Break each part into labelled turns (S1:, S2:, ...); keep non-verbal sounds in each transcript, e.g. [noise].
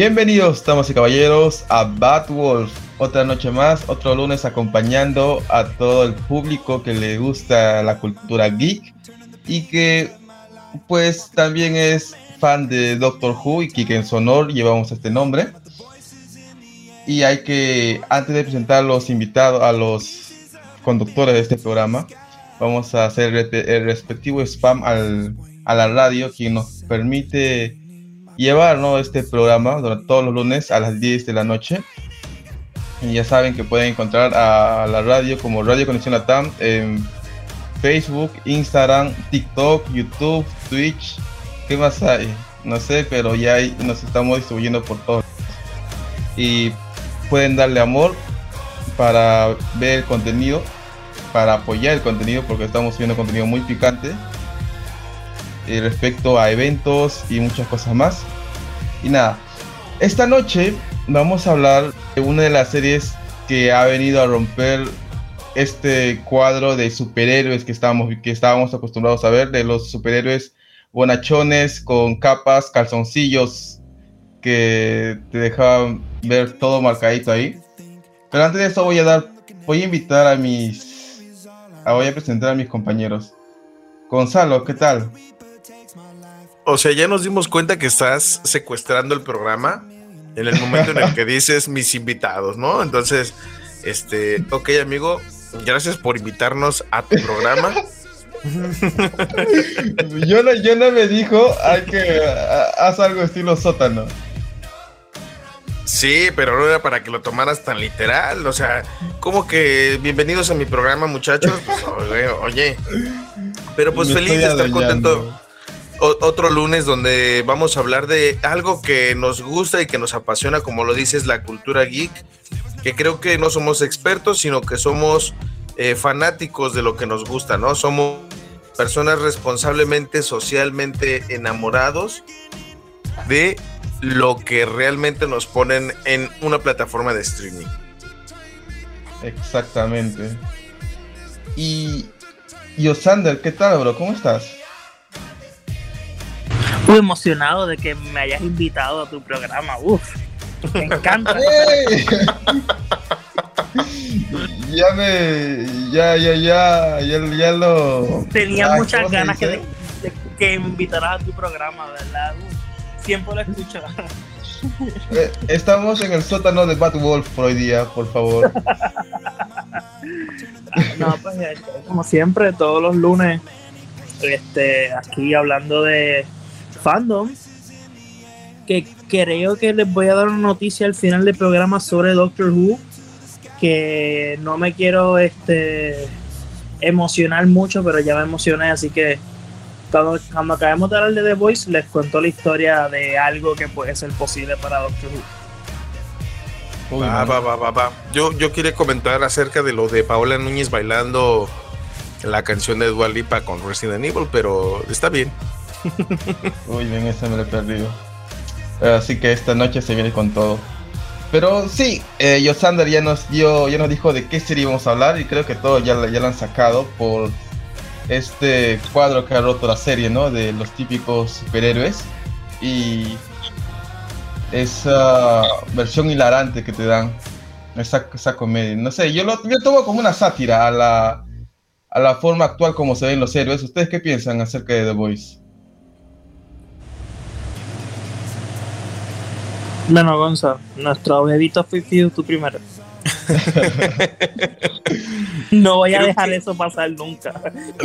S1: Bienvenidos, damas y caballeros, a Batwolf. Otra noche más, otro lunes acompañando a todo el público que le gusta la cultura geek y que pues también es fan de Doctor Who y que en su honor llevamos este nombre. Y hay que, antes de presentar a los invitados, a los conductores de este programa, vamos a hacer el, el respectivo spam al, a la radio, quien nos permite llevar ¿no? este programa durante todos los lunes a las 10 de la noche. Y ya saben que pueden encontrar a la radio como Radio Conexión Latam en Facebook, Instagram, TikTok, YouTube, Twitch. ¿Qué más hay? No sé, pero ya nos estamos distribuyendo por todos. Y pueden darle amor para ver el contenido, para apoyar el contenido, porque estamos subiendo contenido muy picante eh, respecto a eventos y muchas cosas más. Y nada, esta noche vamos a hablar de una de las series que ha venido a romper este cuadro de superhéroes que estábamos, que estábamos acostumbrados a ver, de los superhéroes bonachones con capas, calzoncillos que te dejaban ver todo marcadito ahí. Pero antes de eso voy a dar, voy a invitar a mis, voy a presentar a mis compañeros. Gonzalo, ¿qué tal?
S2: O sea, ya nos dimos cuenta que estás secuestrando el programa en el momento en el que dices mis invitados, ¿no? Entonces, este, ok, amigo, gracias por invitarnos a tu programa.
S1: Yo no, yo no me dijo, hay que ha- haz algo estilo sótano.
S2: Sí, pero no era para que lo tomaras tan literal. O sea, como que bienvenidos a mi programa, muchachos. Pues, oye, oye. Pero pues
S1: Me
S2: feliz de estar contento. Otro lunes donde vamos a hablar de algo que nos gusta y que nos apasiona, como lo dices, la cultura geek, que creo que no somos expertos, sino que somos eh, fanáticos de lo que nos gusta, ¿no? Somos personas responsablemente, socialmente enamorados de lo que realmente nos ponen en una plataforma de streaming.
S1: Exactamente. Y, y Osander, ¿qué tal, bro? ¿Cómo estás?
S3: Muy emocionado de que me hayas invitado a tu programa. Uf, me encanta. [laughs]
S1: Ya me. Ya, ya, ya. Ya, ya lo.
S3: Tenía
S1: Ay,
S3: muchas
S1: ¿cómo se
S3: ganas que,
S1: dice?
S3: de- que me invitaras a tu programa, ¿verdad? Uf, siempre lo escucho. [laughs]
S1: Eh, estamos en el sótano de Batwolf por hoy día, por favor.
S3: No, pues eh, como siempre, todos los lunes, este, aquí hablando de fandom, que creo que les voy a dar una noticia al final del programa sobre Doctor Who, que no me quiero este emocionar mucho, pero ya me emocioné, así que cuando, cuando acabemos de hablar de The Voice, les cuento la historia de algo que puede ser posible para Doctor Who.
S1: Uy,
S2: Va,
S1: man.
S2: va, va, va, va. Yo, yo quería comentar acerca de lo de Paola Núñez bailando la canción de Dua Lipa con Resident Evil, pero está bien.
S1: Uy, bien, ese me lo he perdido. Así que esta noche se viene con todo. Pero sí, eh, Yosander ya nos dio, ya nos dijo de qué serie a hablar y creo que todos ya, ya lo han sacado por este cuadro que ha roto la serie, ¿no? De los típicos superhéroes y esa versión hilarante que te dan, esa, esa comedia. No sé, yo lo yo tomo como una sátira a la, a la forma actual como se ven los héroes. ¿Ustedes qué piensan acerca de The Voice?
S3: Bueno, Gonza, nuestro bebito Fifi, tú primero. [laughs] no voy a
S2: Creo
S3: dejar
S2: que-
S3: eso pasar nunca.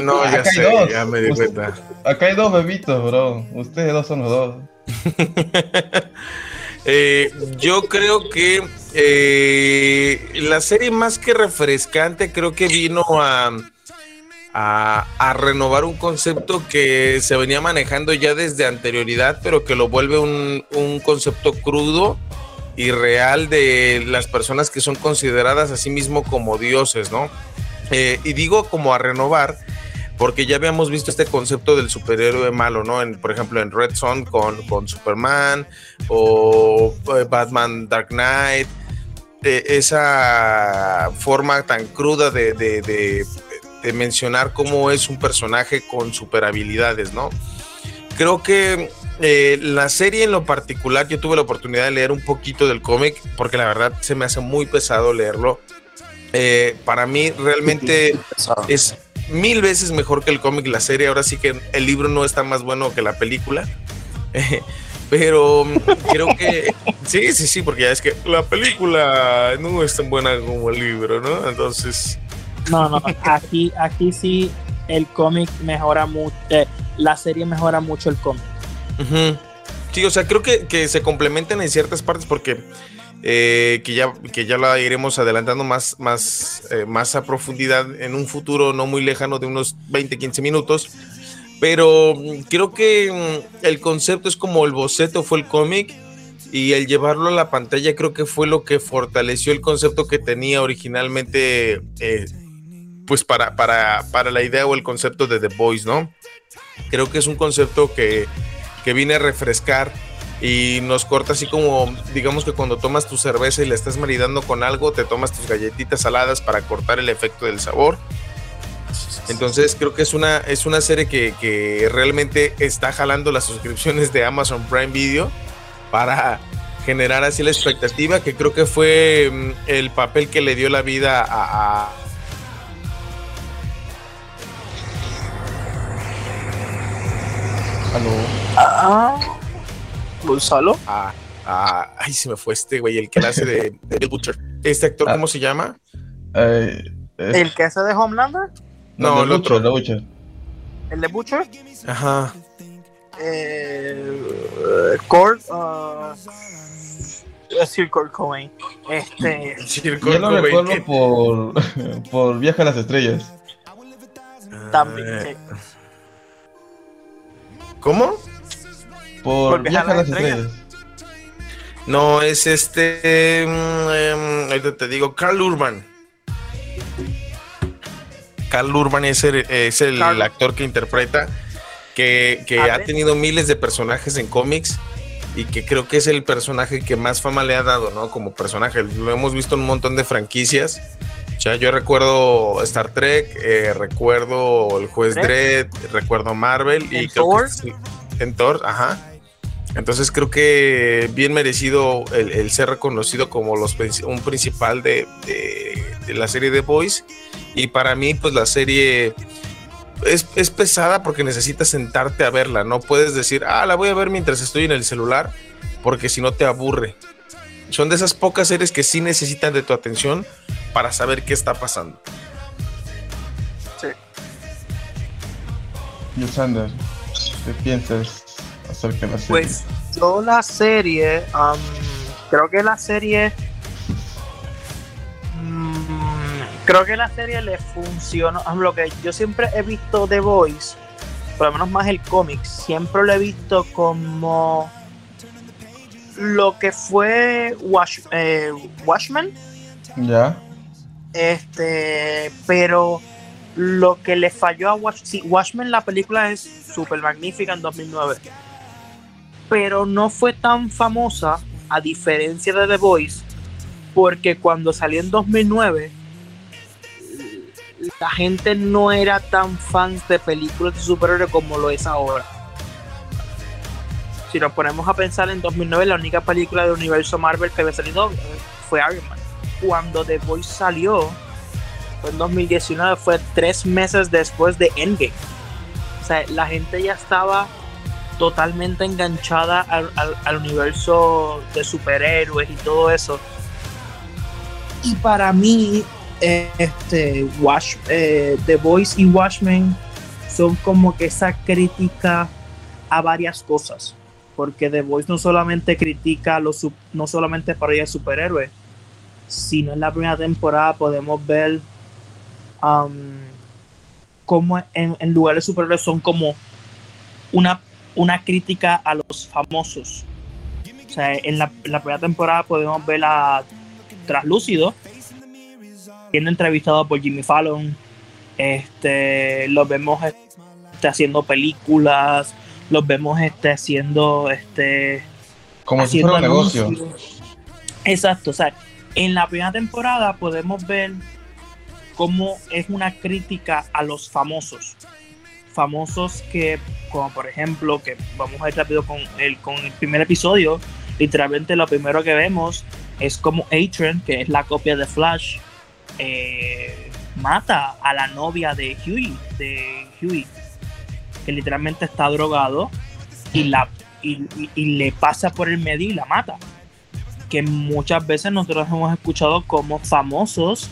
S2: No, ya
S1: Acá
S2: sé,
S1: dos.
S2: ya me di
S1: Usted-
S2: cuenta.
S1: Acá hay dos bebitos, bro. Ustedes dos son los dos. [laughs]
S2: Eh, yo creo que eh, la serie más que refrescante creo que vino a, a, renovar un concepto que se venía manejando ya desde anterioridad, pero que lo vuelve un, concepto crudo y real de las personas que son consideradas a sí mismo como dioses, ¿no? Eh, y digo como a renovar, porque ya habíamos visto este concepto del superhéroe malo, ¿no? Por ejemplo, en Red Son con, Superman o eh, Batman Dark Knight, eh, esa forma tan cruda de- de mencionar cómo es un personaje con super habilidades, ¿no? Creo que eh, la serie en lo particular, yo tuve la oportunidad de leer un poquito del cómic, porque la verdad se me hace muy pesado leerlo. Eh, para mí realmente es mil veces mejor que el cómic, la serie. Ahora sí que el libro no está más bueno que la película. [laughs] Pero mm, creo que [laughs] sí, sí, sí, porque ya es que la película no es tan buena como el libro, ¿no? Entonces,
S3: No, no, aquí, aquí sí el cómic mejora mucho, la serie mejora mucho el cómic.
S2: sí, o sea, creo que, que se complementan en ciertas partes porque eh, que, ya, que ya la iremos adelantando más, más, eh, más a profundidad en un futuro no muy lejano de unos 20, 15 minutos. Pero mm, creo que mm, el concepto es como el boceto fue el cómic y el llevarlo a la pantalla creo que fue lo que fortaleció el concepto que tenía originalmente eh, pues para, para, para la idea o el concepto de The Voice, ¿no? Creo que es un concepto que, que viene a refrescar y nos corta así como, digamos que cuando tomas tu cerveza y la estás maridando con algo, te tomas tus galletitas saladas para cortar el efecto del sabor. Entonces creo que es una, es una serie que, que realmente está jalando las suscripciones de Amazon Prime Video para generar así la expectativa, que creo que fue mm, el papel que le dio la vida a, a-
S1: Aló.
S3: Ah, Gonzalo.
S2: a- a- ay, se me fue este güey, el que la hace de, de Bill Butcher. Este actor,
S1: Ah.
S2: ¿cómo se llama?
S1: Eh, es-
S3: El que hace de Homelander,
S2: No,
S1: de
S2: el otro.
S1: Butcher, de Butcher.
S3: el de Butcher,
S2: Ajá.
S3: eh, Kurt, uh, Kurt Cobain. Este,
S2: el
S1: Yo lo
S2: Cobain,
S1: recuerdo por, [laughs] por Viaje a las Estrellas.
S3: también. Sí.
S2: ¿Cómo?
S1: Por,
S3: Por
S1: Viaje a las Estrellas.
S2: No, es este. mm, em, ahorita te digo, Carl Urban. Carl Urban es el, es el
S3: Carl-
S2: actor que interpreta, que, que
S3: A
S2: ha tenido miles de personajes en cómics y que creo que es el personaje que más fama le ha dado, ¿no? Como personaje. Lo hemos visto en un montón de franquicias. Sea, yo recuerdo Star Trek, eh, recuerdo El Juez. Dredd, recuerdo Marvel y creo
S3: Thor.
S2: que en Thor, ajá. Entonces creo que bien merecido el, el ser reconocido como los, un principal de, de- de la serie de Boys. Y para mí, pues la serie es, es pesada porque necesitas sentarte a verla. No puedes decir, ah, la voy a ver mientras estoy en el celular, porque si no te aburre. Son de esas pocas series que sí necesitan de tu atención para saber qué está pasando.
S1: Yusander, ¿qué piensas acerca de la serie?
S3: Pues yo la serie, am, creo que la serie, mm, creo que la serie le funcionó. Lo que yo siempre he visto The Voice, por lo menos más el cómic, siempre lo he visto como lo que fue Wash, eh, Watchmen,
S1: ¿Ya?
S3: este, pero lo que le falló a Watch, sí, Watchmen, la película es súper magnífica en 2009, pero no fue tan famosa, a diferencia de The Voice, porque cuando salió en 2009 la gente no era tan fans de películas de superhéroes como lo es ahora. Si nos ponemos a pensar en 2009, la única película del universo Marvel que había salido fue Iron Man. Cuando The Voice salió, fue en 2019, fue tres meses después de Endgame. O sea, la gente ya estaba totalmente enganchada al, al- universo de superhéroes y todo eso. Y para mí, este, Watch, eh, The Voice y Watchmen son como que esa crítica a varias cosas. Porque The Voice no solamente critica los no solamente parodia de superhéroes, sino en la primera temporada podemos ver cómo en, en lugar de superhéroes son como una, una crítica a los famosos. O sea, en la, en la primera temporada podemos ver a Traslúcido, siendo entrevistado por Jimmy Fallon. Este, los vemos este, haciendo películas, los vemos este, haciendo este,
S1: Como si
S3: haciendo
S1: fuera un negocio.
S3: Exacto, o sea, en la primera temporada podemos ver cómo es una crítica a los famosos. Famosos que, como por ejemplo, que vamos a ir rápido con el, con el primer episodio, literalmente lo primero que vemos es como Atron, que es la copia de Flash, eh, mata a la novia de Huey, de Huey, que literalmente está drogado y la y, y- y le pasa por el medio y la mata. Que muchas veces nosotros hemos escuchado como famosos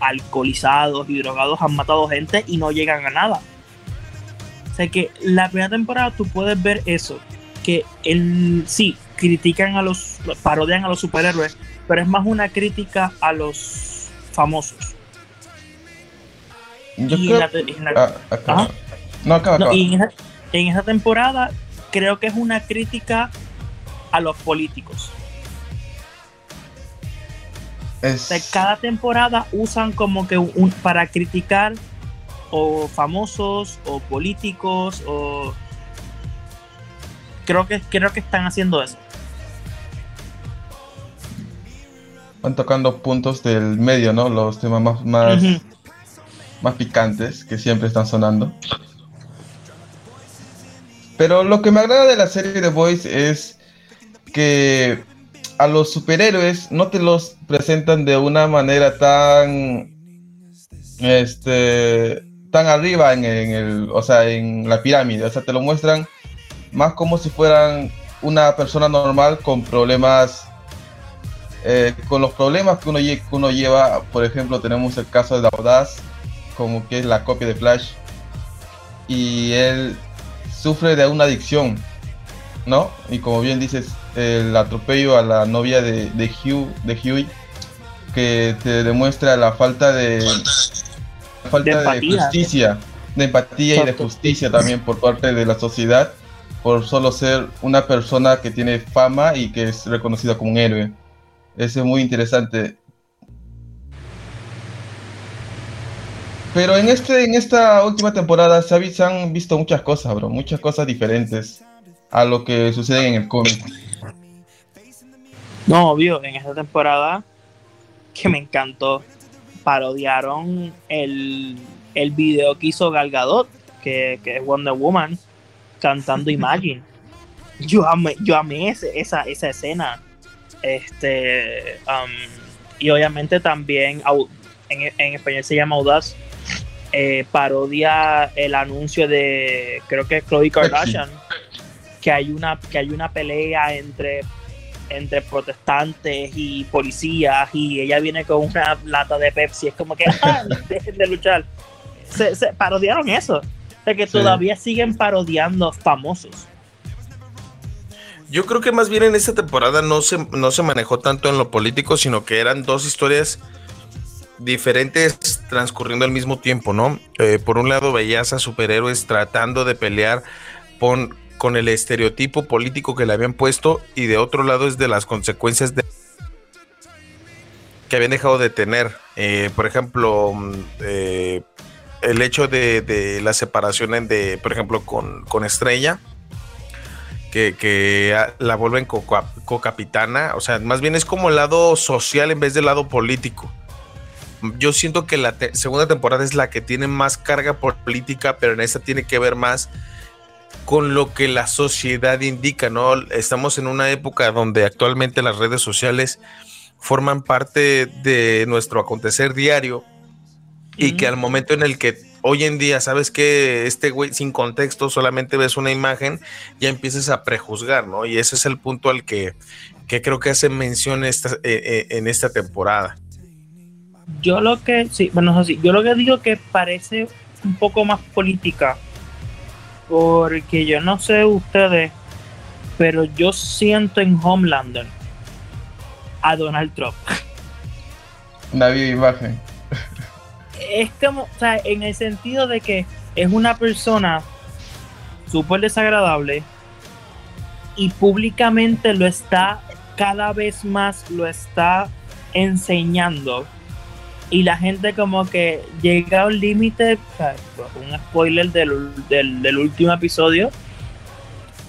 S3: alcoholizados y drogados han matado gente y no llegan a nada. O sea que la primera temporada tú puedes ver eso, que el, sí, critican a los, parodian a los superhéroes, pero es más una crítica a los famosos.
S1: Yo
S3: Y
S1: creo.
S3: la
S1: Ah.
S3: Ajá.
S1: No, acaba,
S3: No,
S1: acaba.
S3: y en esa, en esa temporada creo que es una crítica a los políticos.
S1: Es-
S3: cada temporada usan como que un, para criticar o famosos o políticos o creo que creo que están haciendo eso.
S1: Van tocando puntos del medio, ¿no? Los temas más, más picantes que siempre están sonando. Pero lo que me agrada de la serie The Voice es que a los superhéroes no te los presentan de una manera tan este tan arriba en, el o sea en la pirámide. O sea te lo muestran más como si fueran una persona normal con problemas eh, con los problemas que uno, que uno lleva. Por ejemplo tenemos el caso de Audaz como que es la copia de Flash. Y él sufre de una adicción ¿no? Y como bien dices, el atropello a la novia de, de Hugh, de Huey, que te demuestra la falta de, la falta
S3: De
S1: justicia, de empatía y de justicia también por parte de la sociedad, por solo ser una persona que tiene fama y que es reconocida como un héroe. Eso es muy interesante. Pero en este, en esta última temporada se, ha se han visto muchas cosas, bro, muchas cosas diferentes a lo que sucede en el cómic.
S3: No, obvio, en esta temporada que me encantó, parodiaron el, el video que hizo Gal Gadot, que, que es Wonder Woman, cantando Imagine. [laughs] Yo amé, yo amé ese- esa, esa escena. Este, um, y obviamente también, en, en español se llama Audaz, eh, parodia el anuncio de, creo que es Khloe Kardashian, que hay una, que hay una pelea entre entre protestantes y policías y ella viene con una lata de Pepsi. Es como que [laughs] "Ah, dejen de luchar. Se, se parodiaron eso. Sea que
S1: Sí.
S3: todavía siguen parodiando famosos.
S2: Yo creo que más bien en esta temporada no se, no se manejó tanto en lo político, sino que eran dos historias diferentes transcurriendo al mismo tiempo, ¿no? Eh, por un lado veías a superhéroes tratando de pelear con, con el estereotipo político que le habían puesto y de otro lado es de las consecuencias de que habían dejado de tener. Eh, por ejemplo, mm, eh, el hecho de, de la separación de, por ejemplo, con, con Estrella, que que, la vuelven co- co-capitana. O sea, más bien es como el lado social en vez del lado político. Yo siento que la te- segunda temporada es la que tiene más carga política, pero en esta tiene que ver más con lo que la sociedad indica, ¿no? Estamos en una época donde actualmente las redes sociales forman parte de nuestro acontecer diario y que al momento en el que hoy en día sabes que este güey sin contexto solamente ves una imagen, ya empiezas a prejuzgar, ¿no? Y ese es el punto al que, que creo que hace mención esta, eh, eh, en esta temporada.
S3: Yo lo que, sí, bueno, así, yo lo que digo que parece un poco más política, porque yo no sé ustedes, pero yo siento en Homelander a Donald Trump.
S1: Una viva imagen.
S3: Es como, o sea, en el sentido de que es una persona súper desagradable y públicamente lo está, cada vez más lo está enseñando. Y la gente como que llega a límite, sea, un spoiler del, del, último episodio,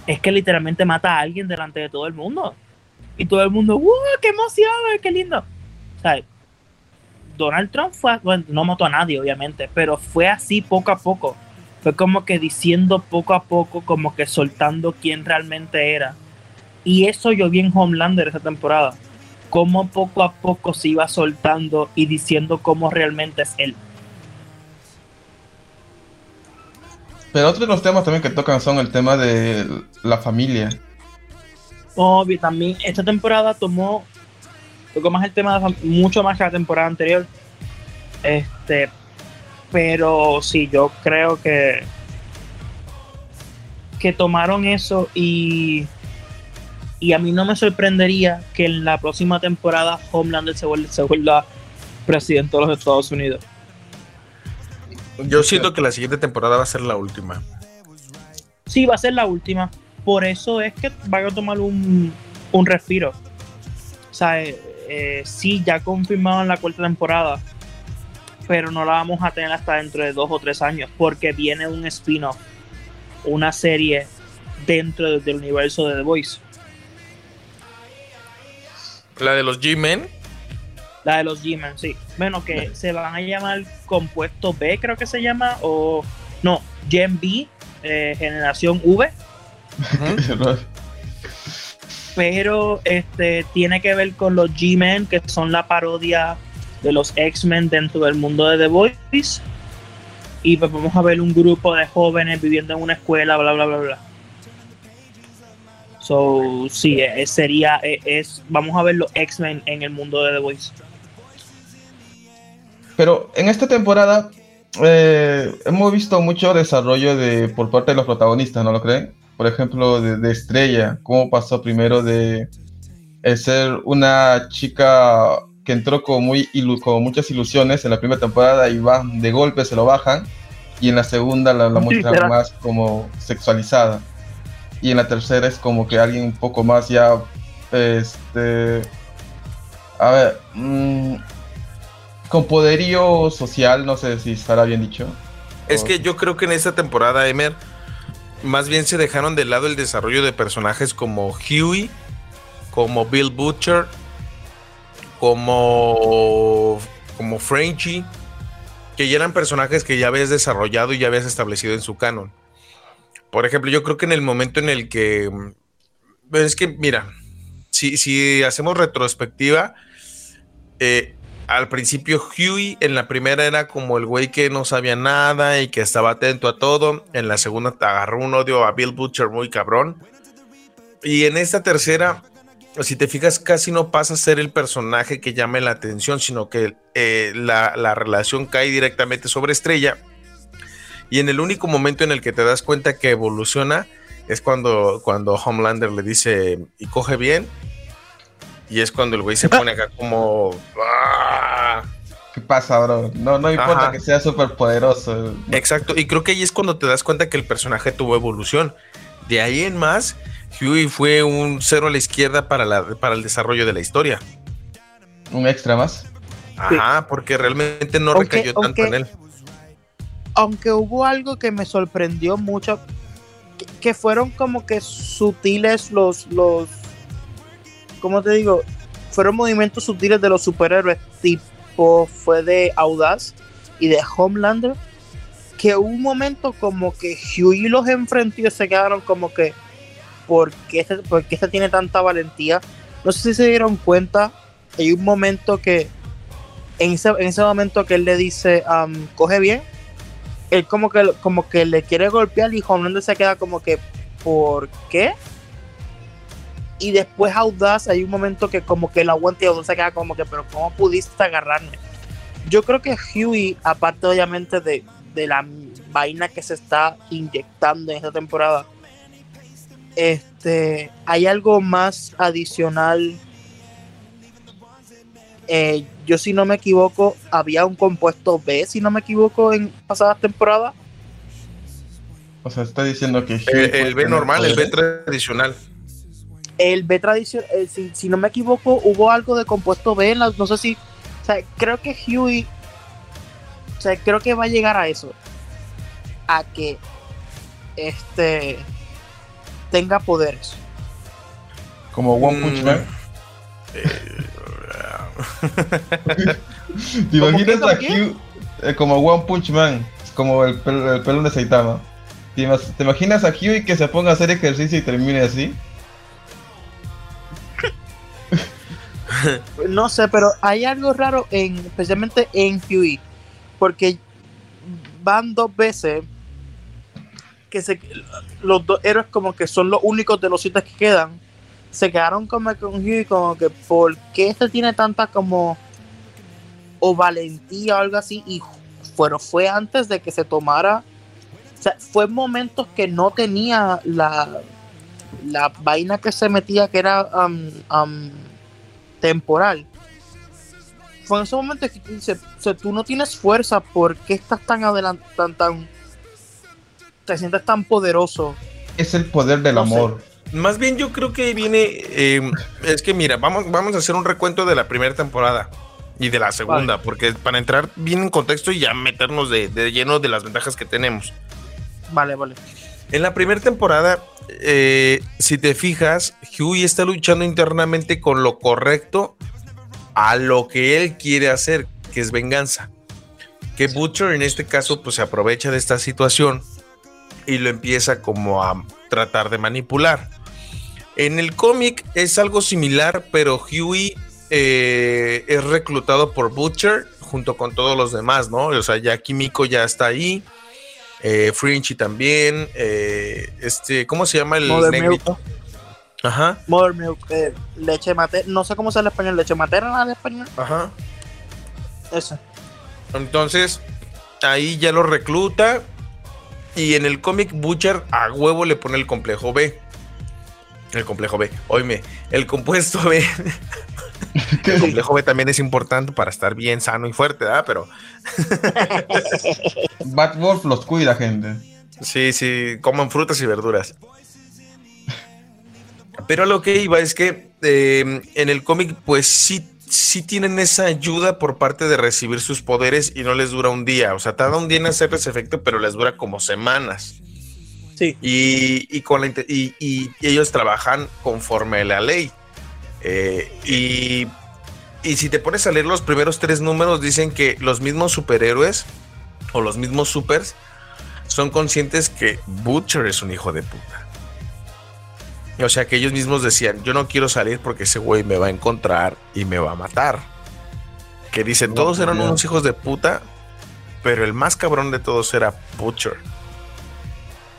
S3: es que literalmente mata a alguien delante de todo el mundo. Y todo el mundo, ¡wow! ¡Qué emoción! ¡Qué lindo! Donald Trump fue, bueno, no mató a nadie, obviamente, pero fue así poco a poco. Fue como que diciendo poco a poco, como que soltando quién realmente era. Y eso yo vi en Homelander esa temporada. Cómo poco a poco se iba soltando y diciendo cómo realmente es él.
S1: Pero otros de los temas también que tocan son el tema de la familia.
S3: Obvio, también esta temporada tomó, tocó más el tema de mucho más que la temporada anterior. Este, pero sí, yo creo que que tomaron eso y y a mí no me sorprendería que en la próxima temporada Homelander se vuelva, se vuelva presidente de los Estados Unidos.
S2: Yo siento que la siguiente temporada va a ser la última.
S3: Sí, va a ser la última. Por eso es que van a tomar un, un respiro. O sea, eh, eh, sí, ya confirmaron la cuarta temporada, pero no la vamos a tener hasta dentro de dos o tres años, porque viene un spin-off, una serie dentro de- del universo de The Voice.
S2: La de los G-Men.
S3: La de los G-Men, sí. Bueno, que se van a llamar Compuesto B, creo que se llama, o no, Gen B, eh, Generación V. [laughs] pero este tiene que ver con los G-Men, que son la parodia de los X-Men dentro del mundo de The Voice. Y pues vamos a ver un grupo de jóvenes viviendo en una escuela, bla, bla, bla, bla. So, sí, eh, sería, eh, es, vamos a ver los X-Men en el mundo de The Voice.
S1: Pero en esta temporada eh, hemos visto mucho desarrollo de por parte de los protagonistas, ¿no lo creen? Por ejemplo, de, de Estrella, cómo pasó primero de eh, ser una chica que entró con, muy ilu- con muchas ilusiones en la primera temporada y va de golpe se lo bajan y en la segunda la, la muestran más como sexualizada y en la tercera es como que alguien un poco más ya este a ver mm, con poderío social no sé si estará bien dicho
S2: Es que yo creo que en esta temporada, Emer, más bien se dejaron de lado el desarrollo de personajes como Huey, como Bill Butcher, como, como Frenchie, que ya eran personajes que ya habías desarrollado y ya habías establecido en su canon. Por ejemplo, yo creo que en el momento en el que. mm, Es que, mira, si, si hacemos retrospectiva, eh, al principio Huey en la primera era como el güey que no sabía nada y que estaba atento a todo. En la segunda agarró un odio a Bill Butcher muy cabrón. Y en esta tercera, si te fijas, casi no pasa a ser el personaje que llame la atención, sino que eh, la, la relación cae directamente sobre Estrella. Y en el único momento en el que te das cuenta que evoluciona es cuando, cuando Homelander le dice y coge bien. Y es cuando el güey se pone acá como. "Ah".
S1: qué pasa bro no no importa
S2: Ajá.
S1: que sea súper poderoso
S2: Exacto, y creo que ahí es cuando te das cuenta que el personaje tuvo evolución. De ahí en más, Huey fue un cero a la izquierda para, la, para el desarrollo de la historia.
S1: un extra más
S2: Ajá, porque realmente no
S3: Aunque-
S2: recayó tanto
S3: aunque-
S2: en él.
S3: Aunque hubo algo que me sorprendió mucho, que, fueron como que sutiles los, los, ¿cómo te digo? Fueron movimientos sutiles de los superhéroes, tipo fue de Audaz y de Homelander, que hubo un momento como que Huey los enfrentó y se quedaron como que, ¿por qué este, por este tiene tanta valentía? No sé si se dieron cuenta, hay un momento que, en ese, en ese momento que él le dice, um, coge bien, él como que, como que le quiere golpear y Homelander se queda como que, ¿por qué? Y después Audaz, hay un momento que como que el aguante y Audaz se queda como que, pero ¿cómo pudiste agarrarme? Yo creo que Huey, aparte obviamente de, de la vaina que se está inyectando en esta temporada, este, hay algo más adicional. Eh, yo si no me equivoco, había un compuesto B, si no me equivoco, en pasadas temporadas.
S1: O sea, está diciendo que.
S2: El,
S1: Huey
S2: el B normal, el B tradicional.
S3: El B tradicional, si, si no me equivoco, hubo algo de compuesto B, en la- no sé si, o sea, creo que Huey, o sea, creo que va a llegar a eso, a que este tenga poderes.
S1: Como One Punch
S2: Mm.
S1: Man. [laughs] ¿Te
S3: ¿Cómo
S1: imaginas
S3: qué,
S1: a? Hugh eh, como One Punch Man? Como el, pel- el pelón de Saitama. ¿Te, ima- te imaginas a Huey que se ponga a hacer ejercicio y termine así? [laughs]
S3: No sé, pero hay algo raro en, especialmente en Huey, porque van dos veces que se, los dos héroes como que son los únicos de los siete que quedan, se quedaron como con Huey como que ¿por qué este tiene tanta como o valentía o algo así? Y bueno, fue antes de que se tomara, o sea, fue en momentos que no tenía la la vaina que se metía que era um, um, temporal. Fue en ese momento que tú dices, o sea, tú no tienes fuerza, ¿por qué estás tan adelante, tan, tan, te sientes tan poderoso?
S1: Es el poder del
S3: No sé.
S2: Más bien yo creo que viene, eh, es que mira, vamos, vamos a hacer un recuento de la primera temporada y de la segunda, porque para entrar bien en contexto y ya meternos de, de lleno de las ventajas que tenemos.
S3: Vale, vale.
S2: En la primera temporada, eh, si te fijas, Huey está luchando internamente con lo correcto a lo que él quiere hacer, que es venganza. Que Butcher en este caso pues se aprovecha de esta situación y lo empieza como a tratar de manipular. En el cómic es algo similar, pero Huey eh, es reclutado por Butcher junto con todos los demás, ¿no? O sea, ya Kimiko ya está ahí. Eh, también. eh, este, ¿cómo se llama el
S3: Mother
S2: negrito?
S3: Milk,
S2: Ajá,
S3: Mother Milk, eh, leche materna, no sé cómo se llama en español, leche materna en español.
S2: ajá.
S3: Eso.
S2: Entonces, ahí ya lo recluta. Y en el cómic Butcher a huevo le pone el complejo B. El complejo B. Oíme, el compuesto B. [laughs] el complejo B también es importante para estar bien sano y fuerte, ¿verdad? Pero [laughs]
S1: Batwolf los cuida, gente.
S2: Sí, sí, coman frutas y verduras. Pero lo que iba es que eh, en el cómic, pues sí, sí tienen esa ayuda por parte de recibir sus poderes y no les dura un día. O sea, tarda un día en hacer ese efecto, pero les dura como semanas.
S3: Sí.
S2: Y, y con la inte- y, y ellos trabajan conforme a la ley. Eh, y, y si te pones a leer los primeros tres números, dicen que los mismos superhéroes o los mismos supers son conscientes que Butcher es un hijo de puta. O sea que ellos mismos decían, yo no quiero salir porque ese güey me va a encontrar y me va a matar. Que dicen, todos eran
S1: ya.
S2: unos hijos de puta, pero el más cabrón de todos era Butcher.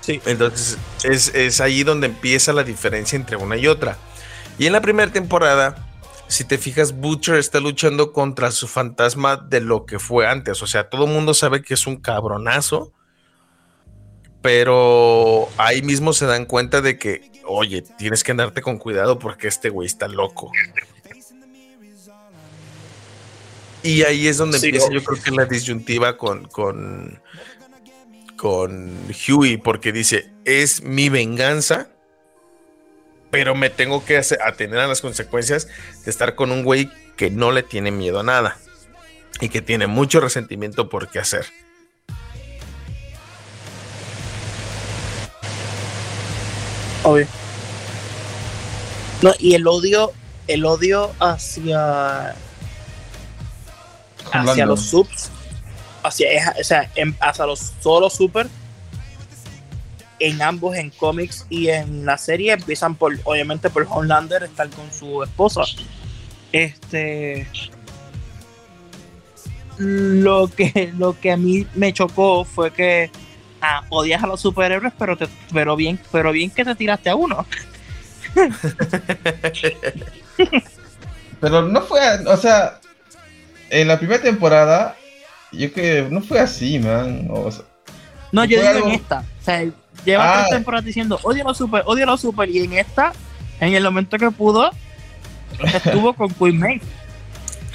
S3: Sí.
S2: Entonces es, es ahí donde empieza la diferencia entre una y otra. Y en la primera temporada, si te fijas, Butcher está luchando contra su fantasma de lo que fue antes. O sea, todo el mundo sabe que es un cabronazo. Pero ahí mismo se dan cuenta de que, oye, tienes que andarte con cuidado porque este güey está loco. Y ahí es donde
S3: Sí,
S2: empieza, yo creo que la disyuntiva con, con, con Huey, porque dice, es mi venganza, pero me tengo que hacer- atener a las consecuencias de estar con un güey que no le tiene miedo a nada y que tiene mucho resentimiento por qué hacer.
S3: Obvio. No, y el odio, el odio hacia hacia
S1: Orlando.
S3: los subs, hacia, o sea, en- hacia los solo super, en ambos, en cómics y en la serie, empiezan por, obviamente, por Homelander estar con su esposa. Este. Lo que, lo que a mí me chocó fue que ah, odias a los superhéroes, pero, te, pero, bien, pero bien que te tiraste a uno. [laughs]
S1: Pero no fue, o sea, en la primera temporada, yo que no fue así, man. O sea,
S3: No, yo digo
S1: algo-
S3: en esta. O sea, lleva
S1: Ah.
S3: tres temporadas diciendo odio a los super, odio a los super. Y en esta, en el momento que pudo, estuvo con Queen May.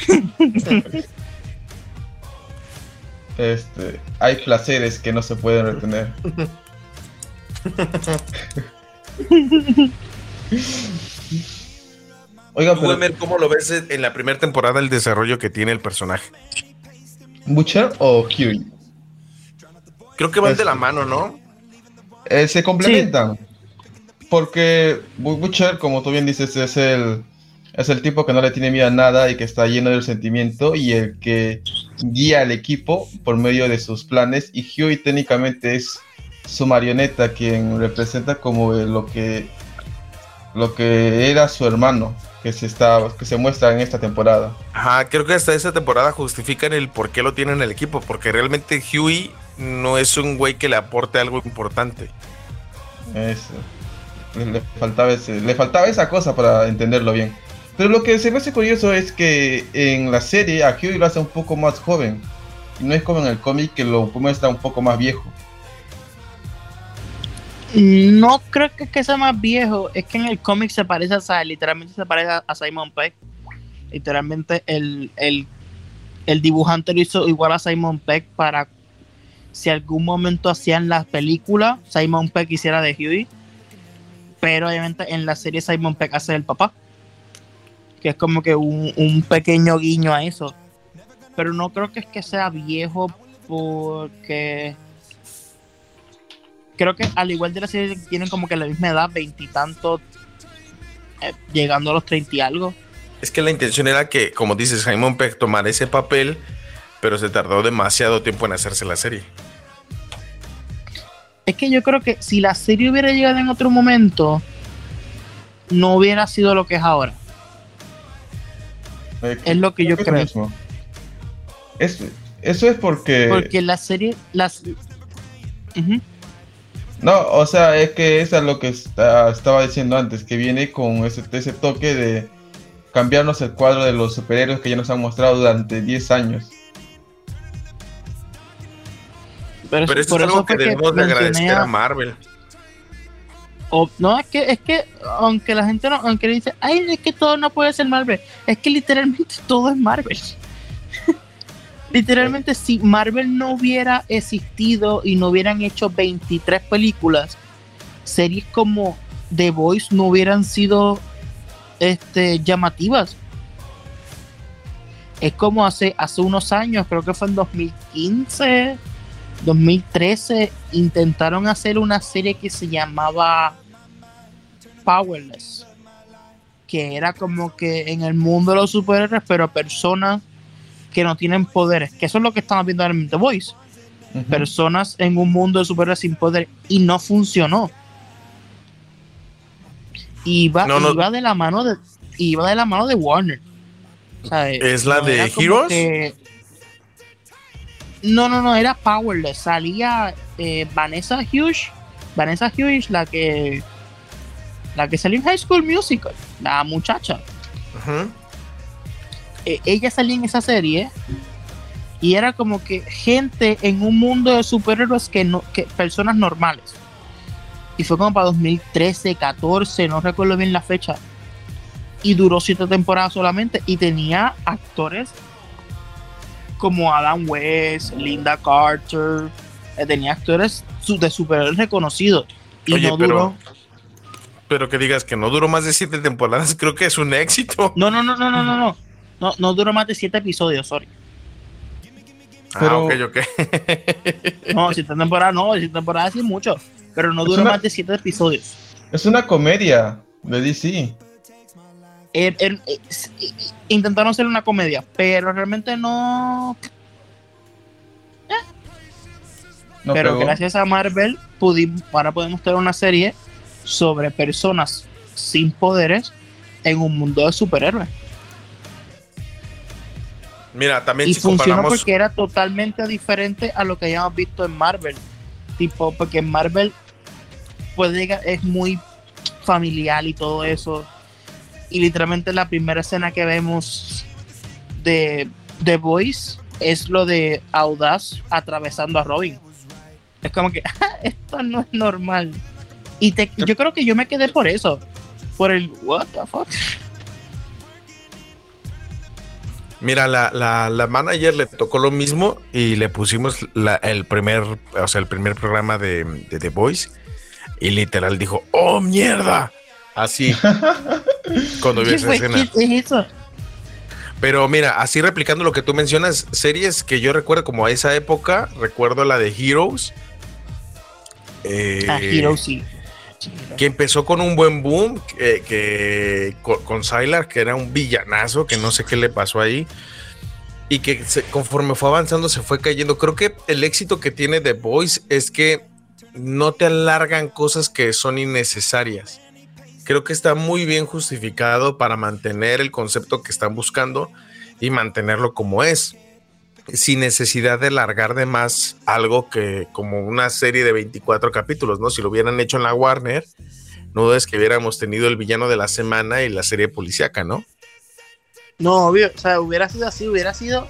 S3: [laughs]
S1: este, hay placeres que no se pueden retener. Oiga, pero
S2: Wemer, ¿cómo lo ves en la primera temporada el desarrollo que tiene el personaje?
S1: ¿Butcher o Huey?
S2: Creo que van
S1: Este.
S2: de la mano, ¿no?
S1: Eh, se complementan. Porque Bu- Butcher, como tú bien dices, es el, es el tipo que no le tiene miedo a nada y que está lleno del sentimiento y el que guía al equipo por medio de sus planes. Y Huey técnicamente es su marioneta, quien representa como lo que, lo que era su hermano, que se, está, que se muestra en esta temporada.
S2: Ajá, creo que hasta esa temporada justifican el por qué lo tienen en el equipo, porque realmente Huey no es un güey que le aporte algo importante.
S1: Eso. Le, le faltaba ese- le faltaba esa cosa para entenderlo bien. Pero lo que se me hace curioso es que en la serie a Huey lo hace un poco más joven. No es como en el cómic que lo muestra un poco más viejo.
S3: No creo que, sea más viejo. Es que en el cómic se parece a literalmente se parece a, Simon Peck. Literalmente el, el, el dibujante lo hizo igual a Simon Peck para si algún momento hacían la película, Simon Peck hiciera de Huey. Pero obviamente en la serie Simon Peck hace el papá. Que es como que un, un pequeño guiño a eso. Pero no creo que es que sea viejo porque creo que al igual de la serie tienen como que la misma edad, veintitantos, eh, llegando a los treinta y algo.
S2: Es que la intención era que, como dices, Simon Peck tomara ese papel, pero se tardó demasiado tiempo en hacerse la serie.
S3: Es que yo creo que si la serie hubiera llegado en otro momento, no hubiera sido lo que es ahora.
S1: Eh,
S3: Es lo que yo
S1: es
S3: creo.
S1: mismo. Es- eso es porque...
S3: Porque la serie, las... Ujú.
S1: No, o sea, es que eso es lo que está- estaba diciendo antes, que viene con ese, ese toque de cambiarnos el cuadro de los superhéroes que ya nos han mostrado durante 10 años.
S3: Pero,
S2: Pero
S3: por
S2: es algo
S3: eso
S2: que debemos de agradecer
S3: a-
S2: a Marvel.
S3: O- no, es que, es que, aunque la gente no, aunque le dice, ay, es que todo no puede ser Marvel, es que literalmente [laughs] todo es Marvel. [laughs] literalmente, si Marvel no hubiera existido y no hubieran hecho 23 películas, series como The Voice no hubieran sido este, llamativas. Es como hace, hace unos años, creo que fue en 2015, 2013, intentaron hacer una serie que se llamaba Powerless, que era como que en el mundo de los superhéroes, pero personas que no tienen poderes, que eso es lo que estamos viendo en The Voice, personas en un mundo de superhéroes sin poder, y no funcionó.
S2: No, no.
S3: iba de la mano de iba de la mano de Warner. O sea,
S2: ¿Es la
S3: no
S2: de Heroes?
S3: que- No, no, no, era Powerless. Salía eh, Vanessa Hughes. Vanessa Hughes, la que. La que salió en High School Musical. La muchacha. Eh, ella salía en esa serie. Y era como que gente en un mundo de superhéroes que no. que personas normales. Y fue como para 2013, 14, no recuerdo bien la fecha. Y duró siete temporadas solamente. Y tenía actores como Adam West, Linda Carter. eh, tenía actores de superhéroes reconocidos. Y
S2: Oye,
S3: no duró.
S2: Pero que digas que no duró más de siete temporadas, [laughs] creo que es un éxito.
S3: No, no, no, no, no, no, no. No, no duró más de siete episodios, sorry.
S1: Pero-
S2: Ah, ok, ok. [laughs]
S3: No, siete temporadas no, siete temporadas sí es mucho. Pero no duró
S1: una-
S3: más de siete episodios.
S1: Es una comedia de DC.
S3: Er- er- es- i- i- intentaron hacer una comedia, pero realmente no.
S1: No
S3: pero
S1: pegó.
S3: gracias a Marvel pudimos, ahora podemos tener una serie sobre personas sin poderes en un mundo de superhéroes.
S2: Mira, también
S3: Y
S2: si
S3: funcionó
S2: comparamos.
S3: porque era totalmente diferente a lo que hayamos visto en Marvel. Tipo, porque en Marvel puede es muy familiar y todo eso. Y literalmente la primera escena que vemos de The Voice es lo de Audaz atravesando a Robin. Es como que [laughs] "Ah, esto no es normal. Y te- yo creo que yo me quedé por eso. Por el what the fuck.
S2: Mira, la, la, la manager le tocó lo mismo y le pusimos la- el primer, o sea, el primer programa de, de The Voice y literal dijo, ¡Oh, mierda! Así, [laughs] cuando vio
S3: ¿Qué
S2: esa escena.
S3: ¿Qué es eso?
S2: Pero mira, así replicando lo que tú mencionas, series que yo recuerdo como a esa época, recuerdo la de Heroes. eh,
S3: Ah, Hero sí.
S2: Que empezó con un buen boom, que, con, con que era un villanazo, que no sé qué le pasó ahí, y que conforme fue avanzando se fue cayendo. Creo que el éxito que tiene The Voice es que no te alargan cosas que son innecesarias. Creo que está muy bien justificado para mantener el concepto que están buscando y mantenerlo como es sin necesidad de largar de más algo que como una serie de 24 capítulos, ¿no? Si lo hubieran hecho en la Warner, no dudes que hubiéramos tenido el villano de la semana y la serie policíaca, ¿no?
S3: No, obvio, o sea, hubiera sido así, hubiera sido.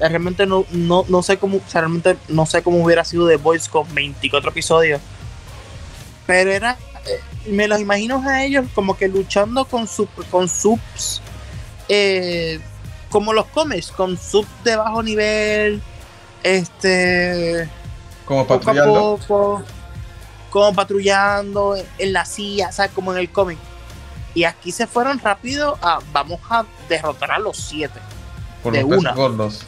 S3: Realmente no, no, no sé cómo, o sea, realmente no sé cómo hubiera sido The Voice con 24 episodios. Pero era, eh, me los imagino a ellos como que luchando con, sub, con subs, eh, como los cómics, con subs de bajo nivel, este,
S1: Como
S3: poco a
S1: patrullando.
S3: poco, como patrullando en, la silla, o sea, como en el cómic. Y aquí se fueron rápido a vamos a derrotar a los siete.
S1: Por
S3: de
S1: los
S3: una.
S1: gordos.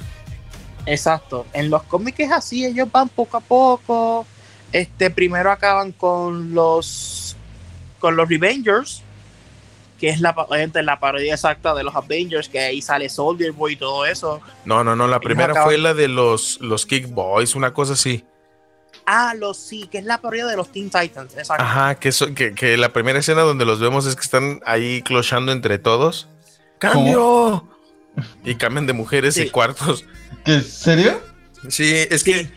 S3: Exacto. En los cómics es así, ellos van poco a poco. Este, primero acaban con los con los Revengers, que es la, la parodia exacta de los Avengers, que ahí sale Soldier Boy y todo eso.
S2: No, no, no, la primera
S3: acaban-
S2: fue la de los, los Kick Boys, una cosa así.
S3: Ah, los sí, que es la parodia de los Teen Titans, exacto.
S2: Ajá, que, que, que la primera escena donde los vemos es que están ahí clochando entre todos. ¡Cambio! Y cambian de mujeres y cuartos.
S1: ¿Qué? ¿Serio?
S2: Sí, es
S3: Sí.
S2: que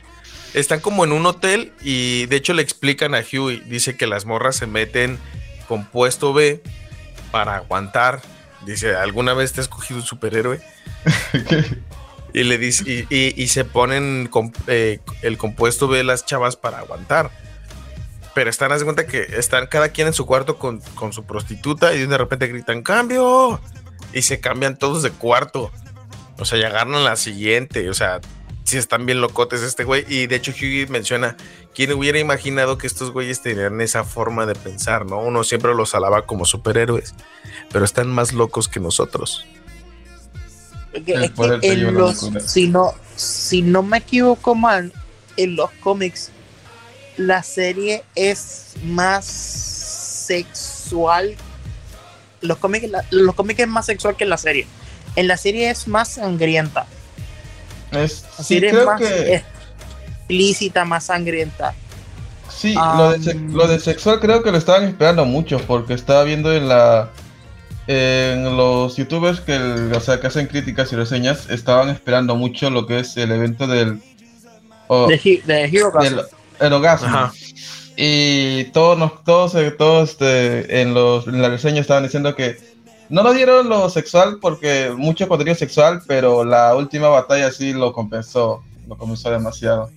S2: están como en un hotel y de hecho le explican a Huey, dice que las morras se meten con puesto B para aguantar. Dice, ¿alguna vez te has cogido un superhéroe? [laughs] Y le dice, y, y- y se ponen eh, el compuesto B las chavas para aguantar. Pero están, haz de cuenta que están cada quien en su cuarto con, con su prostituta y de repente gritan, ¡cambio! Y se cambian todos de cuarto. O sea, ya agarran la siguiente. O sea, si están bien locotes este güey. Y de hecho, Hughie menciona, ¿quién hubiera imaginado que estos güeyes tenían esa forma de pensar, no? Uno siempre los alaba como superhéroes, pero están más locos que nosotros.
S3: Es que en los, si no, si no me equivoco mal, en los cómics la serie es más sexual. Los cómics, la- los cómics es más sexual que en la serie. En la serie es más sangrienta.
S1: Es,
S3: La
S1: sí, creo
S3: más
S1: que.
S3: explícita, más sangrienta.
S1: Sí, lo, de, se-
S3: Am.
S1: lo de sexual creo que lo estaban esperando mucho porque estaba viendo en la en los youtubers que, el- o sea, que hacen críticas y reseñas estaban esperando mucho lo que es el evento del, o-
S3: De, He- de Hero Gasm.
S1: del el orgasmo.
S2: Ajá.
S1: Y todos nos, todos, todos este, en, los, en la reseña estaban diciendo que no lo dieron lo sexual porque mucho contenido sexual, pero la última batalla sí lo compensó, lo compensó demasiado.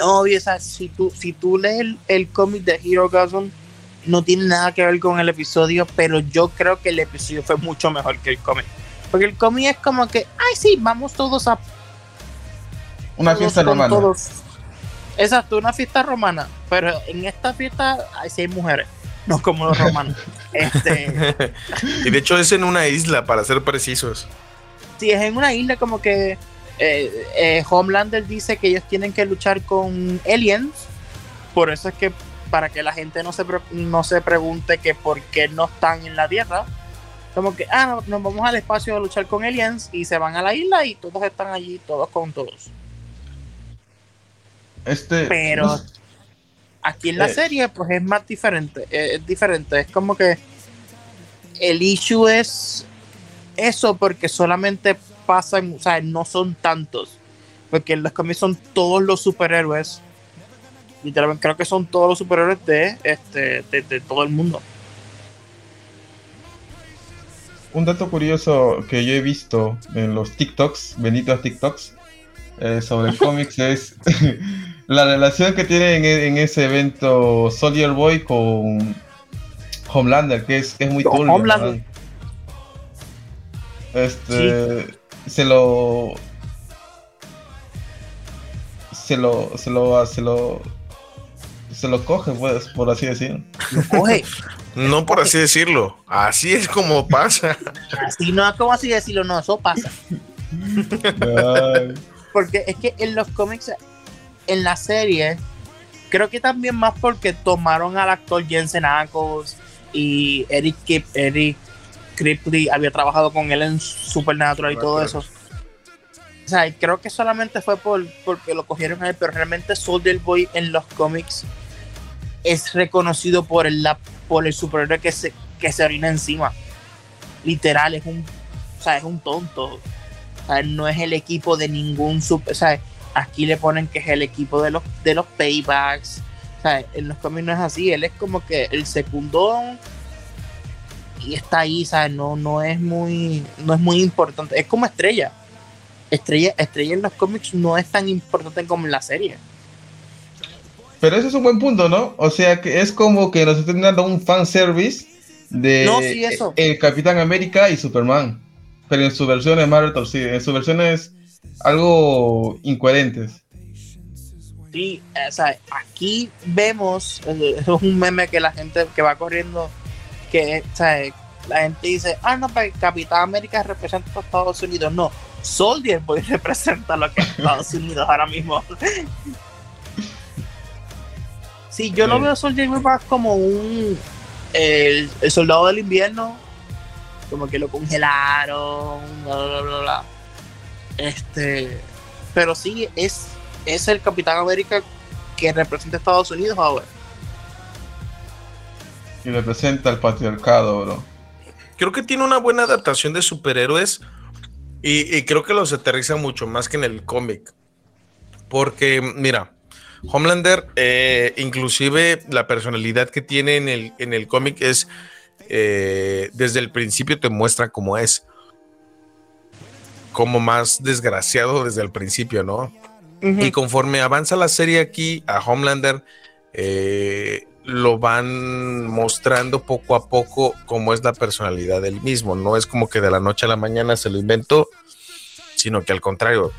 S3: Obvio, o sea, si tú, si tú lees el, el cómic de Hero Gasm, no tiene nada que ver con el episodio, pero yo creo que el episodio fue mucho mejor que el cómic. Porque el cómic es como que, ay, sí, vamos todos a.
S1: Una
S3: todos
S1: fiesta romana.
S3: todos. Exacto, una fiesta romana. Pero en esta fiesta hay seis mujeres, no como los romanos. [laughs] este, [laughs]
S2: y de hecho es en una isla, para ser precisos.
S3: si es en una isla, como que eh, eh, Homelander dice que ellos tienen que luchar con aliens. Por eso es que para que la gente no se, pre- no se pregunte que por qué no están en la Tierra. Como que, ah, no- nos vamos al espacio a luchar con aliens y se van a la isla y todos están allí, todos con todos.
S1: Este,
S3: Pero
S1: no
S3: aquí en la serie, pues es más diferente. eh, Es diferente. Es como que el issue es eso porque solamente pasan, o sea, no son tantos. Porque en los cómics son todos los superhéroes. Literalmente creo que son todos los superhéroes de este de, de todo el mundo.
S1: un dato curioso que yo he visto en los TikToks, benditos TikToks, eh, sobre [laughs] cómics es la relación que tiene en, e- en ese evento Soldier Boy con Homelander, que es, muy
S3: Con
S1: turbio.
S3: Homelander.
S1: Este se lo se lo se lo se lo se lo coge pues por así decirlo.
S3: Lo coge. [laughs]
S2: No por así decirlo, así es como pasa.
S3: así no, ¿cómo así decirlo? No, eso pasa.
S1: Ay.
S3: Porque es que en los cómics, en la serie, creo que también más porque tomaron al actor Jensen Ackles y Eric, Kip, Eric Ripley había trabajado con él en Supernatural y todo eso. O sea, creo que solamente fue por, porque lo cogieron a él, pero realmente Soldier Boy en los cómics es reconocido por el, la- por el superhéroe que se, que se orina encima. Literal, es un, o sea, es un tonto. O sea, no es el equipo de ningún super. O sea, aquí le ponen que es el equipo de los, de los paybacks. O sea, en los cómics no es así. Él es como que el secundón y está ahí, ¿sabes? No, no es muy, no es muy importante. Es como estrella. Estrella, estrella en los cómics no es tan importante como en la serie.
S1: Pero ese es un buen punto, ¿no? O sea que es como que nos están dando un fanservice de
S3: No, sí, eso.
S1: el Capitán América y Superman. Pero en su versión de Marvel torcida, en su versiones algo incoherentes.
S3: Sí, o sea, aquí vemos, eh, eso [laughs] es un meme que la gente que va corriendo, que o sea, la gente dice, ah, no, pues Capitán América representa a Estados Unidos. No, Soldier Boy [laughs] representa lo que es Estados Unidos ahora mismo. [laughs] Sí, yo lo veo a Soldier Boy más como un el, el soldado del invierno, como que lo congelaron, bla bla bla bla. Este, pero sí es es el Capitán América que representa a Estados Unidos ahora.
S1: Y representa el patriarcado, bro.
S2: Creo que tiene una buena adaptación de superhéroes y, y creo que los aterriza mucho más que en el cómic. Porque, mira, Homelander, eh, inclusive la personalidad que tiene en el, en el cómic es, eh, desde el principio te muestra cómo es. Como más desgraciado desde el principio, ¿no? Y conforme avanza la serie aquí, a Homelander eh, lo van mostrando poco a poco cómo es la personalidad del mismo. No es como que de la noche a la mañana se lo inventó, sino que al contrario,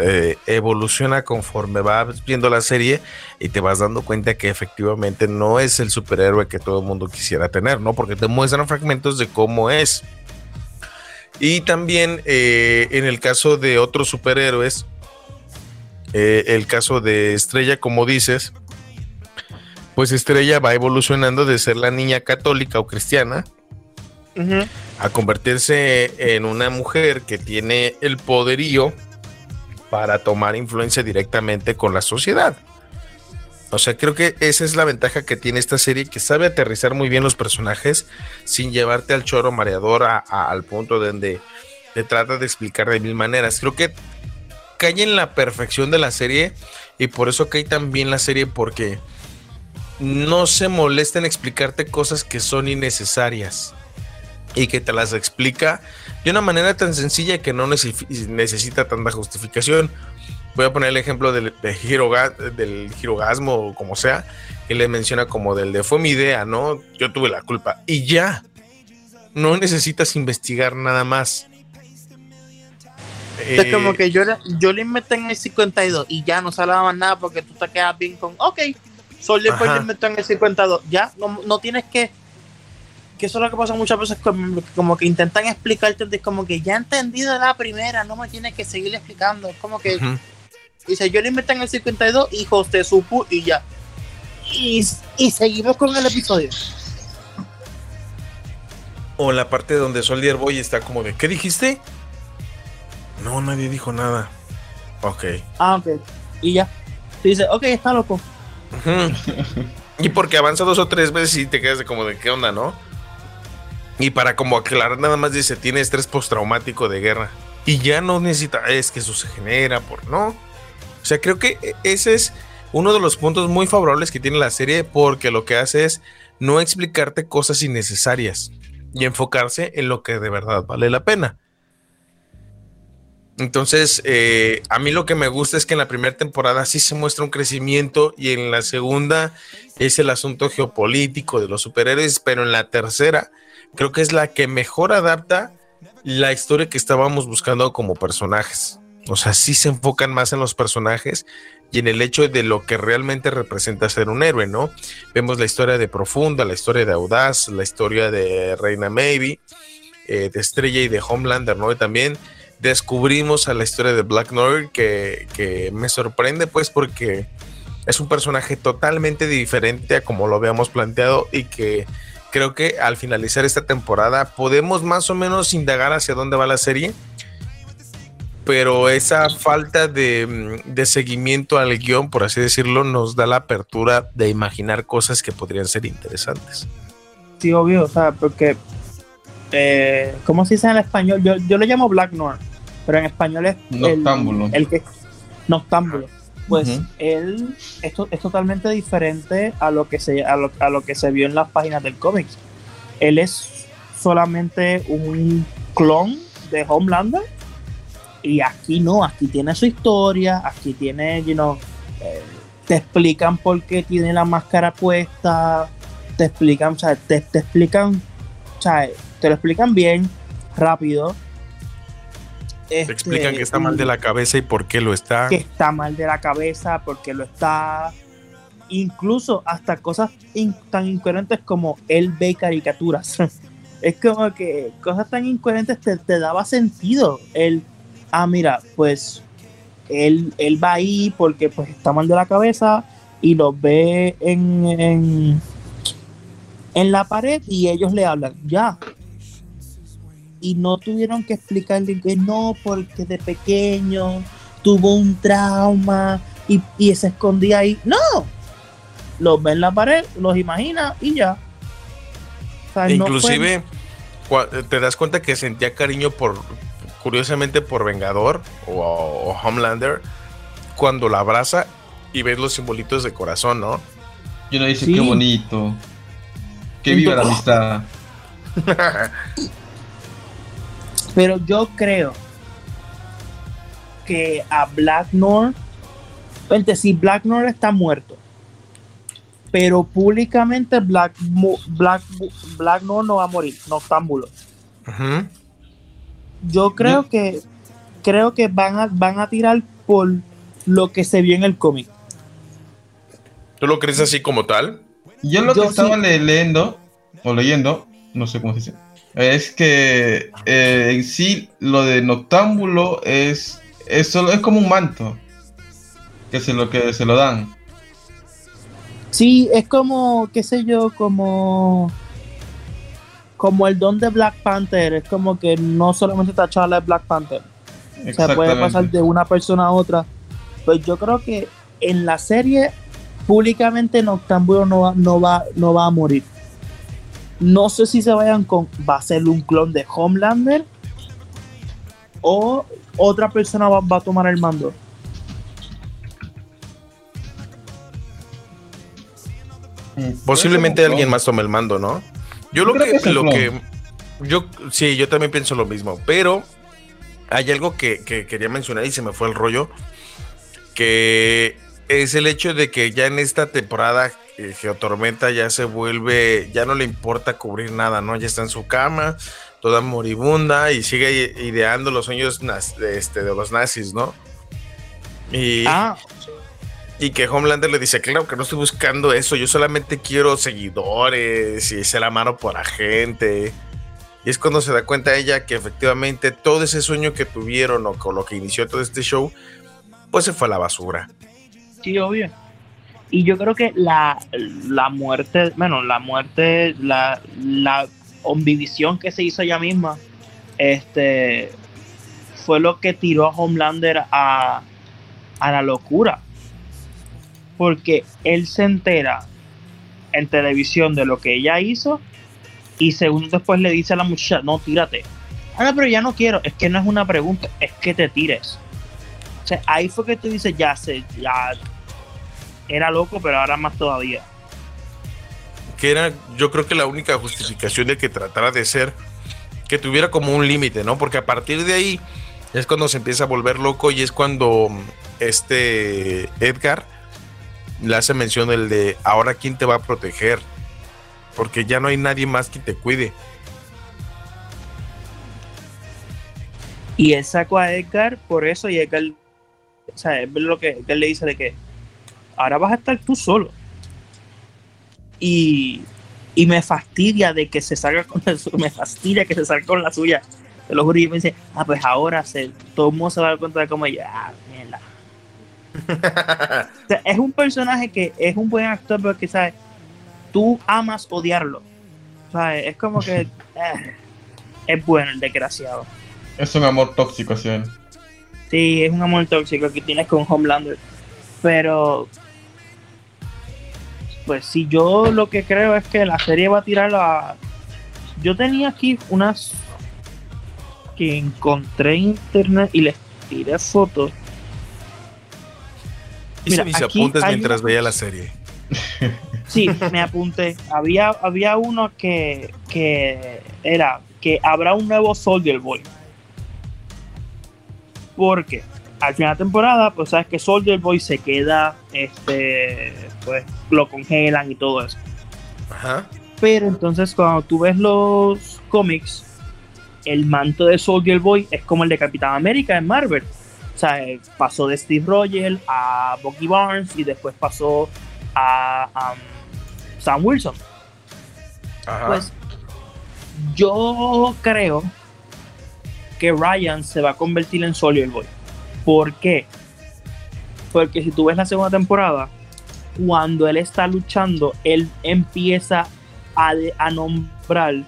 S2: eh, evoluciona conforme vas viendo la serie y te vas dando cuenta que efectivamente no es el superhéroe que todo el mundo quisiera tener, ¿no? Porque te muestran fragmentos de cómo es. Y también eh, en el caso de otros superhéroes, eh, el caso de Estrella, como dices, pues Estrella va evolucionando de ser la niña católica o cristiana a convertirse en una mujer que tiene el poderío para tomar influencia directamente con la sociedad. O sea, creo que esa es la ventaja que tiene esta serie, que sabe aterrizar muy bien los personajes sin llevarte al choro mareador al punto donde te trata de explicar de mil maneras. Creo que cae en la perfección de la serie y por eso cae tan bien la serie porque no se molesta en explicarte cosas que son innecesarias y que te las explica de una manera tan sencilla que no necesi- necesita tanta justificación. Voy a poner el ejemplo del, de giroga- del girogasmo o como sea, que le menciona como del de fue mi idea, ¿no? Yo tuve la culpa. Y ya, no necesitas investigar nada más.
S3: Es
S2: Eh,
S3: como que yo, yo le inventé en el 52 y ya no sale más nada porque tú te quedas bien con, ok, Boy
S2: Ajá.
S3: le inventó en el 52, ya, no, no tienes que, que eso es lo que pasa muchas veces, como, como que intentan explicarte, es como que ya he entendido la primera, no me tienes que seguir explicando, es como que, dice, yo le en el 52 y José supo y ya. y, y seguimos con el episodio.
S2: O en la parte donde Soldier Boy está como de, ¿qué dijiste? No, nadie dijo nada. Ok.
S3: Ah, ok. Y ya. Tú dices, ok, está loco.
S2: Y porque avanza dos o tres veces y te quedas de como de, ¿qué onda, no? Y para como aclarar nada más dice, tiene estrés postraumático de guerra. Y ya no necesita, es que eso se genera por, ¿no? O sea, creo que ese es uno de los puntos muy favorables que tiene la serie porque lo que hace es no explicarte cosas innecesarias y enfocarse en lo que de verdad vale la pena. Entonces, eh, a mí lo que me gusta es que en la primera temporada sí se muestra un crecimiento y en la segunda es el asunto geopolítico de los superhéroes, pero en la tercera creo que es la que mejor adapta la historia que estábamos buscando como personajes. O sea, sí se enfocan más en los personajes y en el hecho de lo que realmente representa ser un héroe, ¿no? Vemos la historia de Profunda, la historia de Audaz, la historia de Reina Maybe, eh, de Estrella y de Homelander, ¿no? Y también descubrimos a la historia de Black Noir que, que me sorprende pues porque es un personaje totalmente diferente a como lo habíamos planteado y que creo que al finalizar esta temporada podemos más o menos indagar hacia dónde va la serie pero esa falta de, mm, de seguimiento al guion, por así decirlo, nos da la apertura de imaginar cosas que podrían ser interesantes.
S3: Sí, obvio, o sea, porque. Eh, ¿Cómo se dice en español? Yo, yo lo llamo Black Noir, pero en español es. el-
S1: Noctámbulo.
S3: El, que. Noctámbulo. Pues él esto es totalmente diferente a lo que se a lo, a lo que se vio en las páginas del cómic. Él es solamente un clon de Homelander y aquí no, aquí tiene su historia, aquí tiene, you know, eh, te explican por qué tiene la máscara puesta, te explican, o sea, te, te explican, o sea, te lo explican bien, rápido.
S2: Te
S3: Este,
S2: explican que está mal de la cabeza y por qué lo está.
S3: que está mal de la cabeza porque lo está incluso hasta cosas in- tan incoherentes como él ve caricaturas [laughs] es como que cosas tan incoherentes te, te daba sentido él ah mira pues él, él va ahí porque pues está mal de la cabeza y lo ve en, en la pared y ellos le hablan ya y no tuvieron que explicarle que no, porque de pequeño tuvo un trauma y, y se escondía ahí. No, los ve en la pared, los imagina y ya.
S2: Inclusive te das cuenta que sentía cariño por, curiosamente por Vengador o, o Homelander cuando la abraza y ves los simbolitos de corazón, ¿no?
S1: Y uno dice,
S3: Sí.
S1: qué bonito. Que viva la amistad. [laughs]
S3: pero yo creo que a Black North, vente, si Black North está muerto, pero públicamente Black, Black, no va a morir, noctámbulo.
S2: Ujú.
S3: Yo creo
S1: Yo-
S3: que creo que van a van a tirar por lo que se vio en el cómic.
S2: ¿Tú lo crees así como tal?
S1: Yo lo
S3: Yo
S1: que estaba
S3: sí.
S1: le- leyendo, o leyendo, no sé cómo se dice, es que eh, en sí lo de noctámbulo es, es, solo, es como un manto que se lo, que se lo dan.
S3: Sí, es como qué sé yo, como como el don de Black Panther, es como que no solamente T'Challa es Black Panther, o sea, puede pasar de una persona a otra. Pues yo creo que en la serie públicamente Noctámbulo no va, no va, no va a morir. No sé si se vayan con va a ser un clon de Homelander o otra persona va, va a tomar el mando.
S2: Posiblemente alguien más tome el mando, ¿no? Yo lo que, lo que yo sí, yo también pienso lo mismo, pero hay algo que, que quería mencionar y se me fue el rollo, que es el hecho de que ya en esta temporada eh, Geotormenta ya se vuelve, ya no le importa cubrir nada, ¿no? Ya está en su cama, toda moribunda y sigue ideando los sueños de, este, de los nazis, ¿no? Y,
S3: Ah,
S2: y que Homelander le dice, claro que no estoy buscando eso, yo solamente quiero seguidores y ser amado por la gente. Y es cuando se da cuenta ella que efectivamente todo ese sueño que tuvieron o con lo que inició todo este show, pues se fue a la basura.
S3: sí, obvio. Y yo creo que la, la muerte, bueno, la muerte, la, la omnivisión que se hizo ella misma, este, fue lo que tiró a Homelander a, a la locura. Porque él se entera en televisión de lo que ella hizo y segundos después le dice a la muchacha, no, tírate. Ah, pero ya no quiero. Es que no es una pregunta, es que te tires. O sea, ahí fue que tú dices, ya sé, ya era loco, pero ahora más todavía.
S2: que era yo creo que la única justificación de que tratara de ser que tuviera como un límite, ¿no? Porque a partir de ahí es cuando se empieza a volver loco y es cuando este Edgar le hace mención del de ahora quién te va a proteger, porque ya no hay nadie más que te cuide.
S3: Y él sacó a Edgar por eso y Edgar, o sea, es lo que Edgar le dice de que ahora vas a estar tú solo. Y, y me fastidia de que se salga con la suya, me fastidia que se salga con la suya. Te lo juro, y me dice, ah, pues ahora se, todo el mundo se va a dar cuenta de cómo ella, ah, mierda. O sea, es un personaje que es un buen actor, pero que, ¿sabes? Tú amas odiarlo. ¿Sabes? Es como que [laughs] eh, es bueno el desgraciado.
S1: Es un amor tóxico, sí.
S3: Sí, es un amor tóxico que tienes con Homelander. Pero. Pues si yo lo que creo es que la serie va a tirar a. Yo tenía aquí unas que encontré en internet y les tiré fotos.
S2: Hice mis
S3: aquí
S2: apuntes mientras veía la serie.
S3: Sí, me apunté. Había, había uno que, que era que habrá un nuevo Soldier Boy. Porque al final de temporada, pues sabes que Soldier Boy se queda, este, pues lo congelan y todo eso.
S2: Ajá.
S3: Pero entonces cuando tú ves los cómics, el manto de Soldier Boy es como el de Capitán América en Marvel. Sea, pasó de Steve Rogers a Bucky Barnes y después pasó a um, Sam Wilson.
S2: Ajá.
S3: Pues yo creo que Ryan se va a convertir en Soldier Boy. ¿Por qué? Porque si tú ves la segunda temporada, cuando él está luchando, él empieza a, a nombrar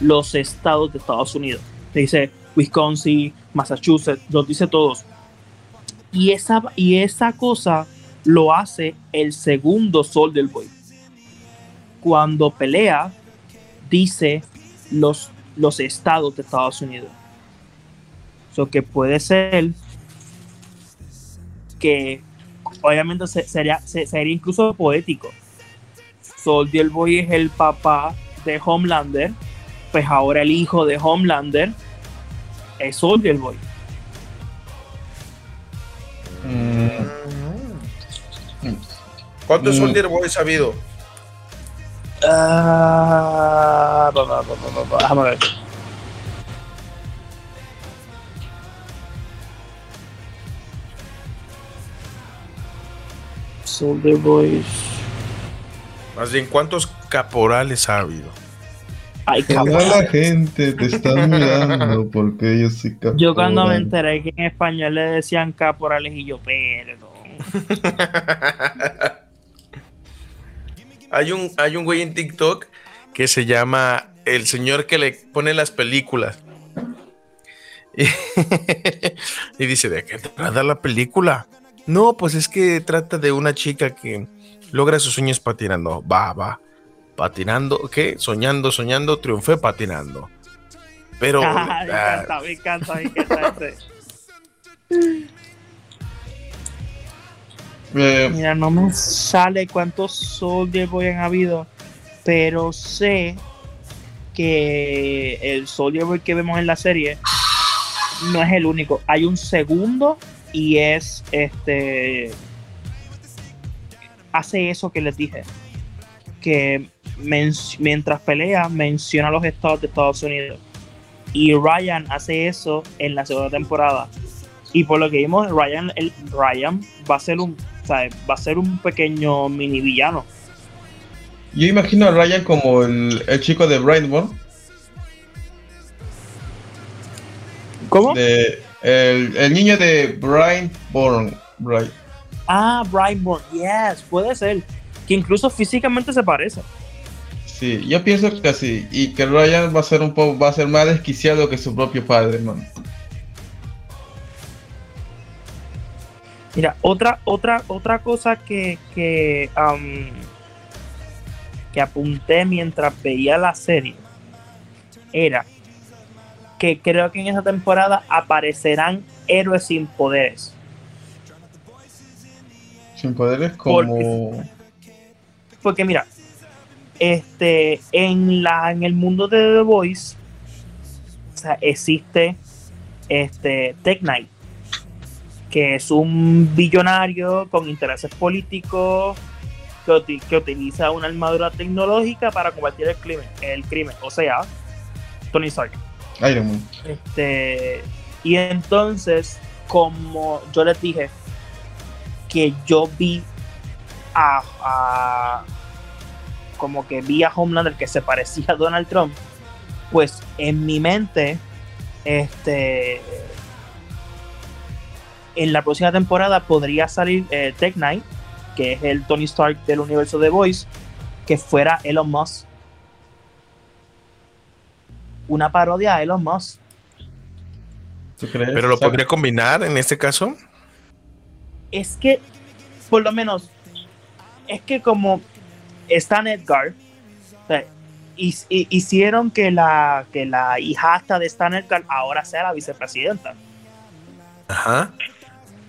S3: los estados de Estados Unidos. Te dice Wisconsin, Massachusetts, los dice todos. Y esa, y esa cosa lo hace el segundo Soldier Boy. Cuando pelea, dice los, los estados de Estados Unidos. So que puede ser que obviamente se- sería, se- sería incluso poético. Soldier Boy es el papá de Homelander, pues ahora el hijo de Homelander es Soldier Boy.
S1: Mm,
S2: ¿Cuántos
S1: Mm.
S2: Soldier Boys ha habido?
S3: Ah, ba, déjame ver. Soldier Boys.
S2: Más bien, ¿cuántos caporales ha habido?
S3: Ay,
S1: Toda la gente te está mirando [laughs] porque yo soy.
S3: Yo cuando me enteré que en español le decían caporales y yo, perdón.
S2: Hay un, hay un güey en TikTok que se llama el señor que le pone las películas. Y, [laughs] y dice, ¿de qué trata la película? No, pues es que trata de una chica que logra sus sueños patinando. Va, va. Patinando, ¿qué? Soñando, soñando, triunfé patinando. Pero... [laughs]
S3: me
S2: ah,
S3: encanta, me encanta, me encanta ese. [laughs]
S1: Eh,
S3: Mira, no me sale cuántos Soldier Boy han habido, pero sé que el Soldier Boy que vemos en la serie no es el único. Hay un segundo y es este. Hace eso que les dije. Que mientras pelea menciona los estados de Estados Unidos. Y Ryan hace eso en la segunda temporada. Y por lo que vimos, Ryan, el, Ryan va a ser un, va a ser un pequeño mini villano.
S1: yo imagino a Ryan como el, el chico de Brightburn.
S3: ¿Cómo?
S1: De, el, el niño de Brightburn. Bright,
S3: Ah, Brightmore, yes, puede ser. Que incluso físicamente se parece.
S1: Sí, yo pienso que sí. Y que Ryan va a ser un poco, va a ser más desquiciado que su propio padre, man.
S3: Mira, otra, otra, otra cosa que, que, que apunté mientras veía la serie era que creo que en esa temporada aparecerán héroes sin poderes.
S1: Sin poderes como.
S3: Porque mira, este, en la, en el mundo de The Voice, o sea, existe este Tech Knight, que es un billonario con intereses políticos que, uti- que utiliza una armadura tecnológica para combatir el crimen, el crimen, o sea, Tony Stark.
S1: Iron Man.
S3: Este, y entonces, como yo les dije, que yo vi a, a- como que vi a Homelander que se parecía a Donald Trump, pues en mi mente, este, en la próxima temporada podría salir eh, Tech Knight, que es el Tony Stark del universo de Voice, que fuera Elon Musk. Una parodia a Elon Musk.
S1: ¿Tú crees?
S2: Pero lo
S1: O sea,
S2: podría combinar en este caso.
S3: es que, por lo menos, es que como Stan Edgar, o sea, hicieron que la, que la hijastra de Stan Edgar ahora sea la vicepresidenta.
S2: Ajá.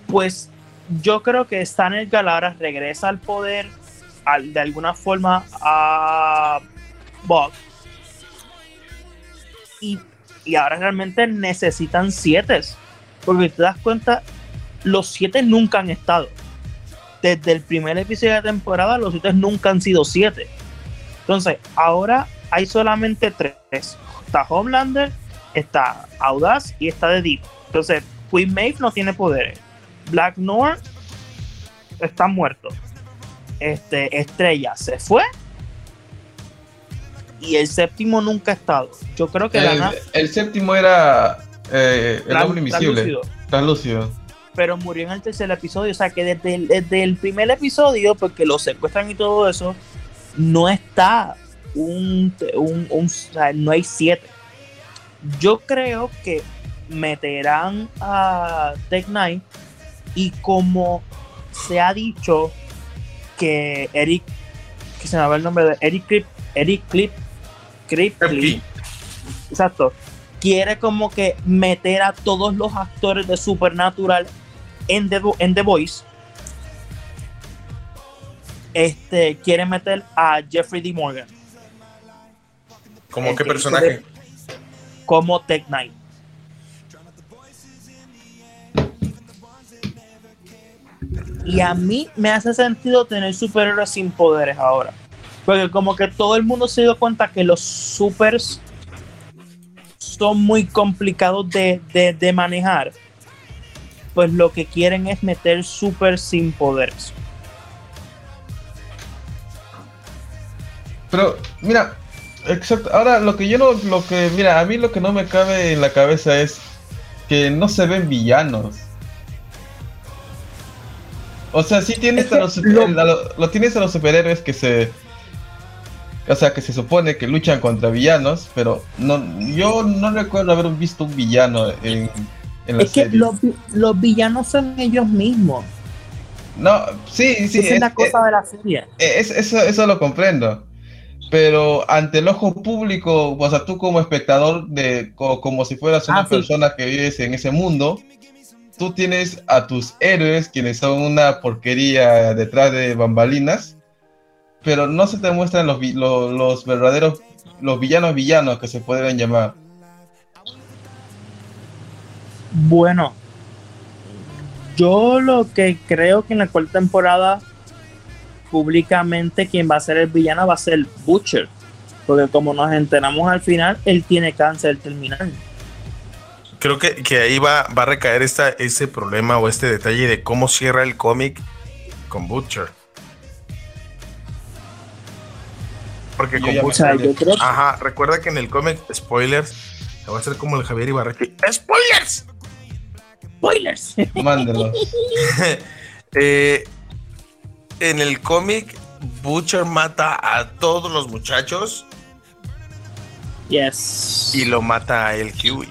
S3: Pues yo creo que Stan Edgar ahora regresa al poder al- de alguna forma a Bob. Y, y ahora realmente necesitan siete. Porque te das cuenta, los siete nunca han estado. Desde el primer episodio de la temporada, los siete nunca han sido siete. Entonces, ahora hay solamente tres. Está Homelander, está Audaz y está The Deep. Entonces, Queen Maeve no tiene poderes. Black Noir está muerto. Este, Estrella se fue. Y el séptimo nunca ha estado. Yo creo que la
S1: el,
S3: na-
S1: el séptimo era eh, hombre invisible.
S3: translúcido,
S1: Translúcido.
S3: Pero murió en el tercer episodio. O sea que desde el, desde el primer episodio, porque lo secuestran y todo eso, no está un, un, un- o sea, no hay siete. Yo creo que meterán a Tech Knight y como se ha dicho que Eric, que se me va el nombre de Eric Clip, Eric Clip, Clip, exacto, quiere como que meter a todos los actores de Supernatural en The, en The Voice. Este quiere meter a Jeffrey D. Morgan
S2: ¿Cómo qué
S3: hizo
S2: personaje?
S3: de- como Tech Knight. Y a mí me hace sentido tener superhéroes sin poderes ahora. Porque como que todo el mundo se dio cuenta que los supers son muy complicados de, de- de manejar. Pues lo que quieren es meter super sin poderes.
S1: Pero, mira, exacto. Ahora, lo que yo no, lo que, mira, a mí lo que no me cabe en la cabeza es que no se ven villanos. O sea, sí tienes
S3: Es
S1: a los,
S3: lo-
S1: a lo, lo tienes a los superhéroes que se, o sea, que se supone que luchan contra villanos, pero no, yo no recuerdo haber visto un villano en, en la
S3: Es que los, vi- los villanos son ellos mismos.
S1: No, sí, sí,
S3: Esa es, la cosa de la serie.
S1: Eh, Es, eso, eso lo comprendo. Pero ante el ojo público, o sea, tú como espectador, de, co- como si fueras una
S3: Ah, sí.
S1: persona que vives en ese mundo, tú tienes a tus héroes, quienes son una porquería detrás de bambalinas, pero no se te muestran los, vi- lo- los verdaderos, los villanos villanos que se pueden llamar.
S3: Bueno, yo lo que creo que en la cuarta temporada, públicamente, quien va a ser el villano va a ser Butcher. Porque como nos enteramos al final, él tiene cáncer terminal.
S2: Creo que, que ahí va, va a recaer esta, ese problema o este detalle de cómo cierra el cómic con Butcher. Porque
S1: Yo
S2: con
S3: O sea,
S2: Butcher.
S3: yo creo que
S2: Ajá, recuerda que en el cómic, spoilers, se va a hacer como el Javier Ibarreche. ¡Spoilers!
S3: Spoilers. [laughs]
S1: Mándalo. [laughs]
S2: Eh, en el cómic, Butcher mata a todos los muchachos
S3: Yes.
S2: y lo mata a él Huey.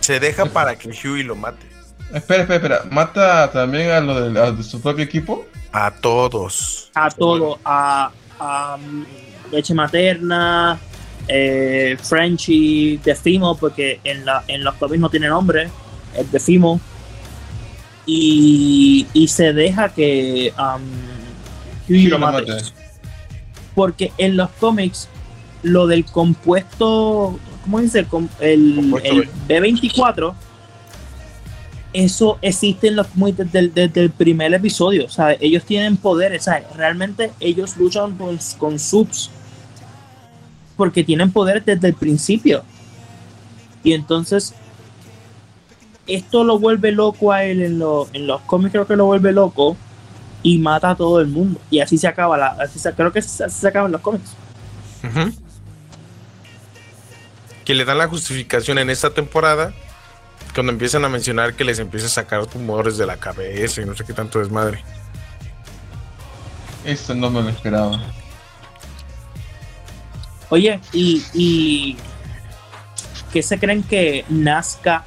S2: Se deja para que Huey lo mate.
S1: Espera, espera, espera. ¿Mata también a lo de, a de su propio equipo?
S2: A todos.
S3: a todo, a, a, um, leche materna, eh, Frenchy, Defimo, porque en, la, en los cómics no tiene nombre, es Defimo. Y, y se deja que um, lo mate. Porque en los cómics, lo del compuesto, ¿cómo dice? El, com- el,
S2: Compuesto
S3: el B24, eso existe en los cómics desde, el- desde el primer episodio. O sea, ellos tienen poderes. Sea, realmente ellos luchan con, con subs porque tienen poderes desde el principio. Y entonces, esto lo vuelve loco a él en, lo- en los cómics, creo que lo vuelve loco y mata a todo el mundo. Y así se acaba la. Así se, creo que así se acaban los cómics.
S2: Que le dan la justificación en esta temporada. Cuando empiezan a mencionar que les empieza a sacar tumores de la cabeza y no sé qué tanto desmadre.
S1: Esto no me lo esperaba.
S3: Oye, y, y ¿qué se creen que nazca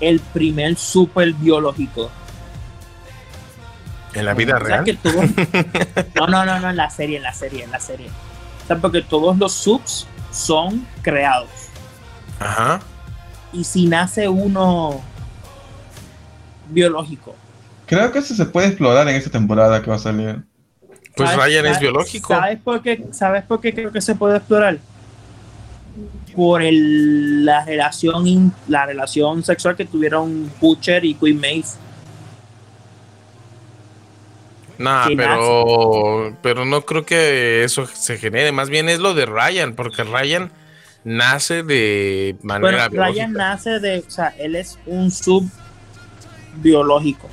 S3: el primer super biológico?
S2: En la vida
S3: O sea,
S2: real.
S3: que [laughs] no, no, no, no, en la serie, en la serie, en la serie. O sea, porque todos los subs son creados.
S2: Ajá.
S3: Y si nace uno biológico.
S1: Creo que eso se puede explorar en esta temporada que va a salir.
S2: Pues
S3: ¿sabes-
S2: Ryan es biológico.
S3: ¿Sabes por qué, ¿Sabes por qué creo que se puede explorar? Por el- la relación in- la relación sexual que tuvieron Butcher y Queen Maeve.
S2: Nah, pero, pero no creo que eso se genere. Más bien es lo de Ryan, porque Ryan nace de
S3: Bueno,
S2: manera biológica.
S3: Ryan nace de, o sea, él es un sub biológico.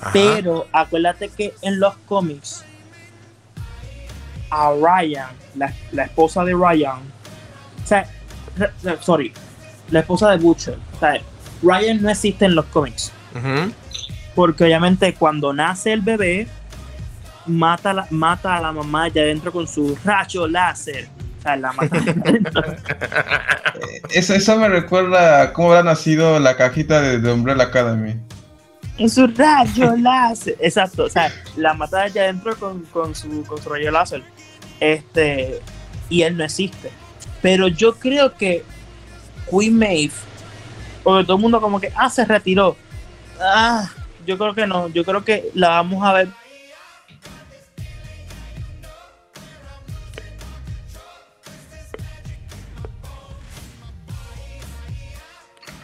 S2: Ajá.
S3: Pero acuérdate que en los cómics, a Ryan, la, la esposa de Ryan, o sea, sorry, la esposa de Butcher, o sea, Ryan no existe en los cómics. Porque obviamente cuando nace el bebé, mata, a la- mata a la mamá allá adentro con su rayo láser. O sea, la mata allá adentro. [laughs]
S1: Eso, eso me recuerda a cómo habrá nacido la cajita de, de Umbrella Academy.
S3: en su rayo láser. Exacto, o sea, la mata allá adentro con, con, su, con su rayo láser. Este, y él no existe. Pero yo creo que Queen Maeve, porque todo el mundo como que, ah, se retiró. Ah, yo creo que no, yo creo que la vamos a ver.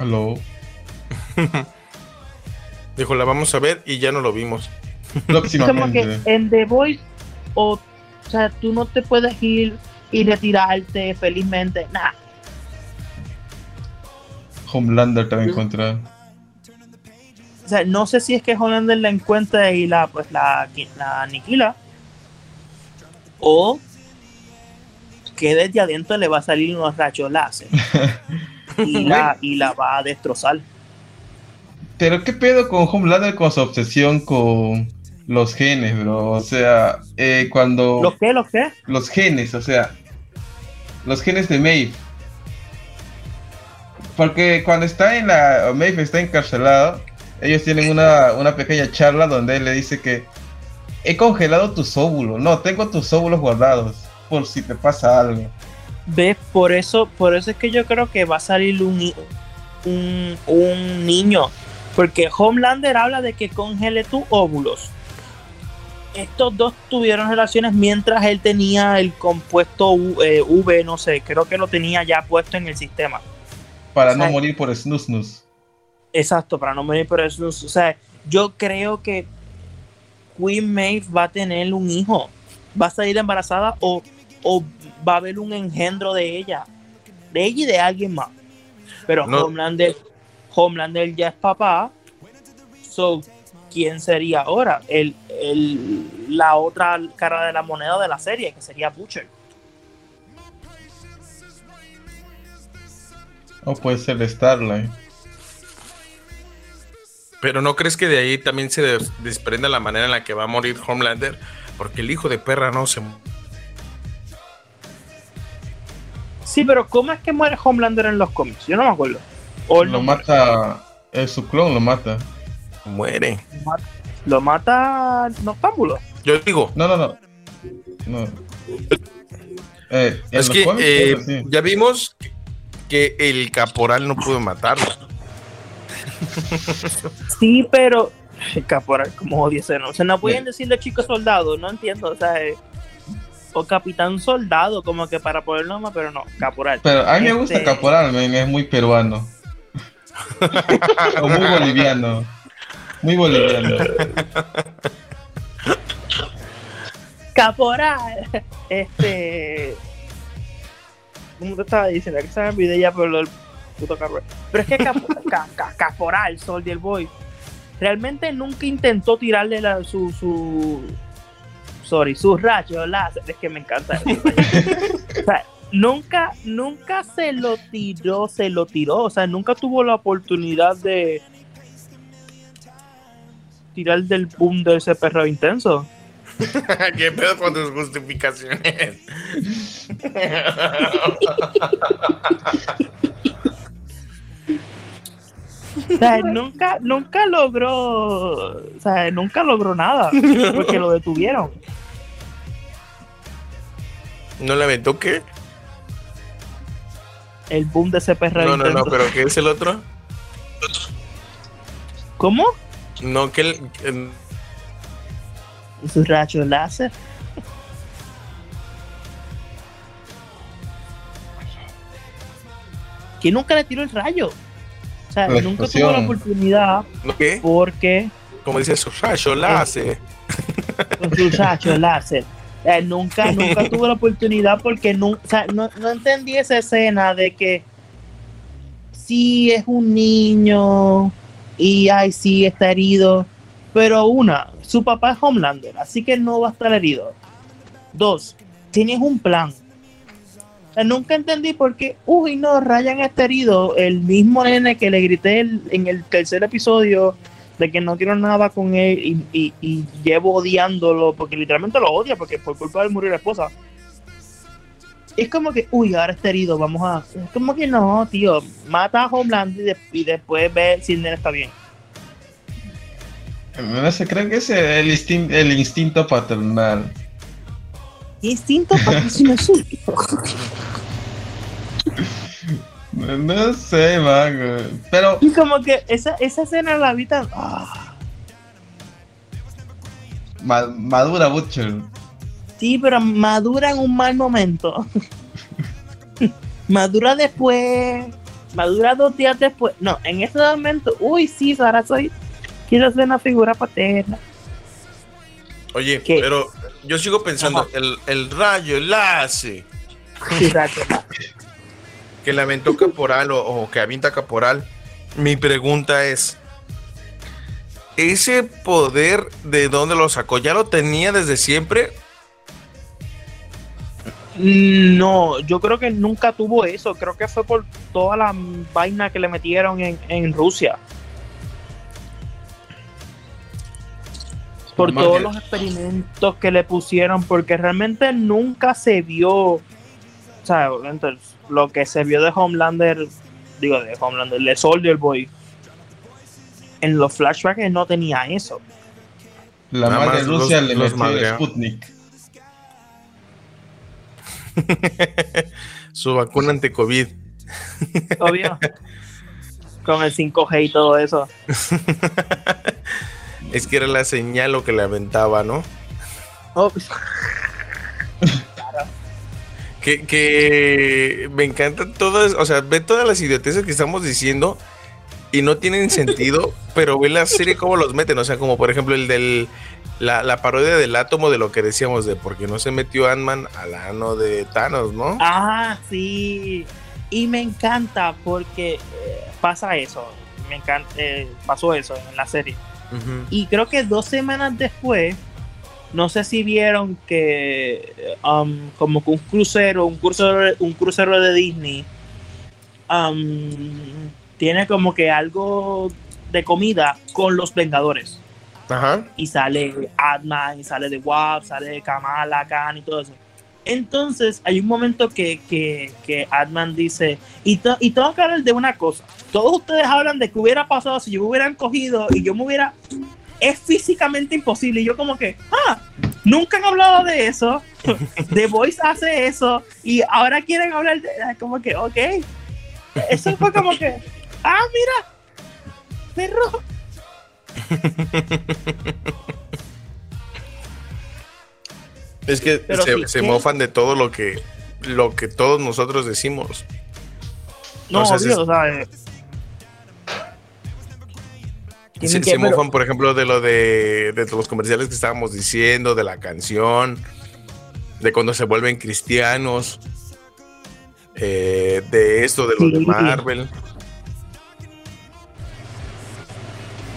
S1: Hello. [laughs]
S2: Dijo, la vamos a ver y ya no lo vimos.
S3: como
S1: Próximamente.
S3: que en The Voice, o, o sea, tú no te puedes ir y retirarte felizmente. Nah,
S1: Homelander te va a encontrar.
S3: o sea, no sé si es que Hollander la encuentra y la pues la, la aniquila o que desde adentro le va a salir unos rayos láser [laughs] y la, y la va a destrozar.
S1: Pero qué pedo con Homelander con su obsesión con los genes, bro. O sea, eh, cuando
S3: ¿Lo qué? ¿Lo qué?
S1: los genes, o sea, los genes de Maeve. Porque cuando está en la. Maeve está encarcelado, ellos tienen una, una pequeña charla donde él le dice que he congelado tus óvulos. No, tengo tus óvulos guardados. Por si te pasa algo.
S3: ¿Ves? Por eso, por eso es que yo creo que va a salir un, un, un niño. Porque Homelander habla de que congele tus óvulos. Estos dos tuvieron relaciones mientras él tenía el compuesto U- eh, V, no sé, creo que lo tenía ya puesto en el sistema.
S1: Para
S3: O sea,
S1: no morir por snus snus.
S3: Exacto, para no morir por eso. O sea, yo creo que Queen Maeve va a tener un hijo. Va a salir embarazada o, o va a haber un engendro de ella. De ella y de alguien más. Pero
S2: No.
S3: Homelander, Homelander ya es papá. So, ¿quién sería ahora? El, el, la otra cara de la moneda de la serie, que sería Butcher.
S1: O puede ser Starlight.
S2: Pero ¿no crees que de ahí también se des- desprenda la manera en la que va a morir Homelander? Porque el hijo de perra no se
S3: Sí, pero ¿cómo es que muere Homelander en los cómics? Yo no me acuerdo. O
S1: Lo
S3: no-
S1: mata, es su clon lo mata.
S2: Muere.
S3: lo mata Noctámbulo.
S2: Yo digo,
S1: No, no, no. No. Eh,
S2: es que
S1: cómics,
S2: eh,
S1: sí.
S2: ya vimos que el caporal no pudo matarlo.
S3: Sí, pero. Caporal, como odio ese, ¿no? O sea, no pueden decirle chico soldado, no entiendo. O sea, eh, o capitán soldado, como que para ponerlo más, pero no, caporal.
S1: Pero a mí me gusta
S3: Este-
S1: Caporal, men, es muy peruano. [laughs] o muy boliviano. Muy boliviano. [laughs]
S3: Caporal, este. ¿Cómo te estaba diciendo? Que se me olvidé ya por lo del puto caporal. Pero es que Capo- [laughs] Ca- Ca- Caporal, Soldier Boy, realmente nunca intentó tirarle la, su, su. Sorry, su rayo láser. Es que me encanta. [laughs] o sea, nunca, nunca se lo tiró, se lo tiró. O sea, nunca tuvo la oportunidad de tirar del boom de ese perro intenso. [laughs]
S2: ¿Qué pedo con tus justificaciones?
S3: O sea, nunca, nunca logró, o sea, nunca logró nada, porque lo detuvieron.
S2: ¿No le aventó qué?
S3: El boom de ese perro
S2: No, no, no, pero ¿qué es el otro?
S3: ¿Cómo?
S2: No, que el, en-
S3: Sus rayos láser. Que nunca le tiró el rayo. O sea,
S1: La
S3: nunca tuvo la oportunidad
S2: ¿no qué?
S3: porque
S2: Como dice su rayo láser.
S3: con sus rayos láser. Eh, nunca, nunca [laughs] tuvo la oportunidad porque no, o sea, no, no entendí esa escena de que sí es un niño y ay sí está herido. Pero una, su papá es Homelander, así que no va a estar herido. Dos, tienes un plan. Nunca entendí por qué, uy no, Ryan está herido. El mismo nene que le grité en el tercer episodio de que no quiero nada con él y, y- y llevo odiándolo porque literalmente lo odia porque por culpa de él murió la esposa. Es como que, uy, ahora está herido, vamos a... Es como que no, tío, mata a Homeland y, de- y después ve si el nene está bien.
S1: No se creen que es el, instin- el instinto paternal.
S3: Instinto suyo. [laughs]
S1: No, no sé, man. Pero
S3: Y como que esa, esa escena la vi tan... ah,
S1: ma- madura Butcher.
S3: Sí, pero madura en un mal momento. [laughs] madura después. Madura dos días después. No, en ese momento, uy, sí, ahora soy... Quiero ser una figura paterna.
S2: Oye,
S3: ¿Qué?
S2: pero yo sigo pensando, el, el rayo láser
S3: Sí, exacto. [laughs]
S2: que le aventó Caporal o, o que avienta Caporal, mi pregunta es, ¿ese poder de dónde lo sacó? ¿Ya lo tenía desde siempre?
S3: No, yo creo que nunca tuvo eso. Creo que fue por toda la vaina que le metieron en, en Rusia. Por
S1: Normal
S3: todos
S1: que-
S3: los experimentos que le pusieron, porque realmente nunca se vio. O sea, lo que se vio de Homelander, digo, de Homelander, de Soldier Boy, en los flashbacks no tenía eso.
S1: La
S2: Nada
S1: madre Rusia
S2: los-
S1: le
S2: los
S1: metió. Sputnik. [laughs]
S2: Su vacuna ante-COVID.
S3: Obvio. Con el 5G y todo eso. [laughs]
S2: Es que era la señal lo que le aventaba, ¿no?
S3: Oh,
S2: Que, que me encantan todas, o sea, ve todas las idioteces que estamos diciendo y no tienen sentido, [laughs] pero ve la serie cómo los meten, o sea, como por ejemplo el del la, la parodia del átomo de lo que decíamos de por qué no se metió Ant-Man al ano de Thanos, ¿no?
S3: Ah, sí. Y me encanta porque eh, pasa eso. Me encanta, eh, pasó eso en la serie. Y creo que dos semanas después, no sé si vieron que um, como que un crucero, un crucero, un crucero de Disney, um, tiene como que algo de comida con los Vengadores.
S2: Ajá.
S3: Y sale Ant-Man, y sale The Wasp, sale Kamala Khan y todo eso. Entonces, hay un momento que, que, que Ant-Man dice, y, to- y tengo que hablar de una cosa. Todos ustedes hablan de que hubiera pasado si yo me hubieran cogido y yo me hubiera... Es físicamente imposible. Y yo como que, ah, nunca han hablado de eso. [laughs] The Voice hace eso. Y ahora quieren hablar de... Como que, ok. Eso fue como que, ah, mira, perro.
S2: Es que
S3: Pero
S2: se, se mofan de todo lo que, lo que todos nosotros decimos.
S3: No,
S2: sea,
S3: obvio,
S2: se-
S3: o sea, eh,
S2: Se,
S3: que-
S2: se
S3: pero-
S2: mofan, por ejemplo, de lo de, de los comerciales que estábamos diciendo, de la canción, de cuando se vuelven cristianos, eh, de esto, de lo de
S3: Sí.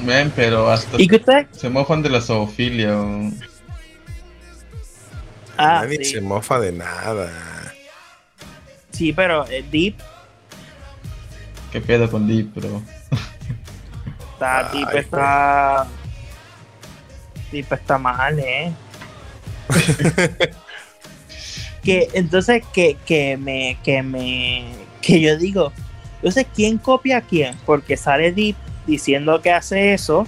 S1: Ven, pero hasta
S3: Y
S1: se mofan de la zoofilia. o-
S3: Ah,
S2: Nadie
S3: sí,
S2: se mofa de nada.
S3: sí, pero eh, Deep
S1: ¿Qué pedo con Deep, bro?
S3: está,
S2: Ay,
S3: Deep está. Deep está mal, eh. [laughs] que entonces que, que me que me que yo digo entonces quién copia a quién porque sale Deep diciendo que hace eso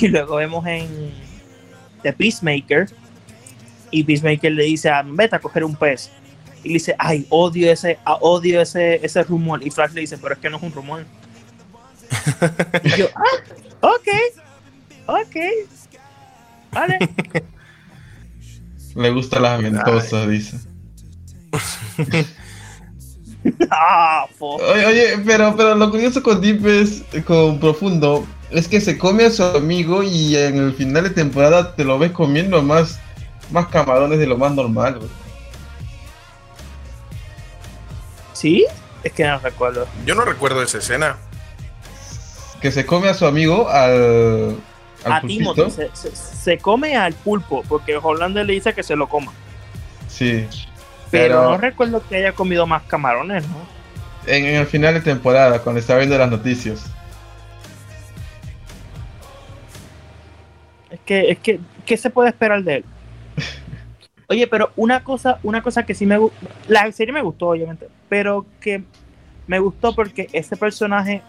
S3: y luego vemos en The Peacemaker y Peacemaker le dice a vete a coger un pez y le dice ay odio ese ah, odio ese ese rumor y Flash le dice pero es que no es un rumor [laughs] y yo ah ok ok vale [laughs]
S1: Le gustan las aventosas, dice. [laughs] [laughs]
S3: ah.
S1: Oye, oye, pero, pero lo curioso con Deep es, con Profundo, es que se come a su amigo y en el final de temporada te lo ves comiendo más, más camarones de lo más normal.
S3: sí es que no recuerdo
S2: Yo no recuerdo esa escena.
S1: Que se come a su amigo al, al
S3: a
S1: pulpito.
S3: Timothy se, se- se come al pulpo porque Hollander le dice que se lo coma
S1: Sí.
S3: Pero,
S1: Pero-
S3: no recuerdo que haya comido más camarones no
S1: En, en el final de temporada, cuando está viendo las noticias.
S3: es que es que qué se puede esperar de él [laughs] oye pero una cosa una cosa que sí me gustó la serie me gustó obviamente pero que me gustó porque ese personaje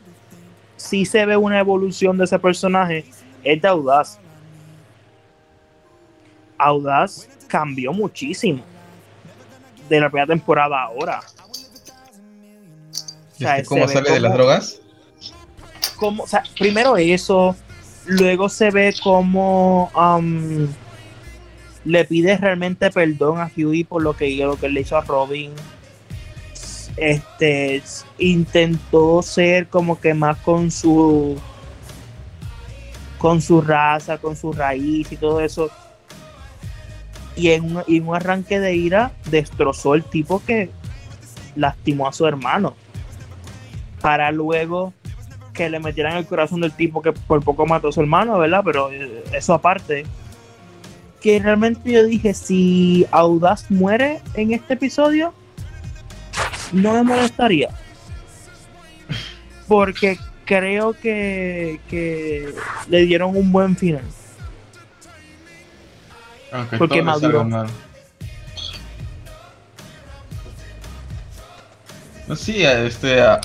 S3: sí se ve una evolución de ese personaje es de Audaz. Audaz cambió muchísimo de la primera temporada ahora
S1: ¿Y
S3: sea,
S1: es que ¿Cómo
S3: se
S1: sale de las drogas?
S3: como, o sea, primero eso, luego se ve como um, le pide realmente perdón a Huey por lo que, lo que le hizo a Robin. Este intentó ser como que más con su con su raza, con su raíz y todo eso. Y en un, y un arranque de ira destrozó el tipo que lastimó a su hermano. Para luego que le metieran el corazón del tipo que por poco mató a su hermano, ¿verdad? Pero eh, eso aparte. Que realmente yo dije, si Audaz muere en este episodio, no me molestaría. Porque creo que le dieron un buen final.
S1: Aunque
S3: Porque maduró.
S1: No, Sí, este. a-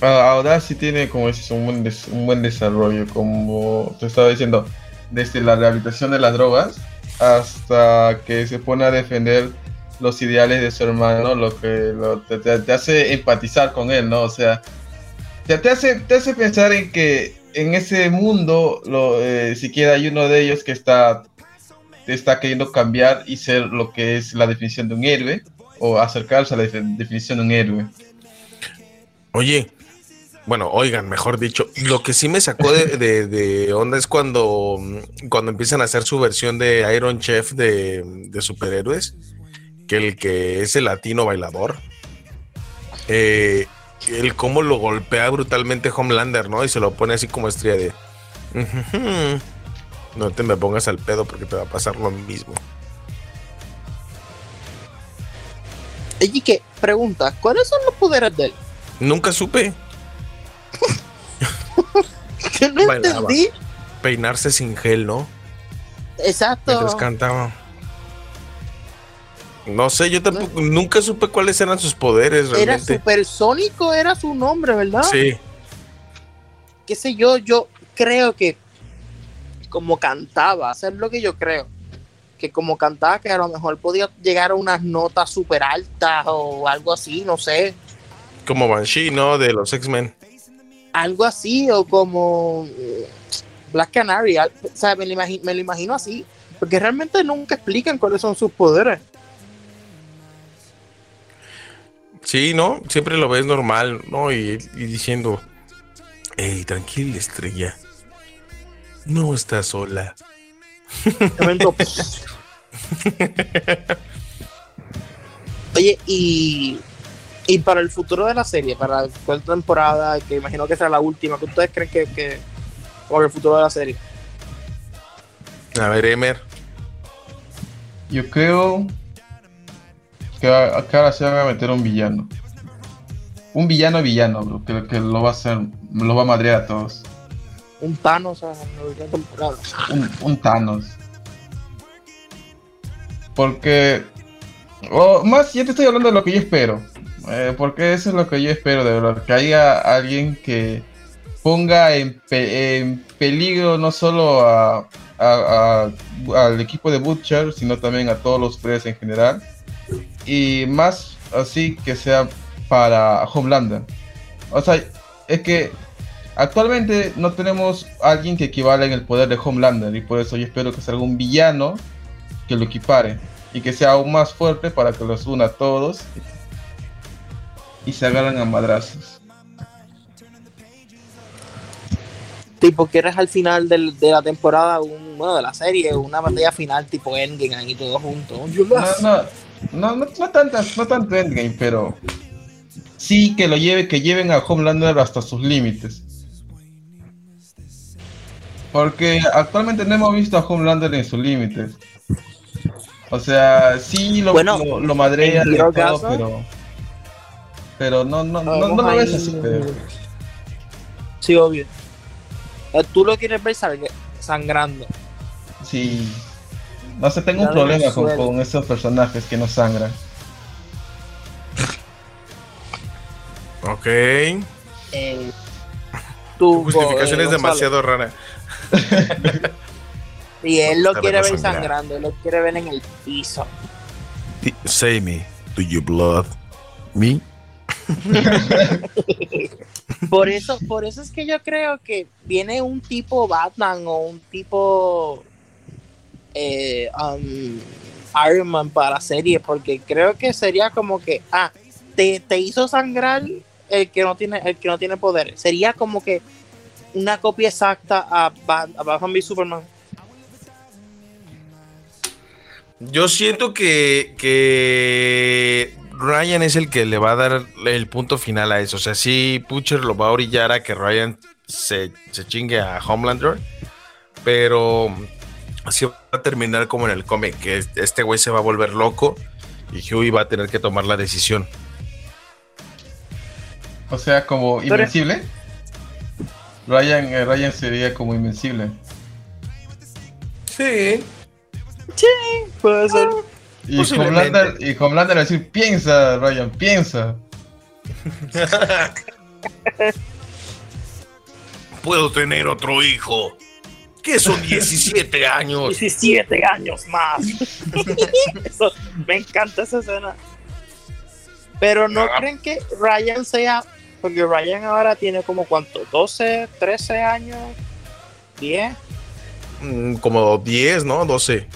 S1: a- Audaz sí tiene, como dices, un buen, des- un buen desarrollo. Como te estaba diciendo, desde la rehabilitación de las drogas hasta que se pone a defender los ideales de su hermano, lo que lo- te, te- te hace empatizar con él, ¿no? O sea, te, te hace, te hace pensar en que en ese mundo, lo, eh, siquiera hay uno de ellos que está está queriendo cambiar y ser lo que es la definición de un héroe o acercarse a la defi- definición de un héroe.
S2: Oye, bueno, oigan, mejor dicho, lo que sí me sacó de, de- onda es cuando, cuando empiezan a hacer su versión de Iron Chef de, de superhéroes, que el que es el latino bailador, eh, el cómo lo golpea brutalmente Homelander, ¿no? Y se lo pone así como estrella de... "Ujujú, No te me pongas al pedo porque te va a pasar lo mismo.
S3: Y que pregunta, ¿cuáles son los poderes de él?
S2: Nunca supe. [laughs]
S3: Yo no
S2: Bailaba.
S3: entendí.
S2: Peinarse sin gel, ¿no?
S3: Exacto.
S2: Mientras cantaba. No sé, yo tampoco, nunca supe cuáles eran sus poderes
S3: Era
S2: realmente.
S3: supersónico, era su nombre, ¿verdad?
S2: Sí,
S3: Qué sé yo, yo creo que como cantaba, eso es lo que yo creo. Que como cantaba, que a lo mejor podía llegar a unas notas súper altas o algo así, no sé.
S2: como Banshee, ¿no? De los X-Men.
S3: Algo así, o como eh, Black Canary, o sea, me lo, imagi- me lo imagino así. Porque realmente nunca explican cuáles son sus poderes.
S2: Sí, ¿no? Siempre lo ves normal, ¿no? Y, y diciendo, hey, tranquila, estrella. No estás sola. [laughs]
S3: Oye, y, y para el futuro de la serie, para la cuarta temporada, que imagino que será la última, ¿qué ustedes creen que, que por el futuro de la serie?
S2: A ver, Emer.
S1: Yo creo que acá ahora se van a meter un villano. Un villano villano, bro, que, que lo va a hacer, lo va a madrear a todos.
S3: Un Thanos en la temporada.
S1: Un, Thanos. Porque, o más, ya te estoy hablando de lo que yo espero. Eh, porque eso es lo que yo espero, de verdad. Que haya alguien que ponga en, en peligro no solo a, a- a- al equipo de Butcher, sino también a todos los players en general. Y más así que sea para Homelander. O sea, es que actualmente no tenemos alguien que equivale en el poder de Homelander. Y por eso yo espero que salga un villano que lo equipare. Y que sea aún más fuerte para que los una a todos. Y se agarran a madrazos.
S3: Tipo, quieres al final del- de la temporada, un, bueno, de la serie, una batalla final tipo Endgame ahí todos juntos.
S1: No, no, no, no, no tantas, no tanto Endgame, pero sí que lo lleve, que lleven a Homelander hasta sus límites. Porque actualmente no hemos visto a Homelander en sus límites. O sea, sí lo,
S3: Bueno,
S1: lo, lo madrean
S3: en
S1: y todo, pero. Pero no, no, no, no
S3: Vamos
S1: lo ves así. pero-
S3: Sí, obvio. Eh, Tú lo quieres ver sangrando.
S1: Sí. No sé, tengo un
S3: Dale
S1: problema con, esos personajes que no sangran.
S2: Ok.
S3: Eh,
S2: Tu justificación
S3: eh,
S2: es
S3: Gonzalo.
S2: demasiado rara. [laughs]
S3: Y él lo quiere ver sangrando, él lo quiere ver en el piso.
S2: Say me, do you blood me? [laughs]
S3: Por eso, por eso es que yo creo que viene un tipo Batman o un tipo eh, um, Iron Man para la serie, porque creo que sería como que, ah, te, te hizo sangrar el que no tiene, el que no tiene poderes. Sería como que una copia exacta a, Bat- a Batman v Superman.
S2: Yo siento que, que Ryan es el que le va a dar el punto final a eso. O sea, sí, Butcher lo va a orillar a que Ryan se, se chingue a Homelander, pero así va a terminar como en el cómic, que este güey se va a volver loco y Huey va a tener que tomar la decisión.
S1: O sea, como
S3: Pero-
S1: invencible. Ryan, eh, Ryan sería como invencible.
S2: Sí.
S3: Puede ser.
S1: Y. Homelander, y Homelander va a decir, piensa, Ryan, piensa. [laughs]
S2: Puedo tener otro hijo. Que son 17 [laughs] años.
S3: 17 años más. [laughs] Eso, me encanta esa escena. Pero no
S2: Ah.
S3: creen que Ryan sea, porque Ryan ahora tiene como cuánto, 12, 13 años, 10,
S2: Mm, Como 10, ¿no? 12.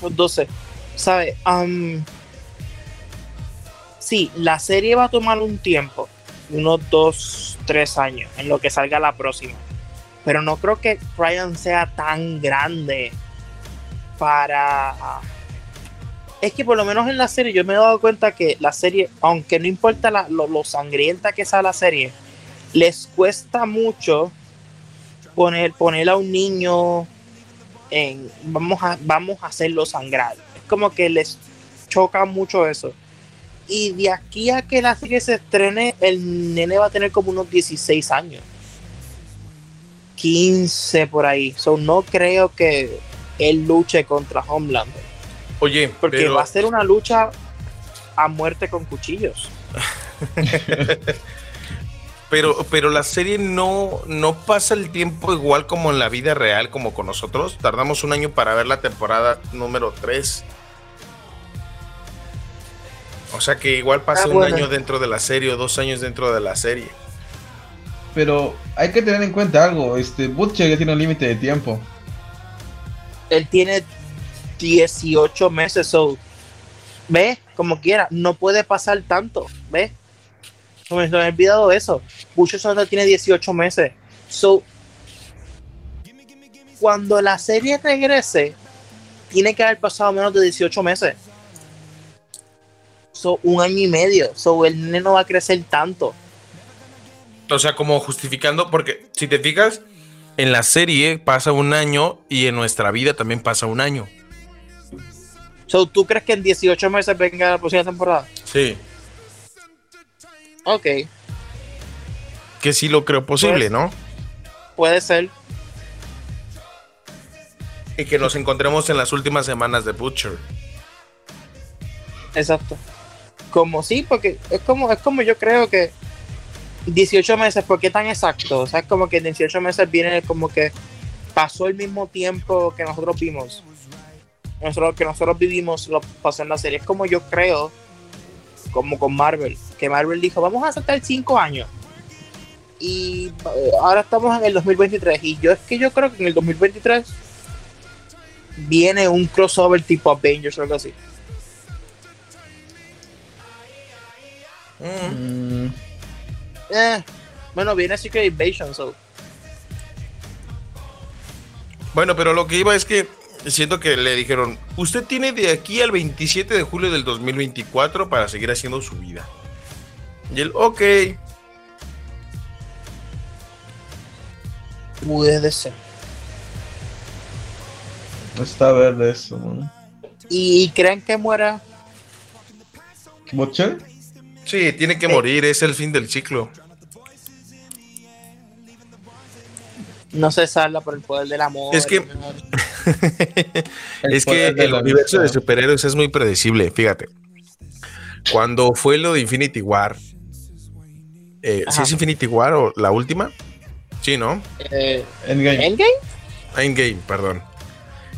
S3: pues 12. ¿Sabe? Am, sí, la serie va a tomar un tiempo, unos 2, 3 años, en lo que salga la próxima. Pero no creo que Ryan sea tan grande para... Es que por lo menos en la serie yo me he dado cuenta que la serie, aunque no importa lo, sangrienta que sea la serie, les cuesta mucho poner, poner a un niño en vamos a, vamos a hacerlo sangrar. Es como que les choca mucho eso. Y de aquí a que la serie se estrene, el nene va a tener como unos 16 años. 15 por ahí. So, no creo que él luche contra Homelander.
S2: Oye,
S3: Porque
S2: pero,
S3: va a ser una lucha a muerte con cuchillos. [laughs]
S2: pero, pero la serie no, no pasa el tiempo igual como en la vida real, como con nosotros. Tardamos un año para ver la temporada número 3. O sea que igual pasa
S3: Ah,
S2: un
S3: bueno.
S2: año dentro de la serie o dos años dentro de la serie.
S1: Pero hay que tener en cuenta algo, este Butcher ya tiene un límite de tiempo.
S3: Él tiene 18 meses. So, ¿ves? Como quiera, no puede pasar tanto. ¿Ves? No me, he olvidado eso. Butcher solo tiene 18 meses. So, cuando la serie regrese, tiene que haber pasado menos de 18 meses. So, un año y medio. So, el nene no va a crecer tanto.
S2: O sea, como justificando, porque si te fijas, en la serie pasa un año y en nuestra vida también pasa un año.
S3: So, ¿tú crees que en 18 meses venga la próxima temporada?
S2: Sí.
S3: Ok,
S2: Que sí lo creo posible,
S3: Pues-
S2: ¿no?
S3: puede ser.
S2: Y que nos encontremos en las últimas semanas de Butcher.
S3: Exacto. Como sí, porque es como, es como yo creo que 18 meses, ¿por qué tan exacto? O sea, es como que en 18 meses viene como que pasó el mismo tiempo que nosotros vimos. Nosotros, que nosotros vivimos lo pasó en la serie. Es como yo creo, como con Marvel, que Marvel dijo, vamos a saltar 5 años. Y eh, ahora estamos en el 2023. Y yo es que yo creo que en el 2023 viene un crossover tipo Avengers o algo así.
S1: Mm,
S3: Eh, bueno, viene Secret Invasion, so.
S2: Bueno, pero lo que iba es que siento que le dijeron, usted tiene de aquí al 27 de julio del 2024 para seguir haciendo su vida. Y él, ok.
S3: Puede ser.
S1: está verde eso, ¿no?
S3: ¿Y creen que muera?
S1: ¿Butcher?
S2: Sí, tiene que morir, es el fin del ciclo.
S3: No se salva por el poder del amor.
S2: Es que- [laughs] es que el universo de superhéroes es muy predecible, fíjate. Cuando fue lo de Infinity War, eh, ¿sí es Infinity War o la última? Sí, ¿no?
S3: Eh,
S1: Endgame.
S3: ¿Endgame?
S2: Endgame, perdón.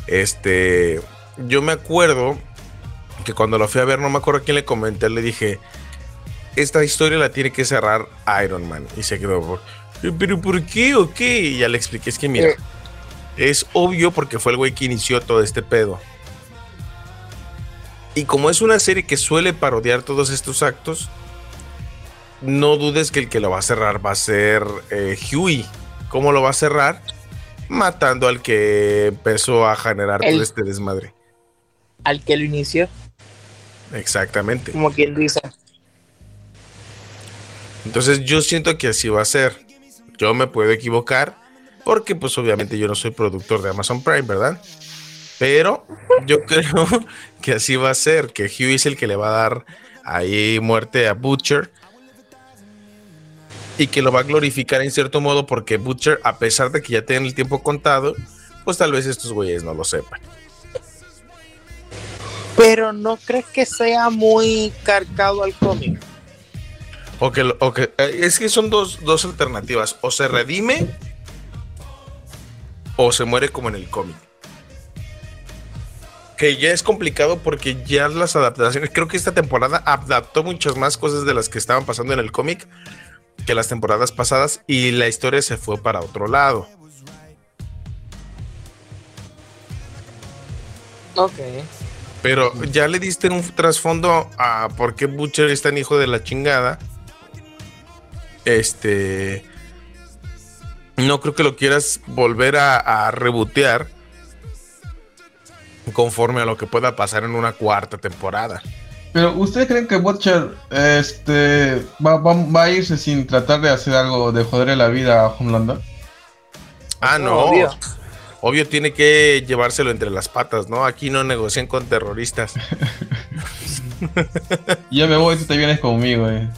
S2: Este, yo me acuerdo que cuando lo fui a ver, no me acuerdo a quién le comenté, le dije, esta historia la tiene que cerrar Iron Man. Y se quedó por, pero ¿por qué o qué? Y ya le expliqué, es que mira,
S3: Eh.
S2: Es obvio porque fue el güey que inició todo este pedo. Y como es una serie que suele parodiar todos estos actos, no dudes que el que lo va a cerrar va a ser eh, Huey. ¿Cómo lo va a cerrar? Matando al que empezó a generar
S3: El-
S2: todo este desmadre.
S3: Al que lo inició,
S2: Exactamente.
S3: como quien dice.
S2: Entonces yo siento que así va a ser. Yo me puedo equivocar porque pues obviamente yo no soy productor de Amazon Prime, ¿verdad? Pero yo [laughs] creo que así va a ser, que Huey es el que le va a dar ahí muerte a Butcher y que lo va a glorificar en cierto modo porque Butcher, a pesar de que ya tiene el tiempo contado, pues tal vez estos güeyes no lo sepan.
S3: Pero no crees que sea muy cargado al cómic.
S2: O que, o que- eh, es que son dos, dos alternativas. O se redime o se muere como en el cómic. Que ya es complicado porque ya las adaptaciones. Creo que esta temporada adaptó muchas más cosas de las que estaban pasando en el cómic que las temporadas pasadas y la historia se fue para otro lado.
S3: Ok.
S2: Pero ya le diste un trasfondo a por qué Butcher es tan hijo de la chingada. Este. No creo que lo quieras volver a, a rebotear conforme a lo que pueda pasar en una cuarta temporada.
S1: Pero ¿ustedes creen que Butcher este, va, va- va a irse sin tratar de hacer algo de joderle la vida a Homelander?
S2: Ah, no.
S3: Obvio.
S2: Obvio. tiene que llevárselo entre las patas, ¿no? Aquí no negocian con terroristas. [laughs]
S1: Yo me voy, tú te vienes conmigo, eh.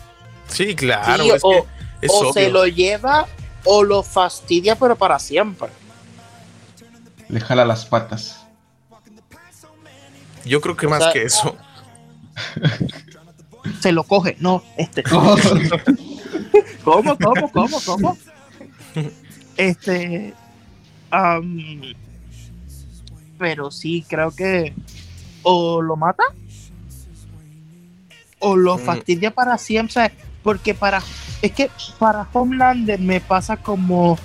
S2: Sí, claro.
S3: Sí,
S2: es
S3: o
S2: que es
S3: o se lo lleva o lo fastidia, pero para siempre.
S1: Le jala las patas.
S2: Yo creo que
S3: O
S2: más
S3: sea,
S2: que eso. [laughs]
S3: Se lo coge, no, este. [laughs] ¿Cómo, cómo, cómo, cómo? Este. pero sí, creo que o lo mata o lo
S2: Mm.
S3: fastidia para siempre. o sea, Porque para. Es que para Homelander me pasa como.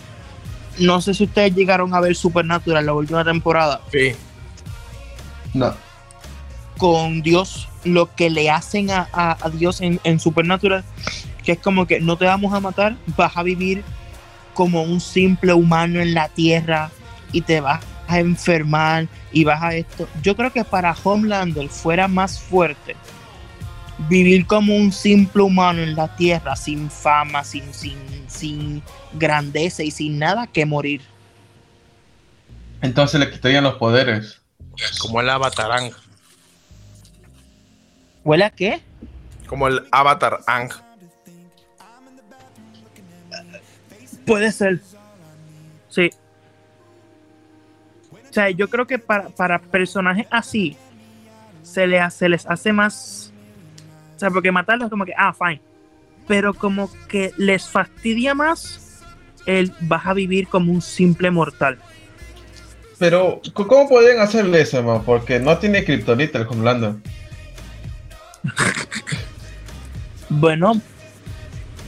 S3: No sé si ustedes llegaron a ver Supernatural la última temporada.
S2: Sí.
S1: No.
S3: Con Dios, lo que le hacen a, a- a Dios en, en Supernatural, que es como que no te vamos a matar, vas a vivir como un simple humano en la tierra y te vas a enfermar y vas a esto. Yo creo que para Homelander fuera más fuerte vivir como un simple humano en la tierra, sin fama, sin, sin, sin grandeza y sin nada que morir.
S1: Entonces le quitarían los poderes.
S2: Como el Avatar Ang.
S3: ¿Huele a qué?
S2: Como el Avatar Ang.
S3: Puede ser. Sí. O sea, yo creo que para, para personajes así se, le se les hace más. O sea, porque matarlos es como que, ah, fine. Pero como que les fastidia más el vas a vivir como un simple mortal.
S1: Pero, ¿cómo podrían hacerle eso, man? Porque no tiene kriptonita el Homelander. [laughs]
S3: Bueno,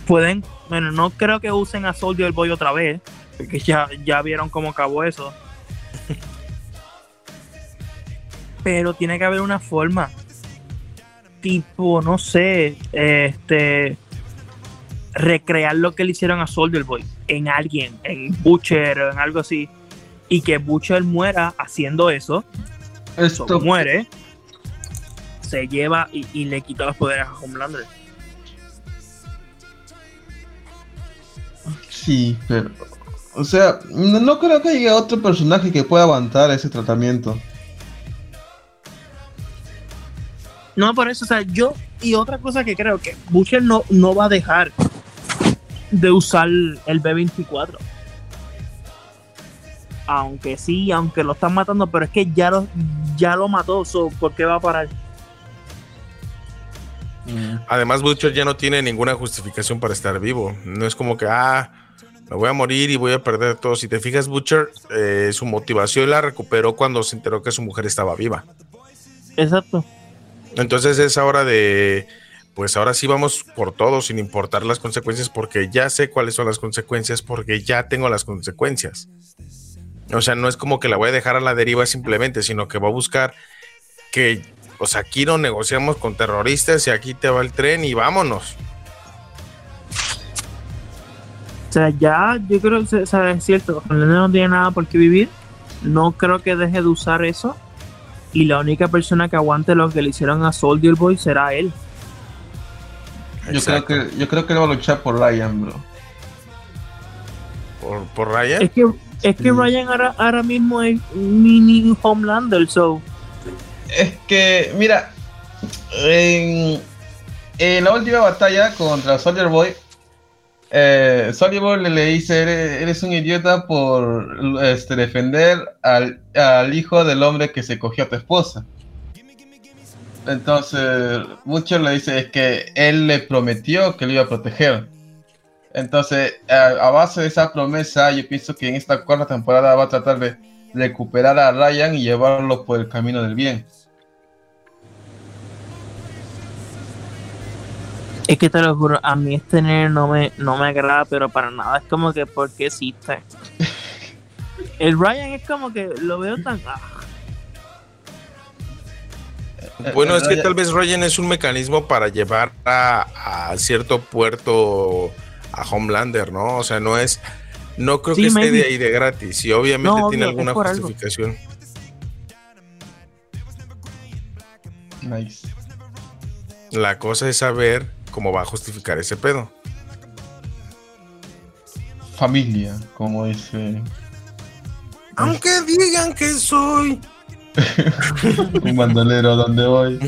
S3: pueden. Bueno, no creo que usen a Soldier Boy otra vez. Porque ya, ya vieron cómo acabó eso. [laughs] Pero tiene que haber una forma. Tipo, no sé. Este. Recrear lo que le hicieron a Soldier Boy. En alguien. En Butcher o en algo así. Y que Butcher muera haciendo eso. So,
S1: Esto
S3: muere. Se lleva y, y le quita los poderes a Homelander.
S1: Sí, pero. O sea, no, no creo que haya otro personaje que pueda aguantar ese tratamiento.
S3: No, por eso, o sea, yo. Y otra cosa que creo que Butcher no, no va a dejar de usar el B24. Aunque sí, aunque lo están matando, pero es que ya lo, ya lo mató, so, ¿por qué va a parar?
S2: Además, Butcher ya no tiene ninguna justificación para estar vivo. No es como que, ah, me voy a morir y voy a perder todo. Si te fijas, Butcher, eh, su motivación la recuperó cuando se enteró que su mujer estaba viva.
S3: Exacto.
S2: Entonces es hora de, pues ahora sí vamos por todo sin importar las consecuencias porque ya sé cuáles son las consecuencias porque ya tengo las consecuencias. O sea, no es como que la voy a dejar a la deriva simplemente, sino que va a buscar que, o sea, aquí no negociamos con terroristas y aquí te va el tren y vámonos.
S3: O sea, ya yo creo que o sea, es cierto, no tiene nada por qué vivir. No creo que deje de usar eso. Y la única persona que aguante lo que le hicieron a Soldier Boy será él.
S1: Yo creo, que, yo creo que él va a luchar por Ryan, bro.
S2: por, por Ryan.
S3: Es que, es que
S1: Sí.
S3: Ryan ahora, ahora mismo es mini Homelander, so.
S1: Es que, mira, en, en la última batalla contra Soldier Boy, eh, Soldier Boy le, dice, eres, un idiota por este, defender al, hijo del hombre que se cogió a tu esposa. Entonces, Butcher le dice es que él le prometió que lo iba a proteger. Entonces, a base de esa promesa, yo pienso que en esta cuarta temporada va a tratar de recuperar a Ryan y llevarlo por el camino del bien.
S3: Es que te lo juro, a mí este nene no me, no me agrada, pero para nada. Es como que, ¿por qué existe? [laughs] El Ryan es como que lo veo tan. ah,
S2: Bueno, es que tal vez Ryan es un mecanismo para llevar a, a cierto puerto a Homelander, ¿no? O sea, no es. No creo
S3: Sí,
S2: que esté de ahí de gratis y obviamente
S3: No,
S2: tiene
S3: obvio,
S2: alguna
S3: algo.
S2: justificación.
S1: Nice.
S2: La cosa es saber cómo va a justificar ese pedo.
S1: Familia, como dice
S2: Aunque digan que soy. [laughs]
S1: un bandolero donde voy.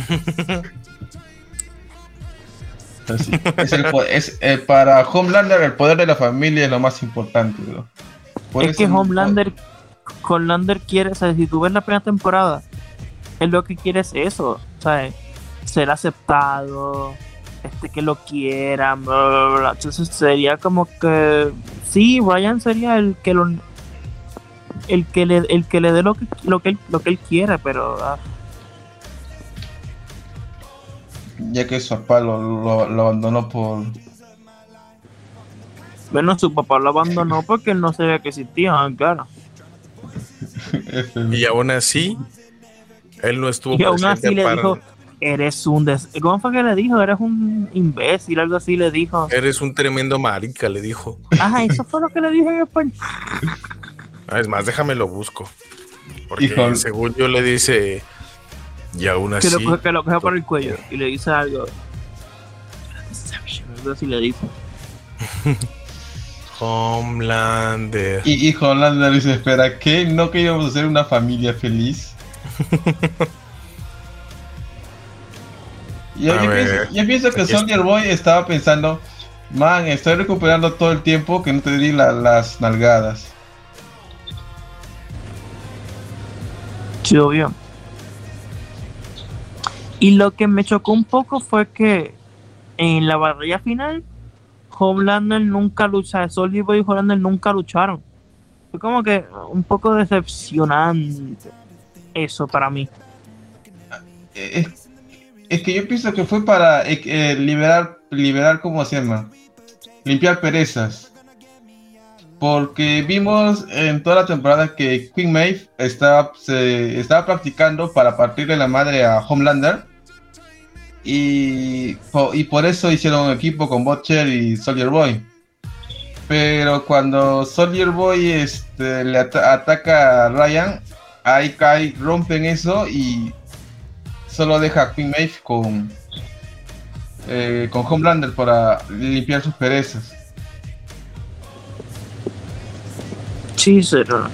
S1: así. Es el es, eh, para Homelander el poder de la familia es lo más importante, bro. Por
S3: es que Homelander, Homelander quiere, o sea, si tú ves la primera temporada, él lo que quiere es eso, ¿sabes? Ser aceptado, este que lo quieran, bla, bla, bla. Entonces sería como que sí, Ryan sería el que lo el que le el que le dé lo que lo que él, lo que él quiere, pero ah,
S1: Ya que su papá lo, lo- lo abandonó por.
S3: bueno, su papá lo abandonó [laughs] porque él no sabía que existía, ah, claro.
S2: Y aún así, él no estuvo
S3: Y aún
S2: presente
S3: así le
S2: para-
S3: dijo, eres un des ¿Cómo fue que le dijo? Eres un imbécil, algo así le dijo.
S2: Eres un tremendo marica, le dijo.
S3: Ajá, eso fue lo que le dijo en español.
S2: Ah, Es más, déjame lo busco. Porque
S1: Híjole.
S2: según yo le dice, y aún
S3: Que
S2: así,
S3: lo, coge- que lo coge por el cuello y le dice algo. Algo así le dice. [laughs]
S2: Homelander.
S1: Y, y Homelander dice: Espera, ¿qué? ¿No que íbamos a ser una familia feliz? [laughs] yo, pienso, yo pienso que Soldier Boy estaba pensando: Man, estoy recuperando todo el tiempo que no te di la- las nalgadas.
S3: Sí, obvio. Y lo que me chocó un poco fue que en la batalla final, Homelander nunca lucha, Soldier Boy y Homelander nunca lucharon. Fue como que un poco decepcionante eso para mí.
S1: Es, es que yo pienso que fue para eh, eh, liberar, liberar, ¿cómo se llama? Limpiar perezas. Porque vimos en toda la temporada que Queen Maeve estaba, se, estaba practicando para partirle la madre a Homelander. Y, po- y por eso hicieron un equipo con Butcher y Soldier Boy. Pero cuando Soldier Boy este, le ata- ataca a Ryan, ahí cae, rompen eso y solo deja a Queen Maeve con, eh, con Homelander para limpiar sus perezas.
S3: Sí, pero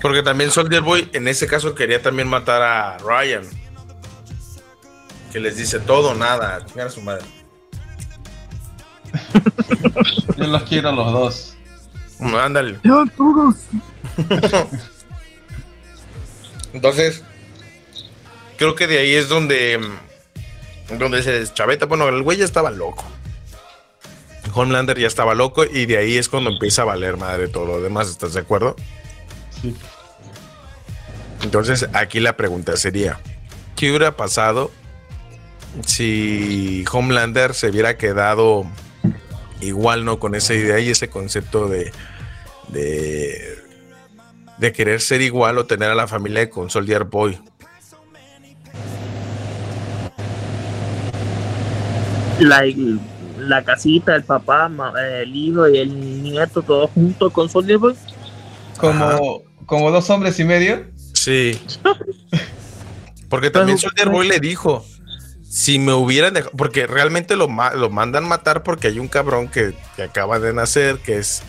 S2: Porque también Soldier Boy en ese caso quería también matar a Ryan. Que les dice todo, o nada, chingar a su madre. [laughs]
S1: Yo los quiero a los dos.
S2: Ándale. Entonces, creo que de ahí es donde, donde se deschaveta. Bueno, el güey ya estaba loco. Homelander ya estaba loco y de ahí es cuando empieza a valer madre todo lo demás. ¿Estás de acuerdo?
S1: Sí.
S2: Entonces, aquí la pregunta sería: ¿qué hubiera pasado si Homelander se hubiera quedado igual, no? Con esa idea y ese concepto de. de de querer ser igual o tener a la familia con Soldier Boy.
S3: la, la casita, el papá, ma- el hijo y el nieto, todos juntos con Soldier Boy.
S1: Como, como dos hombres y medio.
S2: Sí. [laughs] Porque también Soldier Boy le dijo, si me hubieran dejado, porque realmente lo, ma- lo mandan matar porque hay un cabrón que, que acaba de nacer, que es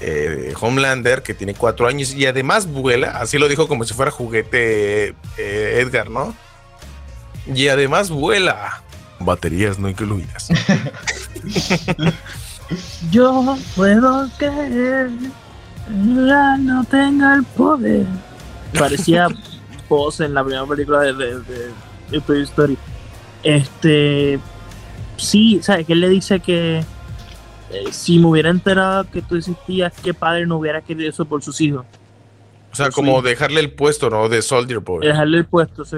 S2: eh, Homelander, que tiene cuatro años y además vuela, así lo dijo como si fuera juguete eh, Edgar, ¿no? Y además vuela. Baterías no incluidas. [laughs]
S3: Yo puedo creer la no tenga el poder. Parecía [laughs] voz en la primera película de, de, de- de Toy Story. Este, sí, ¿sabes? Que él le dice que eh, si me hubiera enterado que tú existías, que padre no hubiera querido eso por sus hijos.
S2: O sea, como dejarle el puesto, ¿no? De Soldier Boy.
S3: Dejarle el puesto, sí.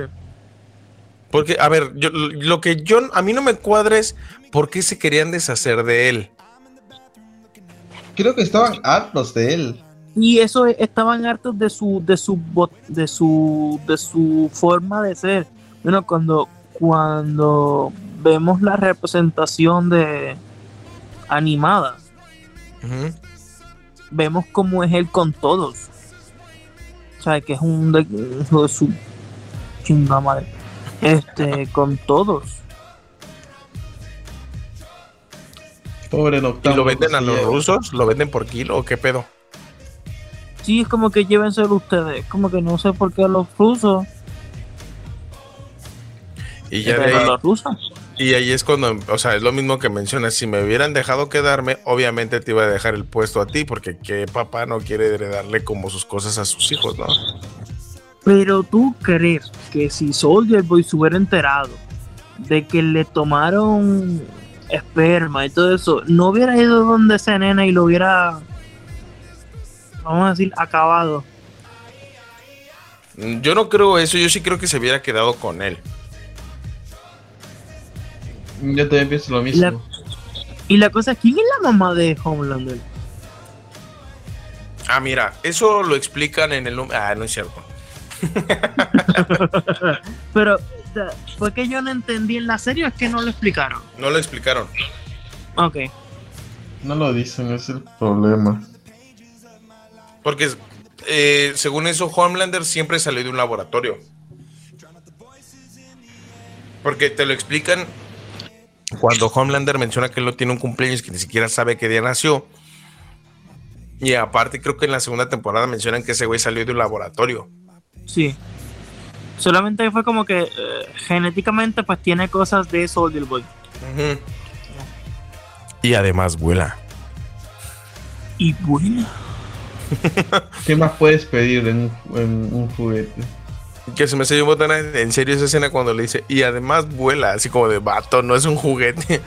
S2: Porque, a ver, yo, lo que yo, a mí no me cuadra es por qué se querían deshacer de él.
S1: Creo que estaban hartos de él.
S3: Y eso es- estaban hartos de su, de su, de su, de su forma de ser. Bueno, cuando, cuando vemos la representación de animada, vemos cómo es él con todos. O sea, que es un de, hijo de su chingada madre. Este, [laughs] con todos.
S1: Pobre
S2: ¿Y lo venden a los rusos? ¿Lo venden por kilo o qué pedo?
S3: Sí, es como que llévenselo ustedes. Como que no sé por qué a los rusos.
S2: Y ya de
S3: Pero
S2: ahí,
S3: los rusos.
S2: Y ahí es cuando, o sea, es lo mismo que mencionas, si me hubieran dejado quedarme, obviamente te iba a dejar el puesto a ti, porque qué papá no quiere heredarle como sus cosas a sus hijos, ¿no?
S3: Pero tú crees que si Soldier Boy se hubiera enterado de que le tomaron esperma y todo eso, no hubiera ido donde esa nena y lo hubiera, vamos a decir, acabado.
S2: Yo no creo eso, yo sí creo que se hubiera quedado con él.
S1: Yo también pienso lo mismo.
S3: La- Y la cosa, ¿quién es la mamá de Homelander?
S2: Ah, mira, eso lo explican en el... num- Ah, no es cierto. [laughs]
S3: Pero fue que yo no entendí en la serie, o es que no lo explicaron.
S2: No lo explicaron.
S3: Ok.
S1: No lo dicen, es el problema.
S2: Porque eh, según eso, Homelander siempre salió de un laboratorio. Porque te lo explican cuando Homelander menciona que él no tiene un cumpleaños, que ni siquiera sabe qué día nació. Y aparte, creo que en la segunda temporada mencionan que ese güey salió de un laboratorio.
S3: Sí. Solamente fue como que eh, genéticamente pues tiene cosas de Soldier Boy.
S2: Ujú. Y además vuela.
S3: Y bueno. [laughs]
S1: ¿Qué más puedes pedir en un juguete?
S2: Que se me salió botana en serio esa escena cuando le dice, y además vuela, así como de vato, no es un juguete.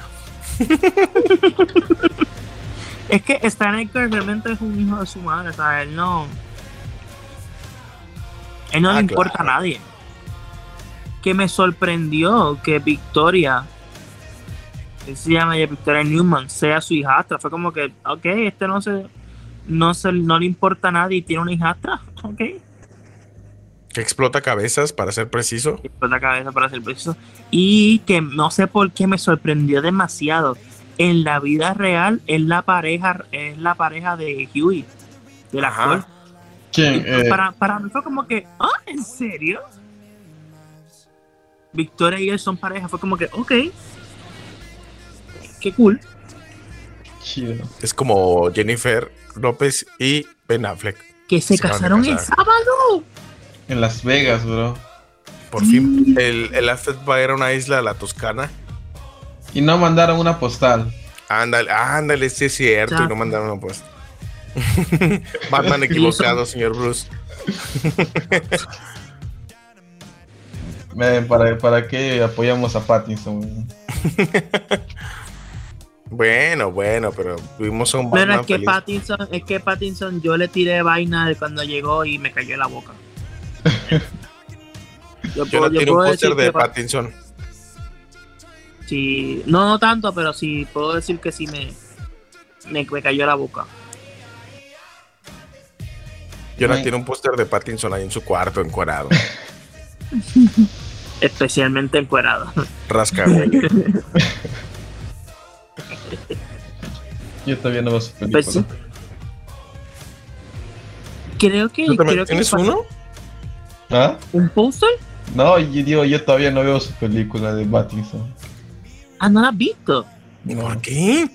S3: Es que Stan Edgar realmente es un hijo de su madre, o sea, él no. Él no
S2: Ah,
S3: le importa
S2: claro.
S3: a nadie. Que me sorprendió que Victoria, que se llama Victoria Newman, sea su hijastra. Fue como que, ok, este no se. No, se, no le importa a nadie y tiene una hijastra. [laughs] Ok.
S2: Que explota cabezas, para ser preciso.
S3: Y por la cabeza para ser preciso. Y que no sé por qué me sorprendió demasiado. En la vida real es la pareja, es la pareja de Huey, del
S2: Ajá.
S3: actor.
S1: ¿Quién? Eh,
S3: para, para mí fue como que, ah, ¿en serio? Victoria y él son pareja, fue como que, ok. Qué cool.
S1: chido.
S2: Es como Jennifer López y Ben Affleck.
S3: Que se,
S2: Se de
S3: casaron el sábado.
S1: En Las Vegas, bro.
S2: Por fin, el, el after va a ir a una isla, la Toscana.
S1: Y no mandaron una postal.
S2: Ándale, ándale, sí es cierto.
S3: Ya.
S2: Y no mandaron una pues. [laughs] Batman [laughs] equivocado, señor Bruce. [laughs]
S1: ¿Para, ¿Para qué apoyamos a Pattinson?
S2: Bueno, bueno, pero tuvimos un
S3: Bueno,
S2: Batman
S3: es que
S2: feliz.
S3: Pattinson, es que Pattinson yo le tiré vaina de cuando llegó y me cayó en la boca. Yo
S2: Yo no tiene un
S3: puedo
S2: póster de Pattinson.
S3: sí, no, no tanto, pero sí puedo decir que sí me, me, me cayó la boca.
S2: Jonah
S1: Ay.
S2: tiene un póster de Pattinson ahí en su cuarto, encuadrado. [laughs]
S3: Especialmente encuerado.
S2: Rasca, güey. [laughs]
S1: Yo todavía no veo su
S3: Pues. Creo que,
S2: ¿Tú también
S3: creo que
S2: tienes uno?
S1: ¿Ah?
S3: ¿Un póster?
S1: No, yo digo, yo todavía no veo su película de Pattinson.
S3: Ah, no la has visto.
S2: ¿Por qué?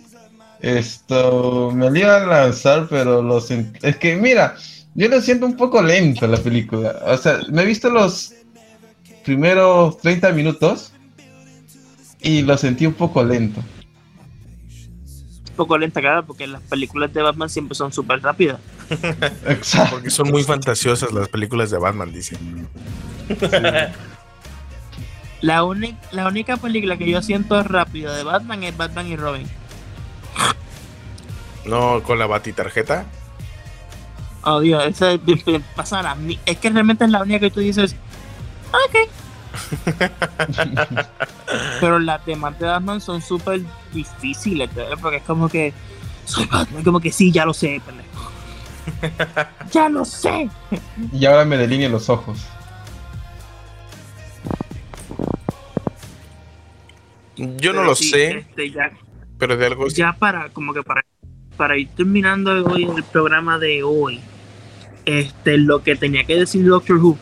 S1: Esto me la iba a lanzar, pero lo sent- Es que, mira, yo lo siento un poco lento la película. O sea, me he visto los primeros 30 minutos y lo sentí un poco lento.
S3: Un poco lenta, claro, porque las películas de Batman siempre son súper rápidas. [laughs]
S1: Exacto.
S2: Porque son muy fantasiosas las películas de Batman, dice.
S3: La, única película que yo siento rápida de Batman es Batman y Robin.
S2: No, con la batitarjeta.
S3: Oh, Dios, esa es- me- me pasa a mí. Es que realmente es la única que tú dices, ok. [laughs] Pero las demás de Batman son súper difíciles, ¿verdad? porque es como que soy Batman, como que sí, ya lo sé, pendejo. [laughs] ya lo sé.
S1: Y ahora me delineen los ojos.
S2: Yo no lo
S3: sí,
S2: sé,
S3: este, ya,
S2: pero de algo
S3: ya para, como que para, para ir terminando hoy el programa de hoy, este, lo que tenía que decir Doctor Who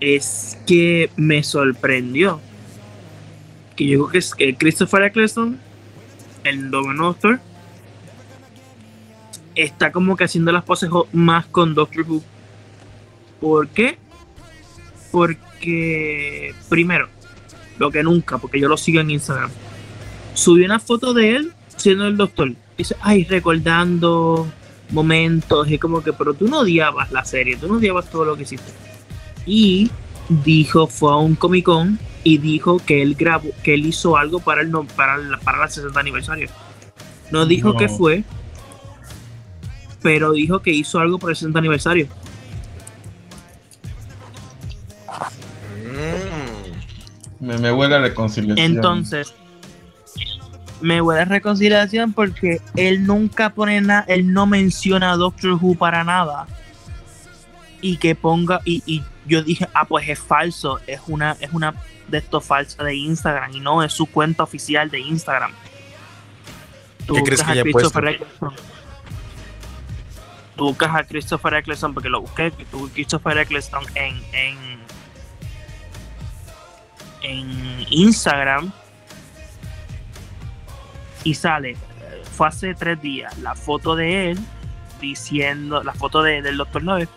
S3: es que me sorprendió que yo creo que es que Christopher Eccleston, el noveno Doctor, está como que haciendo las poses más con Doctor Who. ¿Por qué? Porque, primero, lo que nunca, porque yo lo sigo en Instagram. Subió una foto de él siendo el doctor. Dice, ay, recordando momentos. Y como que, pero tú no odiabas la serie, tú no odiabas todo lo que hiciste. Y dijo, fue a un Comic Con y dijo que él grabó, que él hizo algo para el, para el, para el 60 aniversario. No dijo
S1: No.
S3: que fue, pero dijo que hizo algo por el 60 aniversario.
S2: Mm.
S1: Me, me huele a reconciliación.
S3: Entonces, me huele a reconciliación porque él nunca pone nada, él no menciona a Doctor Who para nada. Y que ponga, y, y yo dije, ah, pues es falso, es una, es una de estos falsa de Instagram, y no, es su cuenta oficial de Instagram. Tú
S2: ¿Qué crees que
S3: a
S2: haya
S3: Christopher
S2: puesto?
S3: Buscas a Christopher Eccleston porque lo busqué, tú Christopher Eccleston en, en, en Instagram. Y sale, eh, fue hace tres días, la foto de él diciendo, la foto de- del Doctor 9,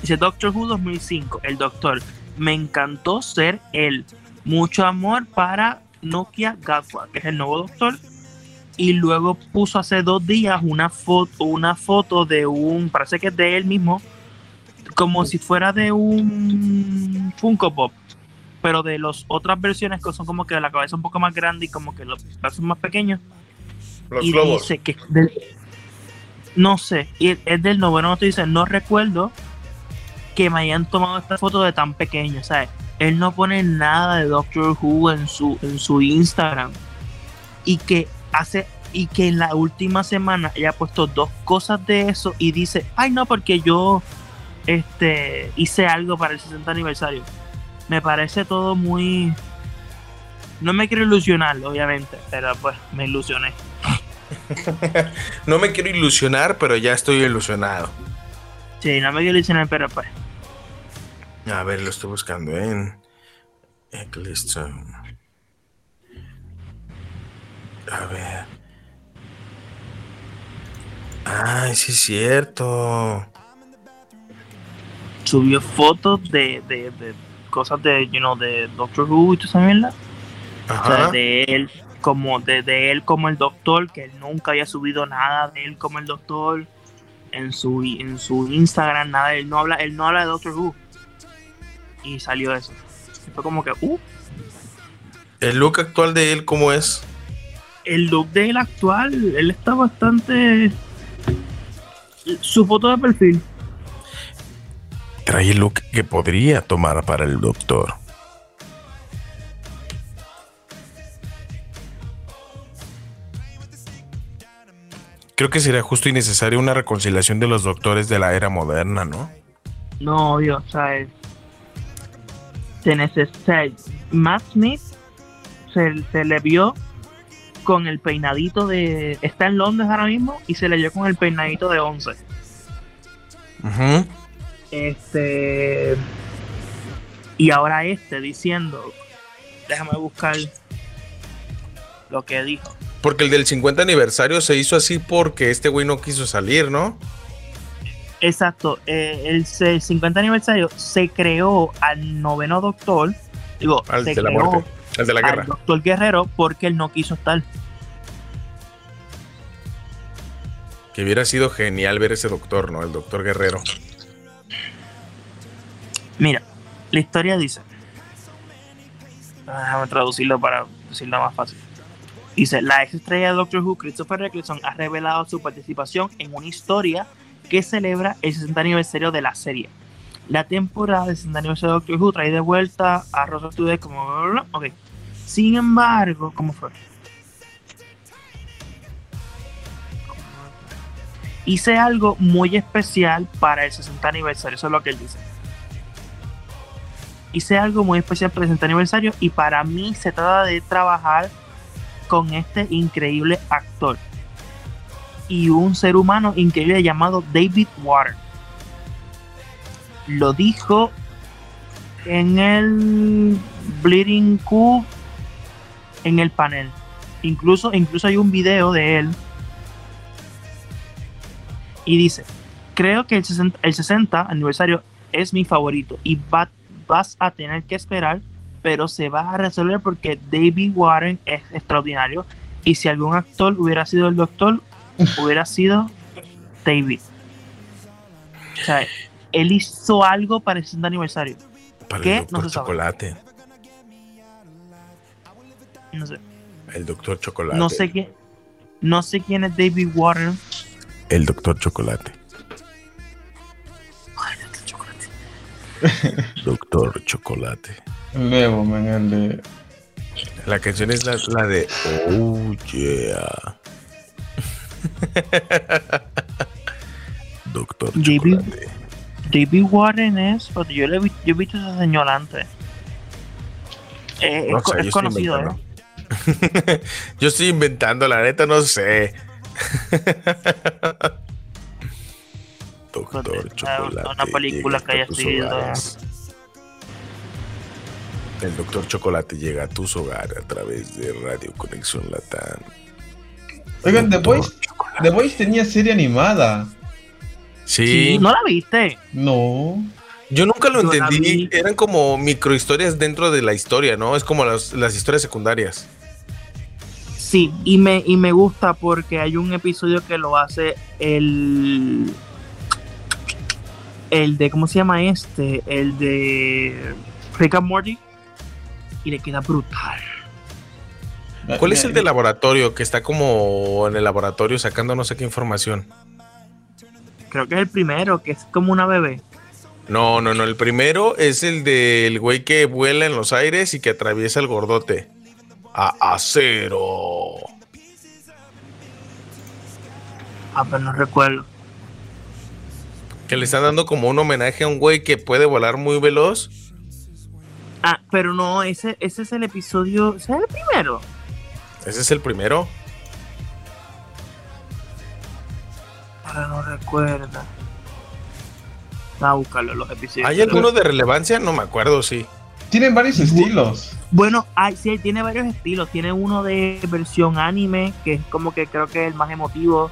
S3: dice Doctor Who 2005, el Doctor, me encantó ser él, mucho amor para Nokia Gatwa, que es el nuevo Doctor, y luego puso hace dos días una foto, una foto de un, parece que es de él mismo, como si fuera de un Funko Pop, pero de las otras versiones que son como que la cabeza un poco más grande y como que los brazos más pequeños
S2: Los
S3: y
S2: globos.
S3: dice que del- no sé, y es del noveno te dice, no recuerdo que me hayan tomado esta foto de tan pequeño, ¿sabes? Él no pone nada de Doctor Who en su, en su Instagram. Y que hace, y que en la última semana ella ha puesto dos cosas de eso y dice, ay no, porque yo este hice algo para el 60 aniversario. Me parece todo muy. No me quiero ilusionar, obviamente, pero pues me ilusioné. [laughs]
S2: No me quiero ilusionar, pero ya estoy ilusionado.
S3: Sí, no me quiero ilusionar, pero pues.
S2: A ver, lo estoy buscando en Eccleston. A ver. Ay, sí es cierto.
S3: Subió fotos de, de, de cosas de, you know, de Doctor Who y toda esa mierda. O sea, de él como de, de él como el doctor, que él nunca había subido nada de él como el doctor en su en su Instagram, nada, él no habla, él no habla de Doctor Who. Y salió eso. Fue como que, uh,
S2: El look actual de él, ¿cómo es?
S3: El look de él actual, él está bastante su foto de perfil.
S2: Trae el look que podría tomar para el doctor. Creo que sería justo y necesario una reconciliación de los doctores de la era moderna, ¿no?
S3: No, obvio, o sea, es- se necesita. Matt Smith se, se le vio con el peinadito de. Está en Londres ahora mismo y se le con el peinadito de 11.
S2: Ujú.
S3: Este. Y ahora este diciendo. Déjame buscar lo que dijo.
S2: Porque el del 50 aniversario se hizo así porque este güey no quiso salir, ¿no?
S3: Exacto, eh, el se- 50 aniversario se creó al noveno doctor. Digo,
S2: Al
S3: se
S2: de la
S3: creó
S2: muerte. El de la
S3: al
S2: guerra.
S3: doctor Guerrero porque él no quiso estar.
S2: Que hubiera sido genial ver ese doctor, ¿no? El doctor guerrero.
S3: Mira, la historia dice. Déjame traducirlo para decirlo más fácil. Dice, la ex estrella de Doctor Who, Christopher Eccleston, ha revelado su participación en una historia que celebra el 60 aniversario de la serie. La temporada del 60 aniversario de Doctor Who trae de vuelta a Rosa Today como... bla, bla, bla. Ok. Sin embargo, ¿cómo fue? Hice algo muy especial para el 60 aniversario, eso es lo que él dice hice algo muy especial para el 60 aniversario y para mí se trata de trabajar con este increíble actor y un ser humano increíble llamado David Water. Lo dijo en el Bleeding Cube en el panel. Incluso, incluso hay un video de él. Y dice, creo que el 60, el 60 aniversario es mi favorito y va vas a tener que esperar, pero se va a resolver porque David Warren es extraordinario. Y si algún actor hubiera sido el doctor, [laughs] hubiera sido David. O sea, él hizo algo para el 60 aniversario.
S2: Para
S3: ¿Qué?
S2: el doctor
S3: No se sabe.
S2: Chocolate.
S3: No sé,
S2: El doctor Chocolate.
S3: no sé qué. No sé quién es David Warren.
S2: El doctor Chocolate. [laughs] Doctor Chocolate.
S1: Nuevo, man, el de.
S2: La canción es la, la de Oh yeah. [laughs] Doctor
S3: David-
S2: Chocolate.
S3: David Warren es. Porque yo, le yo he visto a ese señor antes. Eh,
S2: No
S3: es, es conocido, ¿eh? [laughs]
S2: Yo estoy inventando, la neta no sé. [laughs] Doctor Chocolate.
S3: una película
S2: llega
S3: que haya
S2: a tus
S3: sido-
S2: hogares. El Doctor Chocolate llega a tus hogares a través de Radio Conexión Latam.
S1: Oigan, The Voice, The Voice tenía serie animada.
S2: Sí,
S3: Sí, ¿No la viste?
S1: No.
S2: Yo nunca lo entendí. Eran como microhistorias dentro de la historia, ¿no? Es como las, las historias secundarias.
S3: Sí, y me, y me gusta porque hay un episodio que lo hace el. El de. ¿Cómo se llama este? El de. Rick and Morty. Y le queda brutal.
S2: ¿Cuál es el de laboratorio que está como en el laboratorio sacando no sé qué información?
S3: Creo que es el primero, que es como una bebé.
S2: No, no, no. El primero es el del güey que vuela en los aires y que atraviesa el gordote. A acero.
S3: Ah, pero no recuerdo.
S2: Que le están dando como un homenaje a un güey que puede volar muy veloz.
S3: Ah, pero no, ese, ese es el episodio. ¿Ese es el primero?
S2: Ese es el primero.
S3: Ahora no recuerdo. Va a buscarlo los episodios.
S2: ¿Hay alguno de relevancia? No me acuerdo, sí.
S1: Tienen varios estilos.
S3: Bueno, hay, sí, tiene varios estilos. Tiene uno de versión anime, que es como que creo que es el más emotivo,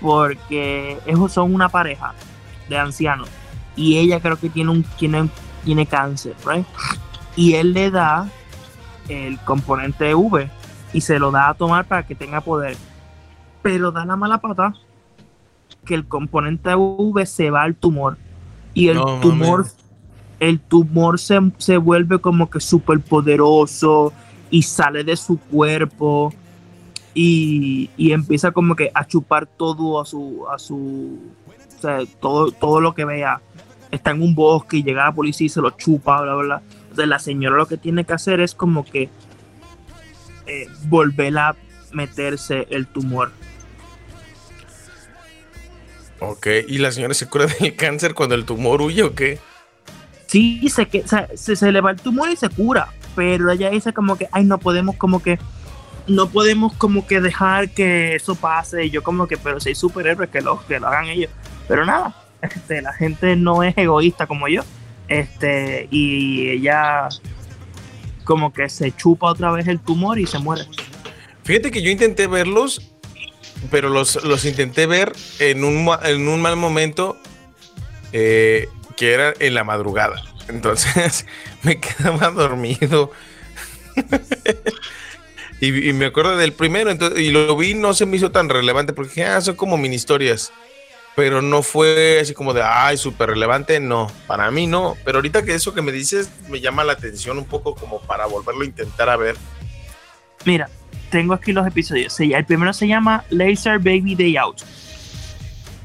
S3: porque ellos son una pareja de ancianos y ella creo que tiene un tiene, tiene cáncer, right? Y él le da el componente V y se lo da a tomar para que tenga poder, pero da la mala pata que el componente V se va al tumor y el
S2: No,
S3: tumor el tumor se, se vuelve como que súper poderoso y sale de su cuerpo y, y empieza como que a chupar todo a su, a su, o sea, todo, todo lo que vea. Está en un bosque y llega la policía y se lo chupa, bla, bla, bla. Entonces la señora lo que tiene que hacer es como que eh, volver a meterse el tumor.
S2: Ok. ¿Y la señora se cura del cáncer cuando el tumor huye o qué?
S3: Sí, se, que, o sea, se, se le va el tumor y se cura, pero ella dice como que, ay, no podemos como que, no podemos como que dejar que eso pase, y yo como que, pero si hay superhéroes que lo, que lo hagan ellos, pero nada, [laughs] este, la gente no es egoísta como yo, este, y ella como que se chupa otra vez el tumor y se muere.
S2: Fíjate que yo intenté verlos, pero los, los intenté ver en un, en un mal momento eh, que era en la madrugada. Entonces [laughs] me quedaba dormido. [laughs] y, y me acuerdo del primero, entonces, y lo vi, no se me hizo tan relevante porque dije, ah, son como mini historias. Pero no fue así como de, ay, súper relevante, no, para mí no. Pero ahorita que eso que me dices me llama la atención un poco como para volverlo a intentar a ver.
S3: Mira, tengo aquí los episodios. El primero se llama Laser Baby Day Out.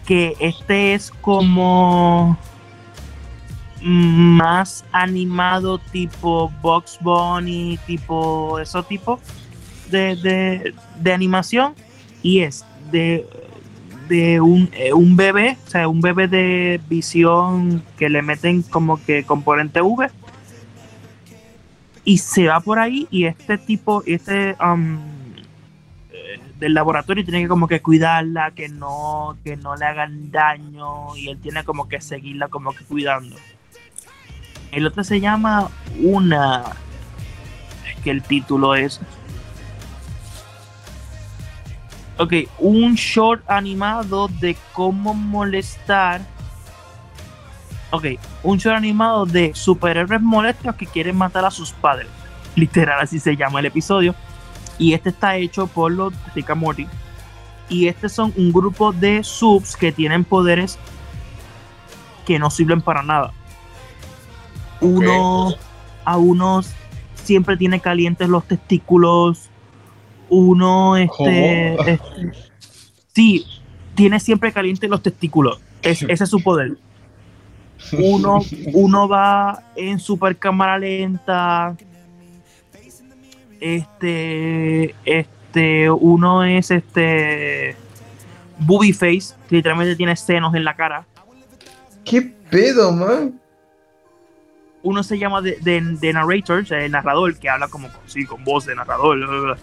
S3: Que este es como más animado tipo Box Bunny, tipo eso tipo de, de, de animación. Y es de, de un, eh, un bebé, o sea, un bebé de visión que le meten como que componente V y se va por ahí y este tipo, este um, eh, del laboratorio tiene que como que cuidarla, que no, que no le hagan daño y él tiene como que seguirla como que cuidando. El otro se llama una, es que el título es, ok, un short animado de cómo molestar Ok, un show animado de superhéroes molestos que quieren matar a sus padres. [laughs] Literal, así se llama el episodio. Y este está hecho por los Rick and Morty. Y este son un grupo de subs que tienen poderes que no sirven para nada. Uno a unos siempre tiene calientes los testículos. Uno, este, este, sí, tiene siempre calientes los testículos. Es- [laughs] ese es su poder. Uno, [laughs] uno va en super cámara lenta. Este, este, uno es este booby face, que literalmente tiene senos en la cara.
S1: ¿Qué pedo, man?
S3: Uno se llama de, de, de narrator, o sea, el narrador, que habla como con- sí, con voz de narrador. bla, bla, bla.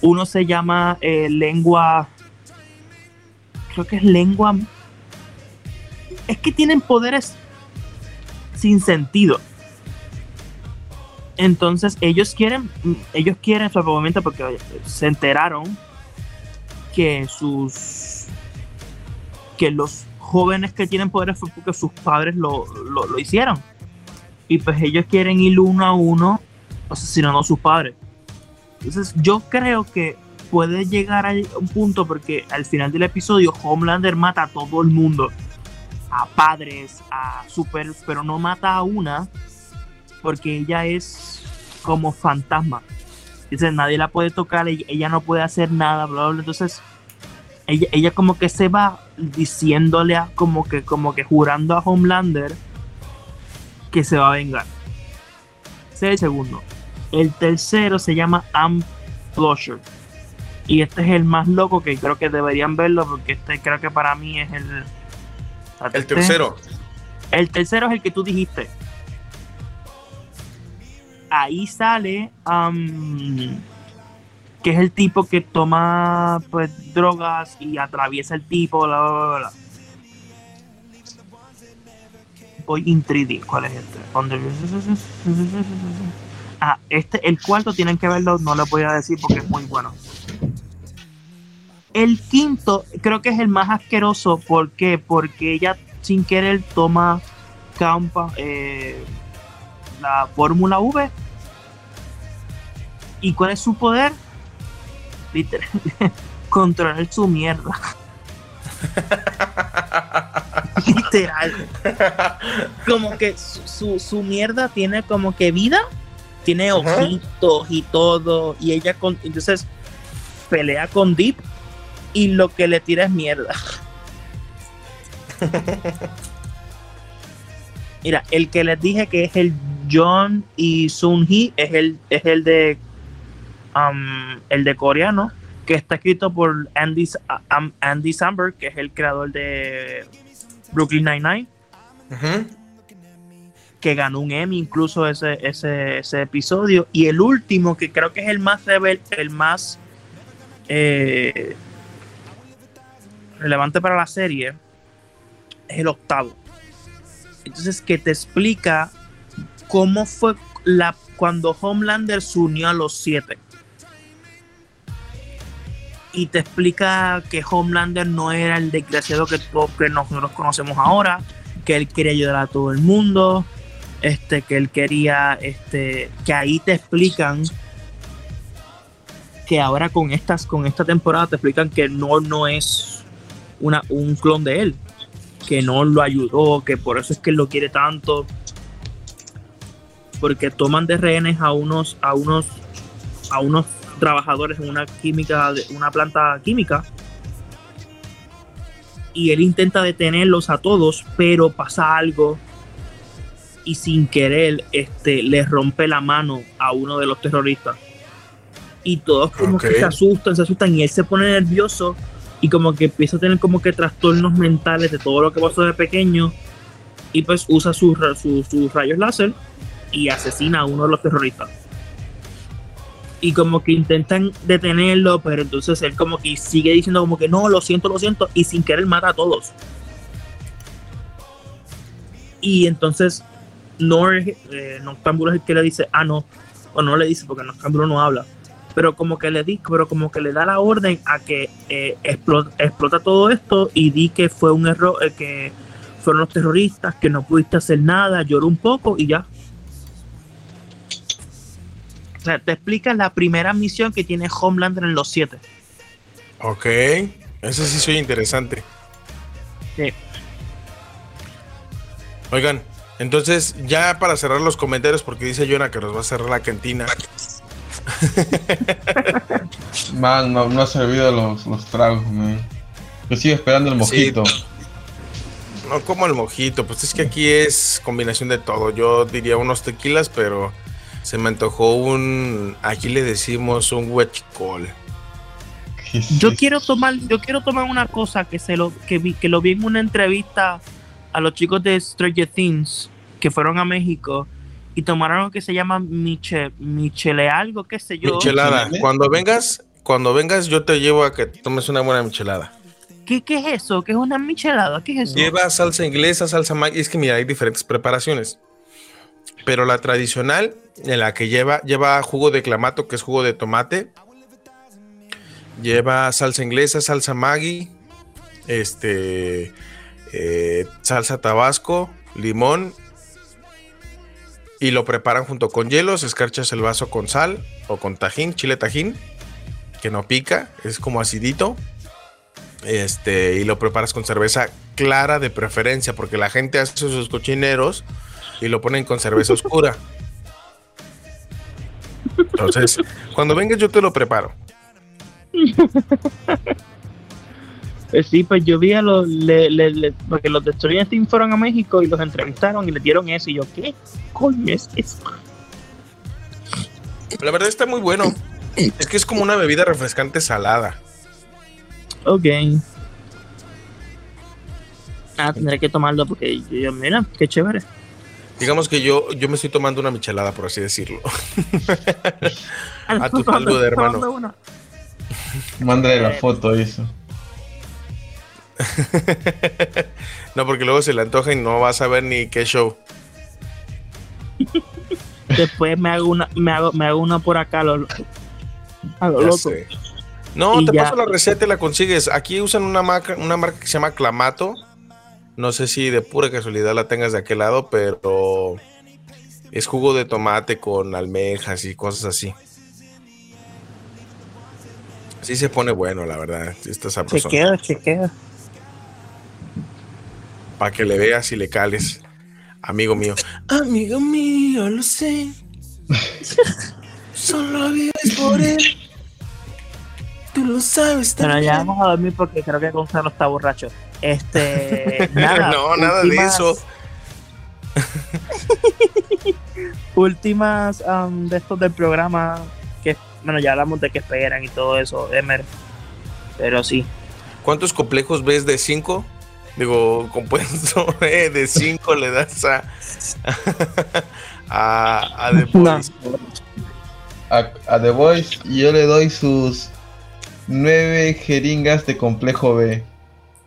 S3: Uno se llama eh, lengua. Creo que es lengua. Es que tienen poderes sin sentido. Entonces ellos quieren, ellos quieren su porque se enteraron que sus que los jóvenes que tienen poderes fue porque sus padres lo, lo, lo hicieron. Y pues ellos quieren ir uno a uno asesinando a sus padres. Entonces yo creo que puede llegar a un punto porque al final del episodio Homelander mata a todo el mundo. A padres, a super, pero no mata a una porque ella es como fantasma. Dice, nadie la puede tocar, ella, no puede hacer nada, bla, bla, bla. Entonces, ella, ella como que se va diciéndole a, como que, como que jurando a Homelander que se va a vengar. Ese es el segundo. El tercero se llama Unplusher. Y este es el más loco que creo que deberían verlo porque este creo que para mí es el...
S2: El tercero.
S3: El tercero es el que tú dijiste. Ahí sale am, que es el tipo que toma pues drogas y atraviesa el tipo, bla bla bla. Voy in 3D. ¿Cuál es este? Ah, este, el cuarto tienen que verlo, no lo voy a decir porque es muy bueno. El quinto creo que es el más asqueroso. ¿Por qué? Porque ella sin querer toma campa, eh, la Fórmula V. ¿Y cuál es su poder? Literal, [laughs] controlar su mierda. [laughs] Literal. Como que su, su, su mierda tiene como que vida, tiene ojitos y todo. Y ella con, entonces pelea con Deep y lo que le tira es mierda. [laughs] Mira, el que les dije que es el John y Sun Hee es el, es el de um, el de coreano, que está escrito por Andy, um, Andy Samberg, que es el creador de Brooklyn Nine-Nine,
S2: Ujú.
S3: que ganó un Emmy incluso ese, ese, ese episodio. Y el último, que creo que es el más rebel, el más eh, relevante para la serie, es el octavo. Entonces, que te explica cómo fue la cuando Homelander se unió a los siete. Y te explica que Homelander no era el desgraciado que, todos que nosotros conocemos ahora, que él quería ayudar a todo el mundo, este, que él quería, este, que ahí te explican que ahora con estas, con esta temporada te explican que no, no es una, un clon de él, que no lo ayudó, que por eso es que él lo quiere tanto, porque toman de rehenes a unos, a unos, a unos trabajadores en una química, de una planta química, y él intenta detenerlos a todos, pero pasa algo y sin querer este, le rompe la mano a uno de los terroristas. Y todos como que se asustan, se asustan y él se pone nervioso y como que empieza a tener como que trastornos mentales de todo lo que pasó de pequeño y pues usa sus sus rayos láser y asesina a uno de los terroristas. Y como que intentan detenerlo, pero entonces él como que sigue diciendo como que no, lo siento, lo siento, y sin querer mata a todos. Y entonces Nor, eh, es el que le dice, ah, no, o no le dice porque Noctámbulo no habla, pero como que le di, pero como que le da la orden a que eh, explota, explota todo esto y di que fue un error, eh, que fueron los terroristas, que no pudiste hacer nada, lloró un poco y ya. O sea, te explica la primera misión que tiene Homelander en los siete.
S2: Ok. Eso sí soy interesante.
S3: Sí.
S2: Oigan, entonces ya para cerrar los comentarios, porque dice Jonah que nos va a cerrar la cantina. [laughs]
S1: Man, no, no ha servido los, los tragos, man. Yo sigo esperando el mojito.
S2: No como el mojito, pues es que aquí es combinación de todo. Yo diría unos tequilas, pero se me antojó un. Aquí le decimos un huachicol.
S1: ¿Qué es
S3: Yo quiero tomar, yo quiero tomar una cosa que se lo, que vi, que lo vi en una entrevista a los chicos de Stranger Things que fueron a México y tomaron algo que se llama Miche, Michele algo, qué sé yo.
S2: Michelada. Cuando vengas, cuando vengas, yo te llevo a que tomes una buena michelada.
S3: ¿Qué, ¿Qué es eso? ¿Qué es una michelada? ¿Qué es eso?
S2: Lleva salsa inglesa, salsa maggi. Es que mira, hay diferentes preparaciones. Pero la tradicional, en la que lleva, lleva jugo de clamato, que es jugo de tomate. Lleva salsa inglesa, salsa maggi, este, eh, salsa tabasco, limón. Y lo preparan junto con hielos, escarchas el vaso con sal o con tajín, chile tajín, que no pica, es como acidito. Este, y lo preparas con cerveza clara de preferencia, porque la gente hace sus cochineros y lo ponen con cerveza oscura. Entonces, cuando vengas yo te lo preparo. [laughs]
S3: Eh, sí, pues yo vi a los, le- le- le- porque los de Stranger Things fueron a México y los entrevistaron y le dieron eso y yo, ¿qué coño es eso?
S2: La verdad está muy bueno. Es que es como una bebida refrescante salada.
S3: Ok. Ah, tendré que tomarlo porque yo, yo, mira, qué chévere.
S2: Digamos que yo, yo me estoy tomando una michelada, por así decirlo. [laughs] A tu salud, hermano.
S1: Mándale la foto eso. [laughs]
S2: no, porque luego se le antoja y no vas a ver ni qué show.
S3: Después me hago una, me hago, me hago una por acá, lo, a lo
S2: Ya
S3: loco.
S2: sé. No,
S3: Y
S2: te
S3: ya.
S2: paso la receta y la consigues. Aquí usan una marca, una marca que se llama Clamato. No sé si de pura casualidad la tengas de aquel lado, pero es jugo de tomate con almejas y cosas así. Sí se pone bueno, la verdad. Está sabroso.
S3: Chequea, chequea.
S2: Para que le veas y le cales. Amigo mío. Amigo mío, lo sé. [laughs] Solo vives por él. Tú lo sabes
S3: Bueno, ya vamos a dormir porque creo que Gonzalo está borracho. Este, [laughs] nada.
S2: no, nada de eso. [laughs]
S3: Últimas am, de estos del programa que, bueno, ya hablamos de que esperan y todo eso, Emer. Pero sí.
S2: ¿Cuántos complejos ves de 5? Digo, compuesto [laughs] eh, de 5 le das a, [laughs] a, a The Boys.
S1: A, a The Voice yo le doy sus nueve jeringas de complejo B.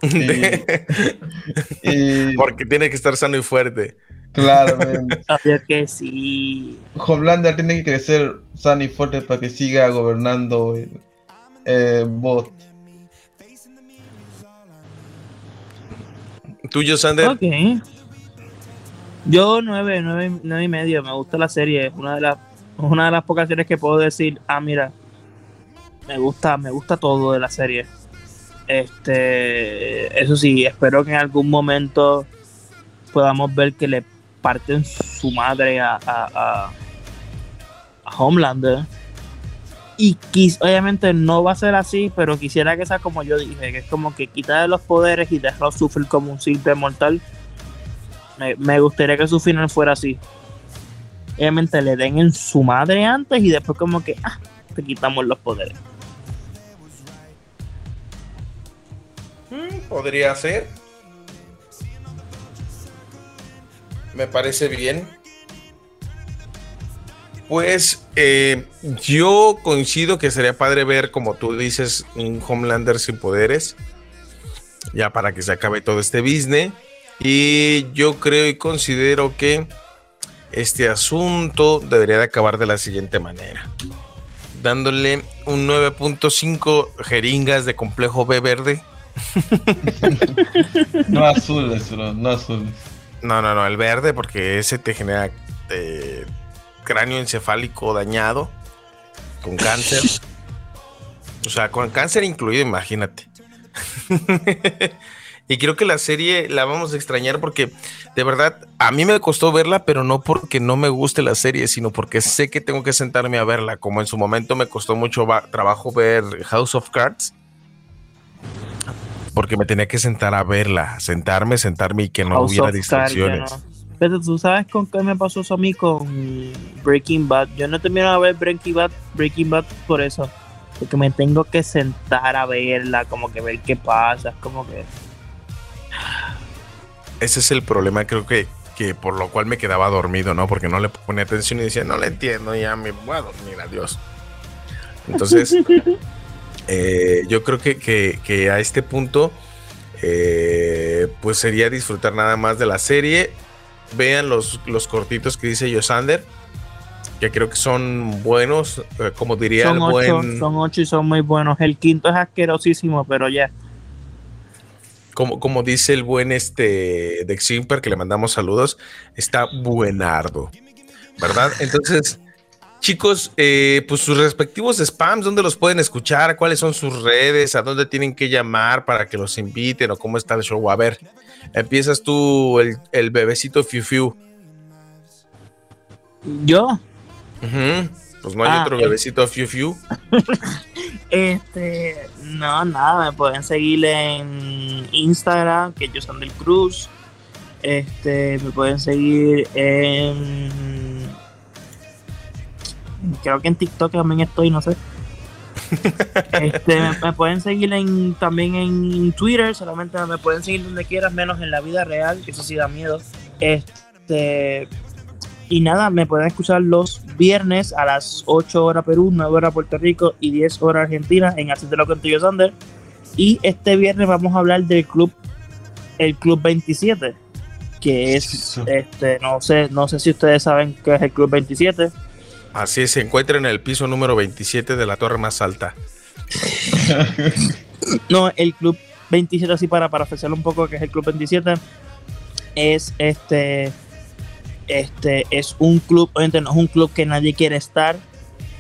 S1: [laughs] Y
S2: Porque tiene que estar sano y fuerte.
S1: claramente,
S3: Obvio que sí.
S1: Homelander tiene que crecer sano y fuerte para que siga gobernando eh, eh, Bot.
S2: ¿Tuyo, Sander?
S3: Ok. Yo nueve, nueve, nueve y medio. Me gusta la serie. Es una de las, una de las pocas series que puedo decir, ah, mira, me gusta, me gusta todo de la serie. Este, eso sí, espero que en algún momento podamos ver que le parten su madre a, a, a, a Homelander. Y obviamente no va a ser así, pero quisiera que sea como yo dije, que es como que quitarle los poderes y dejarlo sufrir como un simple mortal. Me, me gustaría que su final fuera así. Obviamente le den en su madre antes y después como que, ah, te quitamos los poderes.
S2: Mm, Podría ser. Me parece bien. Pues eh, yo coincido que sería padre ver, como tú dices, un Homelander sin poderes. Ya para que se acabe todo este business. Y yo creo y considero que este asunto debería de acabar de la siguiente manera. Dándole un 9.5 jeringas de complejo B verde [laughs]
S1: No azules, bro, no azules.
S2: No, no, no, el verde porque ese te genera eh, cráneo encefálico dañado con cáncer. O sea, con cáncer incluido, imagínate. [laughs] y creo que la serie la vamos a extrañar porque de verdad a mí me costó verla, pero no porque no me guste la serie, sino porque sé que tengo que sentarme a verla, como en su momento me costó mucho trabajo ver House of Cards. Porque me tenía que sentar a verla, sentarme, sentarme y que no
S3: House
S2: hubiera
S3: Cards,
S2: distracciones.
S3: Pero tú sabes con qué me pasó eso a mí con Breaking Bad. Yo no termino de ver Breaking Bad, Breaking Bad por eso. Porque me tengo que sentar a verla, como que ver qué pasa. Es como que.
S2: Ese es el problema, creo que, que por lo cual me quedaba dormido, ¿no? Porque no le ponía atención y decía, no le entiendo, ya me voy a dormir, adiós. Entonces, [laughs] eh, yo creo que, que- que a este punto, eh, pues sería disfrutar nada más de la serie. Vean los, los cortitos que dice Yosander, que creo que son buenos, eh, como diría
S3: Son
S2: el
S3: ocho,
S2: buen...
S3: son ocho y son muy buenos. El quinto es asquerosísimo, pero ya.
S2: como, como dice el buen este de Ximper, que le mandamos saludos, está buenardo, ¿verdad? Entonces, chicos, eh, pues sus respectivos spams, ¿dónde los pueden escuchar? ¿Cuáles son sus redes? ¿A dónde tienen que llamar para que los inviten? ¿O cómo está el show? A ver, empiezas tú, el, el bebecito Fiu Fiu.
S3: Yo,
S2: Pues no hay
S3: Ah,
S2: otro
S3: eh.
S2: bebecito Fiu Fiu. [laughs]
S3: este. No, nada, me pueden seguir en Instagram, que yo soy del Cruz. Este, me pueden seguir en. Creo que en TikTok también estoy, no sé. [laughs] Este, me, me pueden seguir en, también en Twitter, solamente me pueden seguir donde quieras, menos en la vida real, que eso sí da miedo. Este, y nada, me pueden escuchar los viernes a las 8 horas Perú, 9 horas Puerto Rico y 10 horas Argentina en Así te lo contigo Sander. Y este viernes vamos a hablar del club, el Club 27, que es, este, no sé, no sé si ustedes saben qué es el Club 27.
S2: Así es, se encuentra en el piso número 27 de la torre más alta.
S3: No, el Club 27, así para, para ofrecerle un poco que es el Club 27, es este, este, es un club, obviamente no es un club que nadie quiere estar,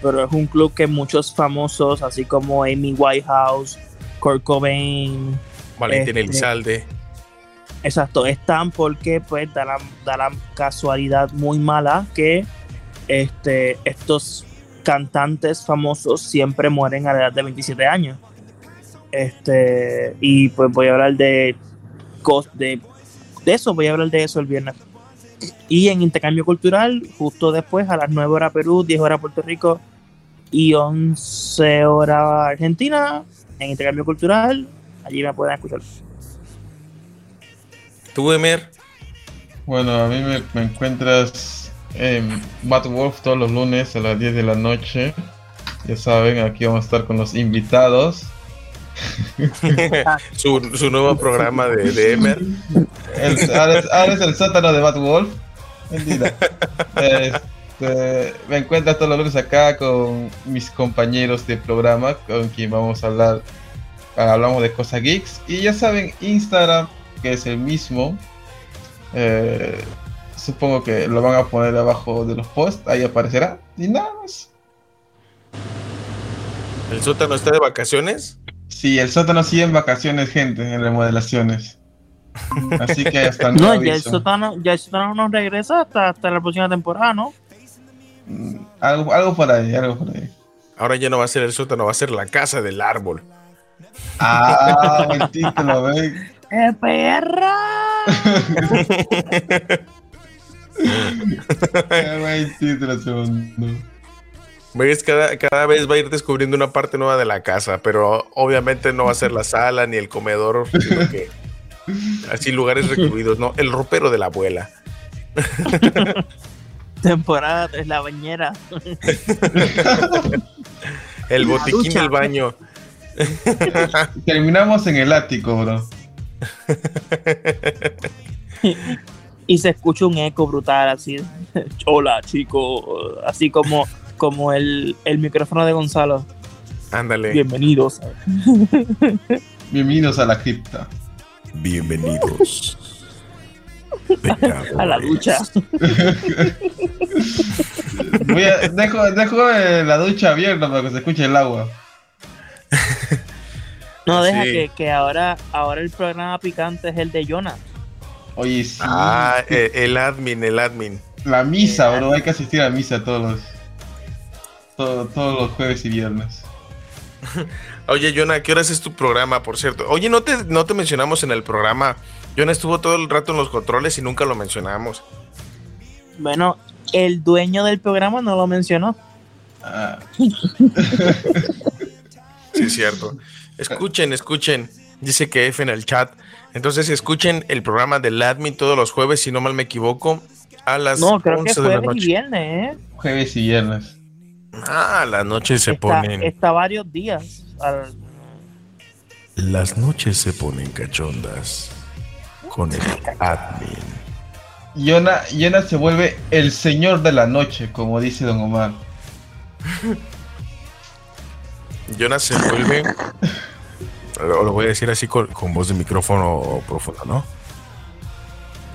S3: pero es un club que muchos famosos, así como Amy Whitehouse, Kurt Cobain,
S2: Valentín
S3: Este-
S2: Elizalde.
S3: exacto, están porque pues da la, da la casualidad muy mala que este, estos cantantes famosos siempre mueren a la edad de 27 años. Este, y pues voy a hablar de, de, de eso, voy a hablar de eso el viernes. Y en intercambio cultural, justo después, a las 9 horas Perú, 10 horas Puerto Rico y 11 horas Argentina, en intercambio cultural, allí me pueden escuchar.
S2: ¿Tú, Emer?
S1: Bueno, a mí me, me encuentras en Bad Wolf todos los lunes a las 10 de la noche. Ya saben, aquí vamos a estar con los invitados. [laughs]
S2: su, su nuevo programa de, de Emer.
S1: El- ahora, es, ahora es el sótano de Bad Wolf. Mentira. Este, me encuentras todos los lunes acá con mis compañeros de programa, con quien vamos a hablar. Hablamos de cosas geeks. Y ya saben, Instagram, que es el mismo. eh, supongo que lo van a poner abajo de los posts, ahí aparecerá. Y nada más.
S2: ¿El sótano está de vacaciones?
S1: Sí, el sótano sigue en vacaciones, gente, en remodelaciones. [laughs] Así que hasta
S3: No,
S1: nuevo
S3: ya el sótano, ya el sótano no regresa hasta, hasta la próxima temporada, ¿no?
S1: Mm, Algo, algo por ahí, algo por ahí.
S2: Ahora ya no va a ser el sótano, va a ser la casa del árbol.
S1: Ah, buen título.
S3: ¡Eh, perra! [laughs]
S2: Ves, cada, cada vez va a ir descubriendo una parte nueva de la casa, pero obviamente no va a ser la sala ni el comedor, sino que así lugares recluidos, ¿no? El ropero de la abuela. [laughs]
S3: Temporada 3, la bañera. [laughs]
S2: El
S3: La
S2: botiquín
S3: ducha.
S2: del baño.
S1: Terminamos en el ático, bro. [laughs]
S3: Y se escucha un eco brutal así. [laughs] Hola, chicos. Así como, como el, el micrófono de Gonzalo.
S2: Ándale.
S3: Bienvenidos.
S1: Bienvenidos a la cripta.
S4: Bienvenidos.
S3: A la ducha. [laughs]
S1: Voy a- dejo dejo eh, la ducha abierta para que se escuche el agua.
S3: No, deja
S2: Sí.
S3: que, que ahora, ahora el programa picante es el de Jonah.
S1: Oye, sí.
S2: Ah, eh, el admin, el admin.
S1: La misa, bro. Hay que asistir a misa todos los, todo- todos los jueves y viernes. [laughs]
S2: Oye, Jonah, ¿qué horas es tu programa, por cierto? Oye, no te, no te mencionamos en el programa. Jonah estuvo todo el rato en los controles y nunca lo mencionamos.
S3: Bueno, el dueño del programa no lo mencionó.
S1: Ah, [laughs]
S2: Sí, es cierto. Escuchen, escuchen. Dice que F en el chat. Entonces, escuchen el programa del admin todos los jueves, si no mal me equivoco, a las
S3: No, creo que
S2: 11 de la
S3: jueves y viernes, ¿eh?
S1: jueves y viernes.
S2: Ah, las noches se
S3: está,
S2: ponen.
S3: está varios días. al-
S4: Las noches se ponen cachondas con el admin.
S1: Yona, Yona se vuelve el señor de la noche, como dice Don Omar.
S2: Jonas se vuelve. Lo, voy a decir así con, con voz de micrófono profundo, ¿no?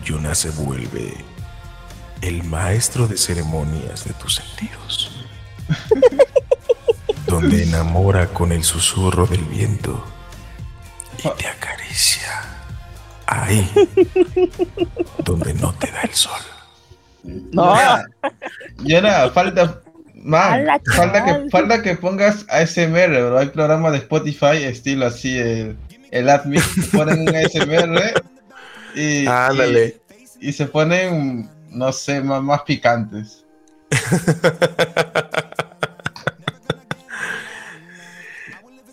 S4: Yuna se vuelve el maestro de ceremonias de tus sentidos. [laughs] donde enamora con el susurro del viento y te acaricia. Ahí, donde no te da el sol.
S3: No,
S1: Yona, falta. Man, falta que, falta que pongas ASMR, bro. Hay programas de Spotify, estilo así, el, el admin, ponen un ASMR [laughs] y,
S2: Ándale.
S1: y, y se ponen, no sé, más, más picantes. [laughs]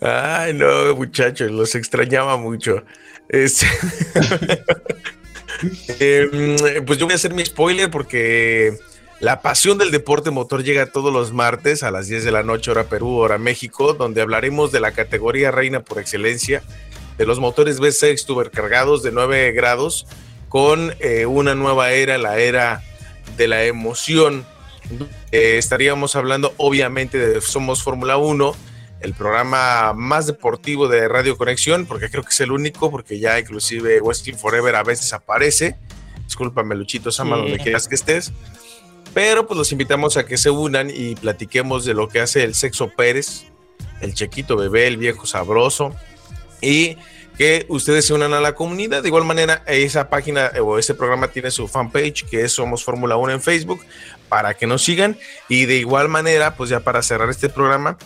S2: Ay, no, muchachos, los extrañaba mucho. Este- [laughs] Em, pues yo voy a hacer mi spoiler porque la pasión del deporte motor llega todos los martes a las 10 de la noche, hora Perú, hora México, donde hablaremos de la categoría reina por excelencia de los motores V6 tubercargados de 9 grados con eh, una nueva era, la era de la emoción. Eh, estaríamos hablando obviamente de Somos Fórmula 1, el programa más deportivo de Radio Conexión, porque creo que es el único, porque ya inclusive Westin Forever a veces aparece. Discúlpame, Luchito Sama,
S3: Sí.
S2: donde quieras que estés. Pero pues los invitamos a que se unan y platiquemos de lo que hace el Sexo Pérez, el Chequito Bebé, el viejo sabroso, y que ustedes se unan a la comunidad. De igual manera, esa página o ese programa tiene su fanpage, que es Somos Fórmula 1 en Facebook, para que nos sigan. Y de igual manera, pues ya para cerrar este programa,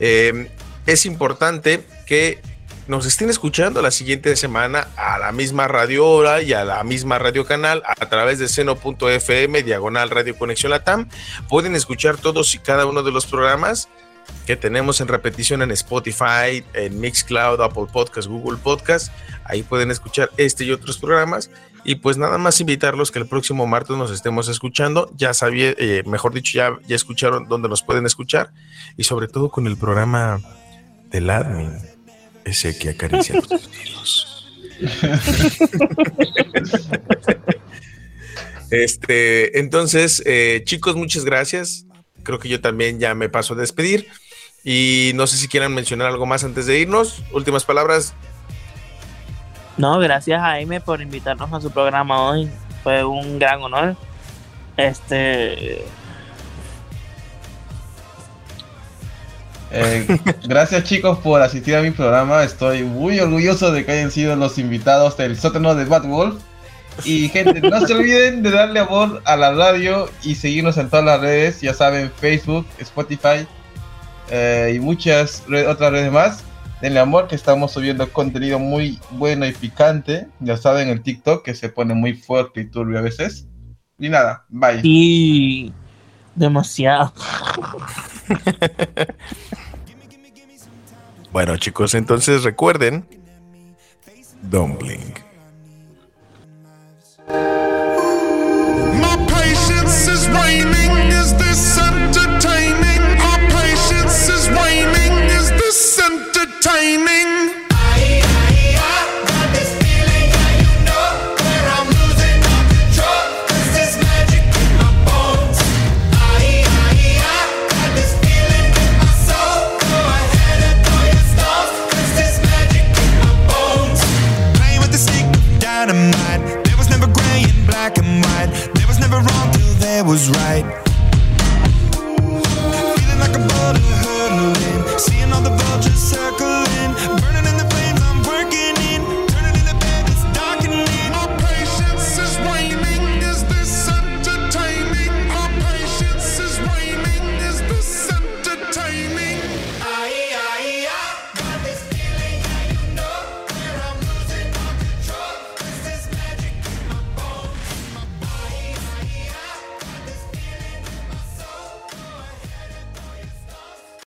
S2: eh, es importante que nos estén escuchando la siguiente semana a la misma radio hora y a la misma radio canal a través de seno.fm, diagonal Radio Conexión Latam. Pueden escuchar todos y cada uno de los programas que tenemos en repetición en Spotify, en Mixcloud, Apple Podcast, Google Podcast. Ahí pueden escuchar este y otros programas. Y pues nada más invitarlos que el próximo martes nos estemos escuchando. Ya sabía, eh, mejor dicho, ya, ya escucharon dónde nos pueden escuchar. Y sobre todo con el programa del admin, ese que acaricia los sentidos. [laughs] Este, entonces, eh, chicos, muchas gracias. Creo que yo también ya me paso a despedir. Y no sé si quieran mencionar algo más antes de irnos. Últimas palabras.
S3: no, gracias a Jaime por invitarnos a su programa hoy. Fue un gran honor. Este,
S1: Eh, gracias chicos por asistir a mi programa. Estoy muy orgulloso de que hayan sido los invitados del sótano de Bad Wolf. Y gente, no se olviden de darle amor a la radio y seguirnos en todas las redes. Ya saben, Facebook, Spotify eh, y muchas otras redes más. Denle amor que estamos subiendo contenido muy bueno y picante. Ya saben, el TikTok que se pone muy fuerte y turbio a veces. Y nada, bye.
S3: y demasiado. [laughs]
S2: Bueno, chicos, entonces recuerden.
S4: Dumpling.
S5: My
S4: was right.